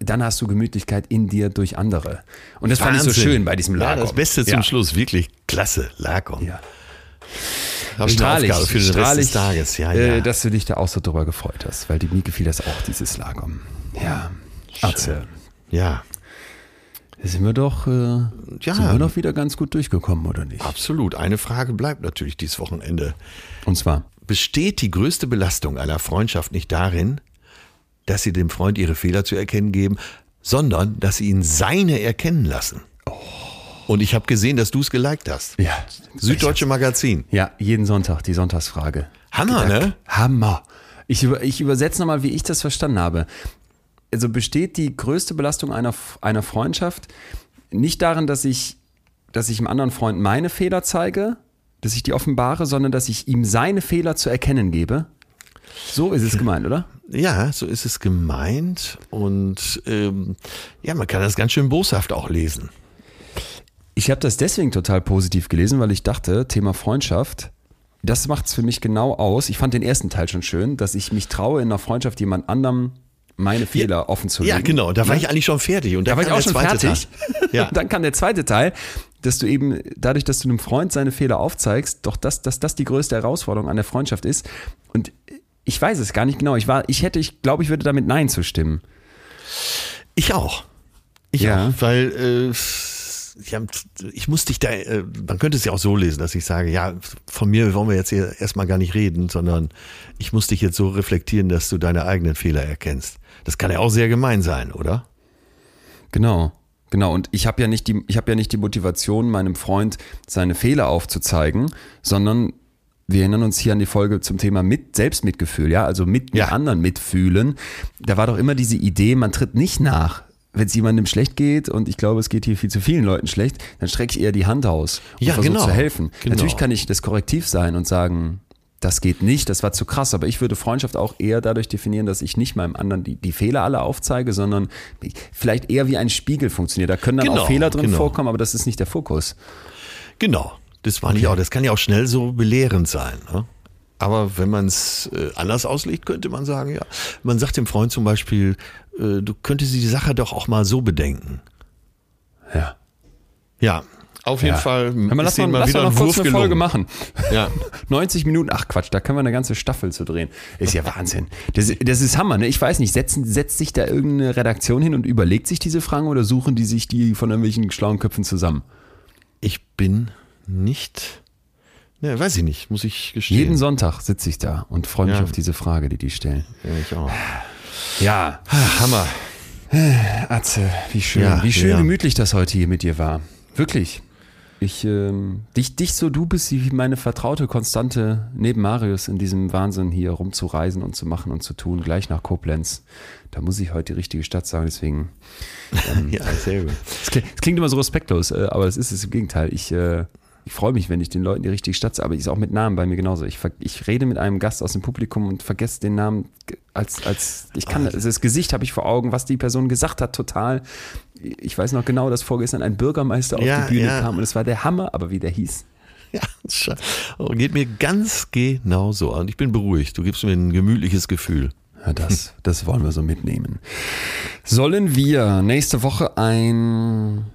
A: Dann hast du Gemütlichkeit in dir durch andere. Und das fand ich so
B: Wahnsinn.
A: schön bei diesem
B: Ja,
A: Lager.
B: das Beste zum Schluss, wirklich klasse. Lagom.
A: Ja.
B: Habe
A: Strahlig,
B: Aufgabe für den Rest des
A: strahlig,
B: Tages. Ja,
A: Äh,
B: ja.
A: dass du dich da auch so drüber gefreut hast, weil die, mir gefiel das auch, dieses Lager. Ja. Atze,
B: ja,
A: sind wir doch, äh,
B: Ja.
A: sind wir doch wieder ganz gut durchgekommen, oder nicht?
B: absolut. Eine Frage bleibt natürlich dieses Wochenende.
A: Und zwar,
B: Besteht die größte Belastung einer Freundschaft nicht darin, dass sie dem Freund ihre Fehler zu erkennen geben, sondern dass sie ihn seine erkennen lassen. Und ich habe gesehen, dass du es geliked hast.
A: Ja.
B: Süddeutsche Magazin.
A: Ja, jeden Sonntag, die Sonntagsfrage.
B: Hammer, ne?
A: Hammer. Ich, über, ich übersetze nochmal, wie ich das verstanden habe. Also besteht die größte Belastung einer, einer Freundschaft nicht darin, dass ich, dass ich einem anderen Freund meine Fehler zeige, dass ich die offenbare, sondern dass ich ihm seine Fehler zu erkennen gebe? So ist es gemeint, oder?
B: Ja, so ist es gemeint. Und ähm, ja, man kann das ganz schön boshaft auch lesen.
A: Ich habe das deswegen total positiv gelesen, weil ich dachte, Thema Freundschaft, das macht es für mich genau aus. Ich fand den ersten Teil schon schön, dass ich mich traue, in einer Freundschaft jemand anderem meine Fehler
B: ja,
A: offen zu legen.
B: Ja, genau, da war ich eigentlich schon fertig. Und
A: da war ich auch schon fertig.
B: Ja.
A: Dann kam der zweite Teil, dass du eben, dadurch, dass du einem Freund seine Fehler aufzeigst, doch das, dass das die größte Herausforderung an der Freundschaft ist. Und ich weiß es gar nicht genau. Ich war, ich hätte, ich glaube, ich würde damit Nein zustimmen.
B: Ich auch. Ich
A: Ja.
B: auch, weil äh, ja, ich muss dich da, äh, man könnte es ja auch so lesen, dass ich sage, ja, von mir wollen wir jetzt hier erstmal gar nicht reden, sondern ich muss dich jetzt so reflektieren, dass du deine eigenen Fehler erkennst. Das kann ja auch sehr gemein sein, oder?
A: Genau. Genau, und ich habe ja nicht die, ich habe ja nicht die Motivation, meinem Freund seine Fehler aufzuzeigen, sondern wir erinnern uns hier an die Folge zum Thema mit Selbstmitgefühl, ja, also mit,
B: Ja.
A: anderen mitfühlen. Da war doch immer diese Idee, man tritt nicht nach. Wenn es jemandem schlecht geht und ich glaube, es geht hier viel zu vielen Leuten schlecht, dann strecke ich eher die Hand aus und
B: Ja,
A: versuche
B: genau.
A: zu helfen.
B: Genau.
A: Natürlich kann ich das korrektiv sein und sagen, das geht nicht, das war zu krass, aber ich würde Freundschaft auch eher dadurch definieren, dass ich nicht meinem anderen die, die Fehler alle aufzeige, sondern vielleicht eher wie ein Spiegel funktioniert. Da können dann
B: Genau,
A: auch Fehler drin
B: genau.
A: vorkommen, aber das ist nicht der Fokus.
B: Genau. Das war nicht auch, das kann ja auch schnell so belehrend sein. Ne? Aber wenn man es äh, anders auslegt, könnte man sagen, ja, man sagt dem Freund zum Beispiel, äh, du könntest die Sache doch auch mal so bedenken.
A: Ja.
B: Ja, auf jeden
A: ja.
B: Fall.
A: Hör mal, lass
B: denen
A: mal, lass mal noch kurz eine Folge machen.
B: Ja.
A: 90 Minuten, ach Quatsch, da können wir eine ganze Staffel zu drehen. Ist ja Wahnsinn. Das, das ist Hammer, ne? Ich weiß nicht, setzen, setzt sich da irgendeine Redaktion hin und überlegt sich diese Fragen oder suchen die sich die von irgendwelchen schlauen Köpfen zusammen?
B: Ich bin nicht, ne, weiß ich nicht, muss ich gestehen.
A: Jeden Sonntag sitze ich da und freue mich
B: Ja.
A: auf diese Frage, die die stellen.
B: Ja, ich auch.
A: Ja,
B: Hammer.
A: Atze, wie schön,
B: Ja,
A: wie schön
B: ja.
A: gemütlich das heute hier mit dir war. Wirklich. Ich, ähm, dich, dich so du bist wie meine vertraute Konstante neben Marius in diesem Wahnsinn hier rumzureisen und zu machen und zu tun, gleich nach Koblenz. Da muss ich heute die richtige Stadt sagen, deswegen.
B: Ja, sehr gut.
A: Es klingt, es klingt immer so respektlos, äh, aber das ist es im Gegenteil. Ich, äh, ich freue mich, wenn ich den Leuten die richtige Stadt sage, aber ich ist auch mit Namen bei mir genauso. Ich, ich rede mit einem Gast aus dem Publikum und vergesse den Namen als, als ich kann, also das Gesicht habe ich vor Augen, was die Person gesagt hat, total. Ich weiß noch genau, dass vorgestern ein Bürgermeister auf
B: Ja,
A: die Bühne
B: ja.
A: kam und es war der Hammer, aber wie der hieß.
B: Ja, oh, geht mir ganz genau so. Und ich bin beruhigt. Du gibst mir ein gemütliches Gefühl.
A: Ja, das, das wollen wir so mitnehmen. Sollen wir nächste Woche ein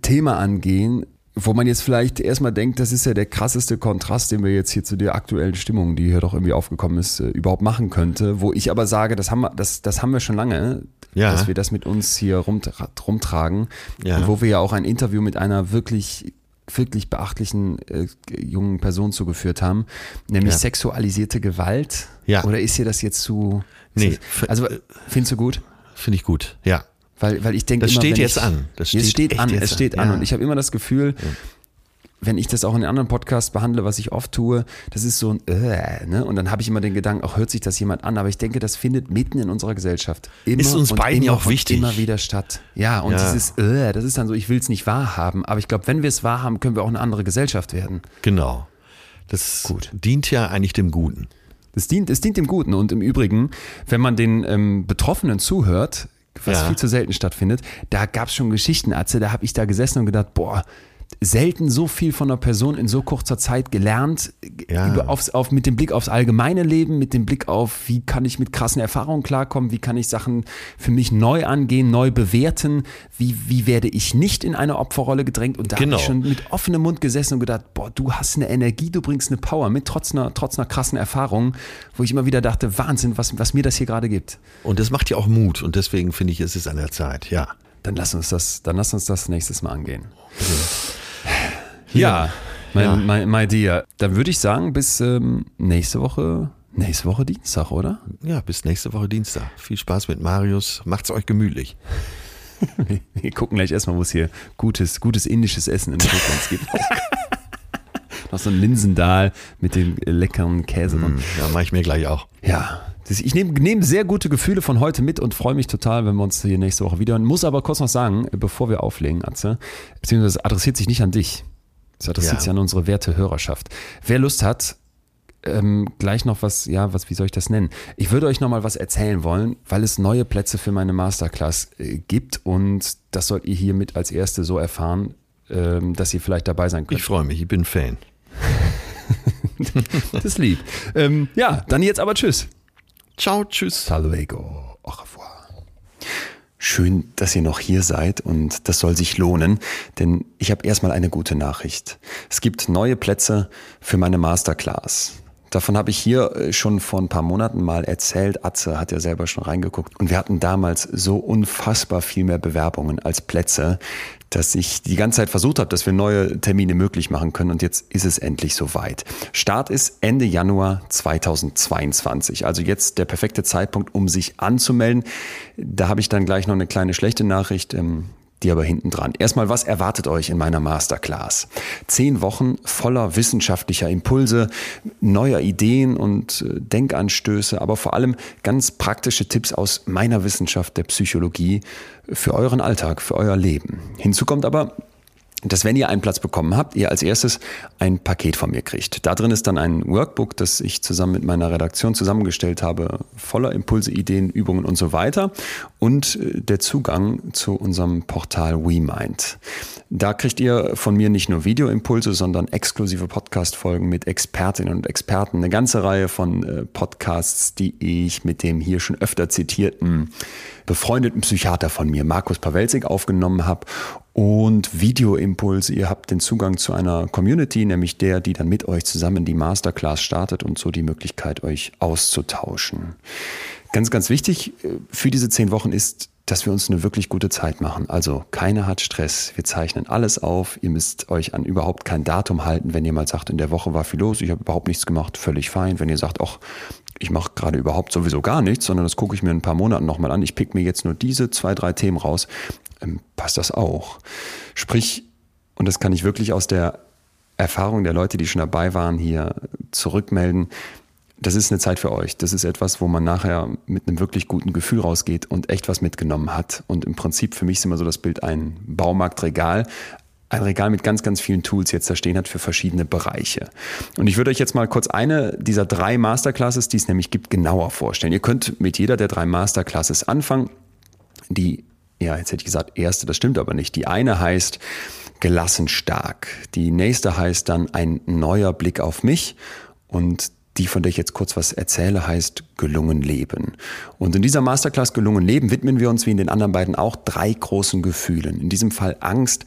A: Thema angehen, wo man jetzt vielleicht erstmal denkt, das ist ja der krasseste Kontrast, den wir jetzt hier zu der aktuellen Stimmung, die hier doch irgendwie aufgekommen ist, äh, überhaupt machen könnte. Wo ich aber sage, das haben wir, das, das haben wir schon lange,
B: Ja.
A: dass wir das mit uns hier rumtra rumtragen.
B: Ja.
A: Und wo wir ja auch ein Interview mit einer wirklich wirklich beachtlichen äh, jungen Person zugeführt haben, nämlich
B: Ja.
A: sexualisierte Gewalt.
B: Ja.
A: Oder ist dir das jetzt zu...
B: Nee,
A: also findest du gut?
B: Finde ich gut. Ja.
A: Weil, weil ich denke
B: Das
A: immer,
B: steht jetzt
A: ich,
B: an. Das
A: es
B: steht
A: steht an,
B: jetzt
A: es steht
B: an.
A: an.
B: Ja.
A: Und ich habe immer das Gefühl, wenn ich das auch in anderen Podcasts behandle, was ich oft tue, das ist so ein äh, ne? Und dann habe ich immer den Gedanken, auch hört sich das jemand an, aber ich denke, das findet mitten in unserer Gesellschaft immer
B: Ist uns
A: und
B: beiden ja
A: immer
B: auch wichtig.
A: immer wieder statt. Ja, und
B: Ja.
A: dieses äh, das ist dann so, ich will es nicht wahrhaben, aber ich glaube, wenn wir es wahrhaben, können wir auch eine andere Gesellschaft werden.
B: Genau. Das
A: Gut.
B: dient ja eigentlich dem Guten.
A: Es dient, es dient dem Guten. Und im Übrigen, wenn man den ähm, Betroffenen zuhört, was
B: Ja.
A: viel zu selten stattfindet, da gab es schon Geschichten, Atze, da habe ich da gesessen und gedacht, boah, selten so viel von einer Person in so kurzer Zeit gelernt,
B: Ja.
A: über, aufs, auf, mit dem Blick aufs allgemeine Leben, mit dem Blick auf, wie kann ich mit krassen Erfahrungen klarkommen, wie kann ich Sachen für mich neu angehen, neu bewerten, wie, wie werde ich nicht in eine Opferrolle gedrängt und da
B: Genau.
A: habe ich schon mit offenem Mund gesessen und gedacht, boah, du hast eine Energie, du bringst eine Power mit, trotz einer, trotz einer krassen Erfahrung, wo ich immer wieder dachte, Wahnsinn, was, was mir das hier gerade gibt.
B: Und das macht ja auch Mut. Und deswegen finde ich, es ist an der Zeit. Ja.
A: Dann lass uns das, dann lass uns das nächstes Mal angehen. Ja, mein,
B: Ja.
A: Mein, my dear. Dann würde ich sagen, bis ähm, nächste Woche Nächste Woche Dienstag, oder?
B: Ja, bis nächste Woche Dienstag. Viel Spaß mit Marius. Macht's euch gemütlich.
A: Wir gucken gleich erstmal, wo es hier gutes, gutes indisches Essen in Koblenz gibt. Noch so ein Linsendahl mit dem leckeren Käse drin.
B: Ja, mache ich mir gleich auch.
A: Ja, ich nehme nehm sehr gute Gefühle von heute mit und freue mich total, wenn wir uns hier nächste Woche wieder. Muss aber kurz noch sagen, bevor wir auflegen, Atze, beziehungsweise es adressiert sich nicht an dich. Es adressiert
B: Ja.
A: sich an unsere werte Hörerschaft. Wer Lust hat, ähm, gleich noch was, ja, was, wie soll ich das nennen? Ich würde euch noch mal was erzählen wollen, weil es neue Plätze für meine Masterclass äh, gibt und das sollt ihr hiermit als Erste so erfahren, ähm, dass ihr vielleicht dabei sein könnt.
B: Ich freue mich, ich bin Fan.
A: Das ist lieb. ähm, ja, dann jetzt aber tschüss.
B: Ciao, tschüss.
A: Hasta luego. Schön, dass ihr noch hier seid und das soll sich lohnen, denn ich habe erstmal eine gute Nachricht. Es gibt neue Plätze für meine Masterclass. Davon habe ich hier äh, schon vor ein paar Monaten mal erzählt. Atze hat ja selber schon reingeguckt. Und wir hatten damals so unfassbar viel mehr Bewerbungen als Plätze, dass ich die ganze Zeit versucht habe, dass wir neue Termine möglich machen können. Und jetzt ist es endlich soweit. Start ist Ende Januar 2022. Also jetzt der perfekte Zeitpunkt, um sich anzumelden. Da habe ich dann gleich noch eine kleine schlechte Nachricht. Die aber hinten dran. Erstmal, was erwartet euch in meiner Masterclass? Zehn Wochen voller wissenschaftlicher Impulse, neuer Ideen und äh, Denkanstöße, aber vor allem ganz praktische Tipps aus meiner Wissenschaft der Psychologie für euren Alltag, für euer Leben. Hinzu kommt aber, dass wenn ihr einen Platz bekommen habt, ihr als erstes ein Paket von mir kriegt. Da drin ist dann ein Workbook, das ich zusammen mit meiner Redaktion zusammengestellt habe, voller Impulse, Ideen, Übungen und so weiter und äh, der Zugang zu unserem Portal WeMind. Da kriegt ihr von mir nicht nur Videoimpulse, sondern exklusive Podcast-Folgen mit Expertinnen und Experten, eine ganze Reihe von äh, Podcasts, die ich mit dem hier schon öfter zitierten befreundeten Psychiater von mir, Markus Pawelzig, aufgenommen habe und Videoimpulse. Ihr habt den Zugang zu einer Community, nämlich der, die dann mit euch zusammen die Masterclass startet und so die Möglichkeit, euch auszutauschen. Ganz, ganz wichtig äh, für diese zehn Wochen ist, dass wir uns eine wirklich gute Zeit machen. Also keiner hat Stress. Wir zeichnen alles auf. Ihr müsst euch an überhaupt kein Datum halten. Wenn ihr mal sagt, in der Woche war viel los, ich habe überhaupt nichts gemacht, völlig fein. Wenn ihr sagt, ach, ich mache gerade überhaupt sowieso gar nichts, sondern das gucke ich mir in ein paar Monaten nochmal an. Ich pick mir jetzt nur diese zwei, drei Themen raus, ähm, passt das auch. Sprich, und das kann ich wirklich aus der Erfahrung der Leute, die schon dabei waren, hier zurückmelden. Das ist eine Zeit für euch. Das ist etwas, wo man nachher mit einem wirklich guten Gefühl rausgeht und echt was mitgenommen hat. Und im Prinzip für mich ist immer so das Bild ein Baumarktregal. Ein Regal mit ganz, ganz vielen Tools jetzt da stehen hat für verschiedene Bereiche. Und ich würde euch jetzt mal kurz eine dieser drei Masterclasses, die es nämlich gibt, genauer vorstellen. Ihr könnt mit jeder der drei Masterclasses anfangen. Die, ja, jetzt hätte ich gesagt, erste, das stimmt aber nicht. Die eine heißt gelassen stark. Die nächste heißt dann ein neuer Blick auf mich. Und die, von der ich jetzt kurz was erzähle, heißt gelungen leben. Und in dieser Masterclass gelungen leben widmen wir uns wie in den anderen beiden auch drei großen Gefühlen. In diesem Fall Angst,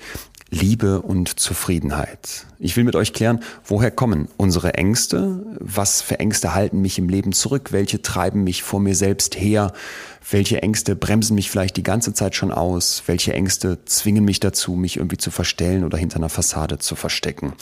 A: Liebe und Zufriedenheit. Ich will mit euch klären, woher kommen unsere Ängste? Was für Ängste halten mich im Leben zurück? Welche treiben mich vor mir selbst her? Welche Ängste bremsen mich vielleicht die ganze Zeit schon aus? Welche Ängste zwingen mich dazu, mich irgendwie zu verstellen oder hinter einer Fassade zu verstecken?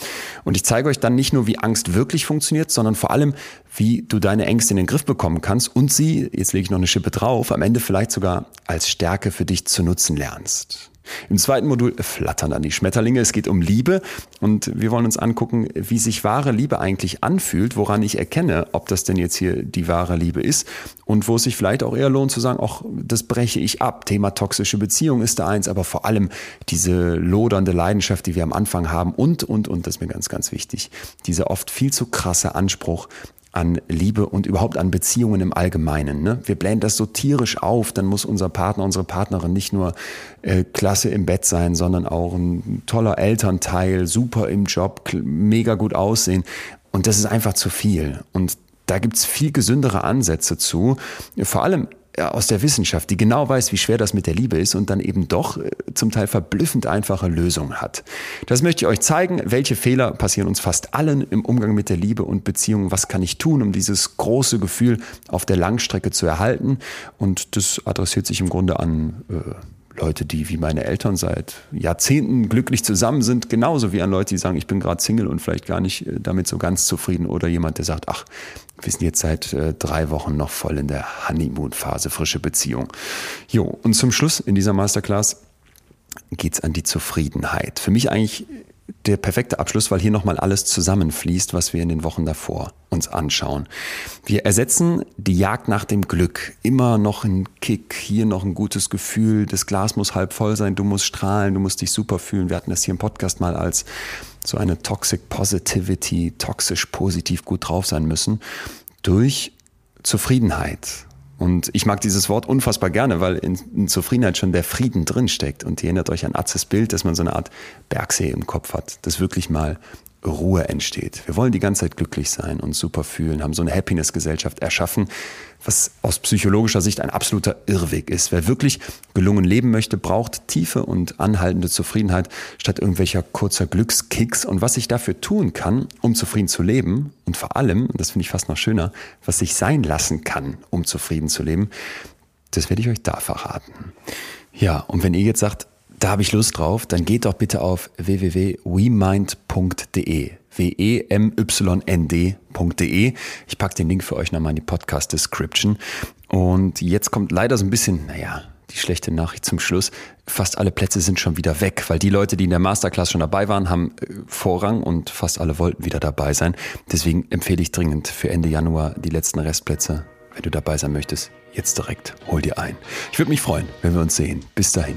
A: Und ich zeige euch dann nicht nur, wie Angst wirklich funktioniert, sondern vor allem, wie du deine Ängste in den Griff bekommen kannst und sie, jetzt lege ich noch eine Schippe drauf, am Ende vielleicht sogar als Stärke für dich zu nutzen lernst. Im zweiten Modul flattern dann die Schmetterlinge. Es geht um Liebe und wir wollen uns angucken, wie sich wahre Liebe eigentlich anfühlt, woran ich erkenne, ob das denn jetzt hier die wahre Liebe ist und wo es sich vielleicht auch eher lohnt zu sagen, ach, das breche ich ab. Thema toxische Beziehung ist da eins, aber vor allem diese lodernde Leidenschaft, die wir am Anfang haben und, und, und, das ist mir ganz, ganz wichtig, dieser oft viel zu krasse Anspruch an Liebe und überhaupt an Beziehungen im Allgemeinen. Ne? Wir blähen das so tierisch auf, dann muss unser Partner, unsere Partnerin nicht nur äh, klasse im Bett sein, sondern auch ein toller Elternteil, super im Job, mega gut aussehen. Und das ist einfach zu viel. Und da gibt's viel gesündere Ansätze zu. Vor allem aus der Wissenschaft, die genau weiß, wie schwer das mit der Liebe ist und dann eben doch äh, zum Teil verblüffend einfache Lösungen hat. Das möchte ich euch zeigen. Welche Fehler passieren uns fast allen im Umgang mit der Liebe und Beziehung? Was kann ich tun, um dieses große Gefühl auf der Langstrecke zu erhalten? Und das adressiert sich im Grunde an äh, Leute, die wie meine Eltern seit Jahrzehnten glücklich zusammen sind, genauso wie an Leute, die sagen, ich bin gerade Single und vielleicht gar nicht äh, damit so ganz zufrieden. Oder jemand, der sagt, ach, wir sind jetzt seit äh, drei Wochen noch voll in der Honeymoon-Phase, frische Beziehung. Jo, und zum Schluss in dieser Masterclass geht's an die Zufriedenheit. Für mich eigentlich der perfekte Abschluss, weil hier nochmal alles zusammenfließt, was wir in den Wochen davor uns anschauen. Wir ersetzen die Jagd nach dem Glück. Immer noch ein Kick, hier noch ein gutes Gefühl. Das Glas muss halb voll sein, du musst strahlen, du musst dich super fühlen. Wir hatten das hier im Podcast mal als so eine Toxic Positivity, toxisch positiv gut drauf sein müssen, durch Zufriedenheit und ich mag dieses Wort unfassbar gerne, weil in, in Zufriedenheit schon der Frieden drinsteckt. Und ihr erinnert euch an Atzes Bild, dass man so eine Art Bergsee im Kopf hat, dass wirklich mal Ruhe entsteht. Wir wollen die ganze Zeit glücklich sein und super fühlen, haben so eine Happiness-Gesellschaft erschaffen, was aus psychologischer Sicht ein absoluter Irrweg ist. Wer wirklich gelungen leben möchte, braucht tiefe und anhaltende Zufriedenheit statt irgendwelcher kurzer Glückskicks. Und was ich dafür tun kann, um zufrieden zu leben und vor allem, das finde ich fast noch schöner, was ich sein lassen kann, um zufrieden zu leben, das werde ich euch da verraten. Ja, und wenn ihr jetzt sagt, da habe ich Lust drauf, dann geht doch bitte auf www.wemind.de w-e-m-y-n-d.de. Ich packe den Link für euch nochmal in die Podcast-Description. Und jetzt kommt leider so ein bisschen, naja, die schlechte Nachricht zum Schluss. Fast alle Plätze sind schon wieder weg, weil die Leute, die in der Masterclass schon dabei waren, haben äh, Vorrang und fast alle wollten wieder dabei sein. Deswegen empfehle ich dringend für Ende Januar die letzten Restplätze. Wenn du dabei sein möchtest, jetzt direkt hol dir ein. Ich würde mich freuen, wenn wir uns sehen. Bis dahin.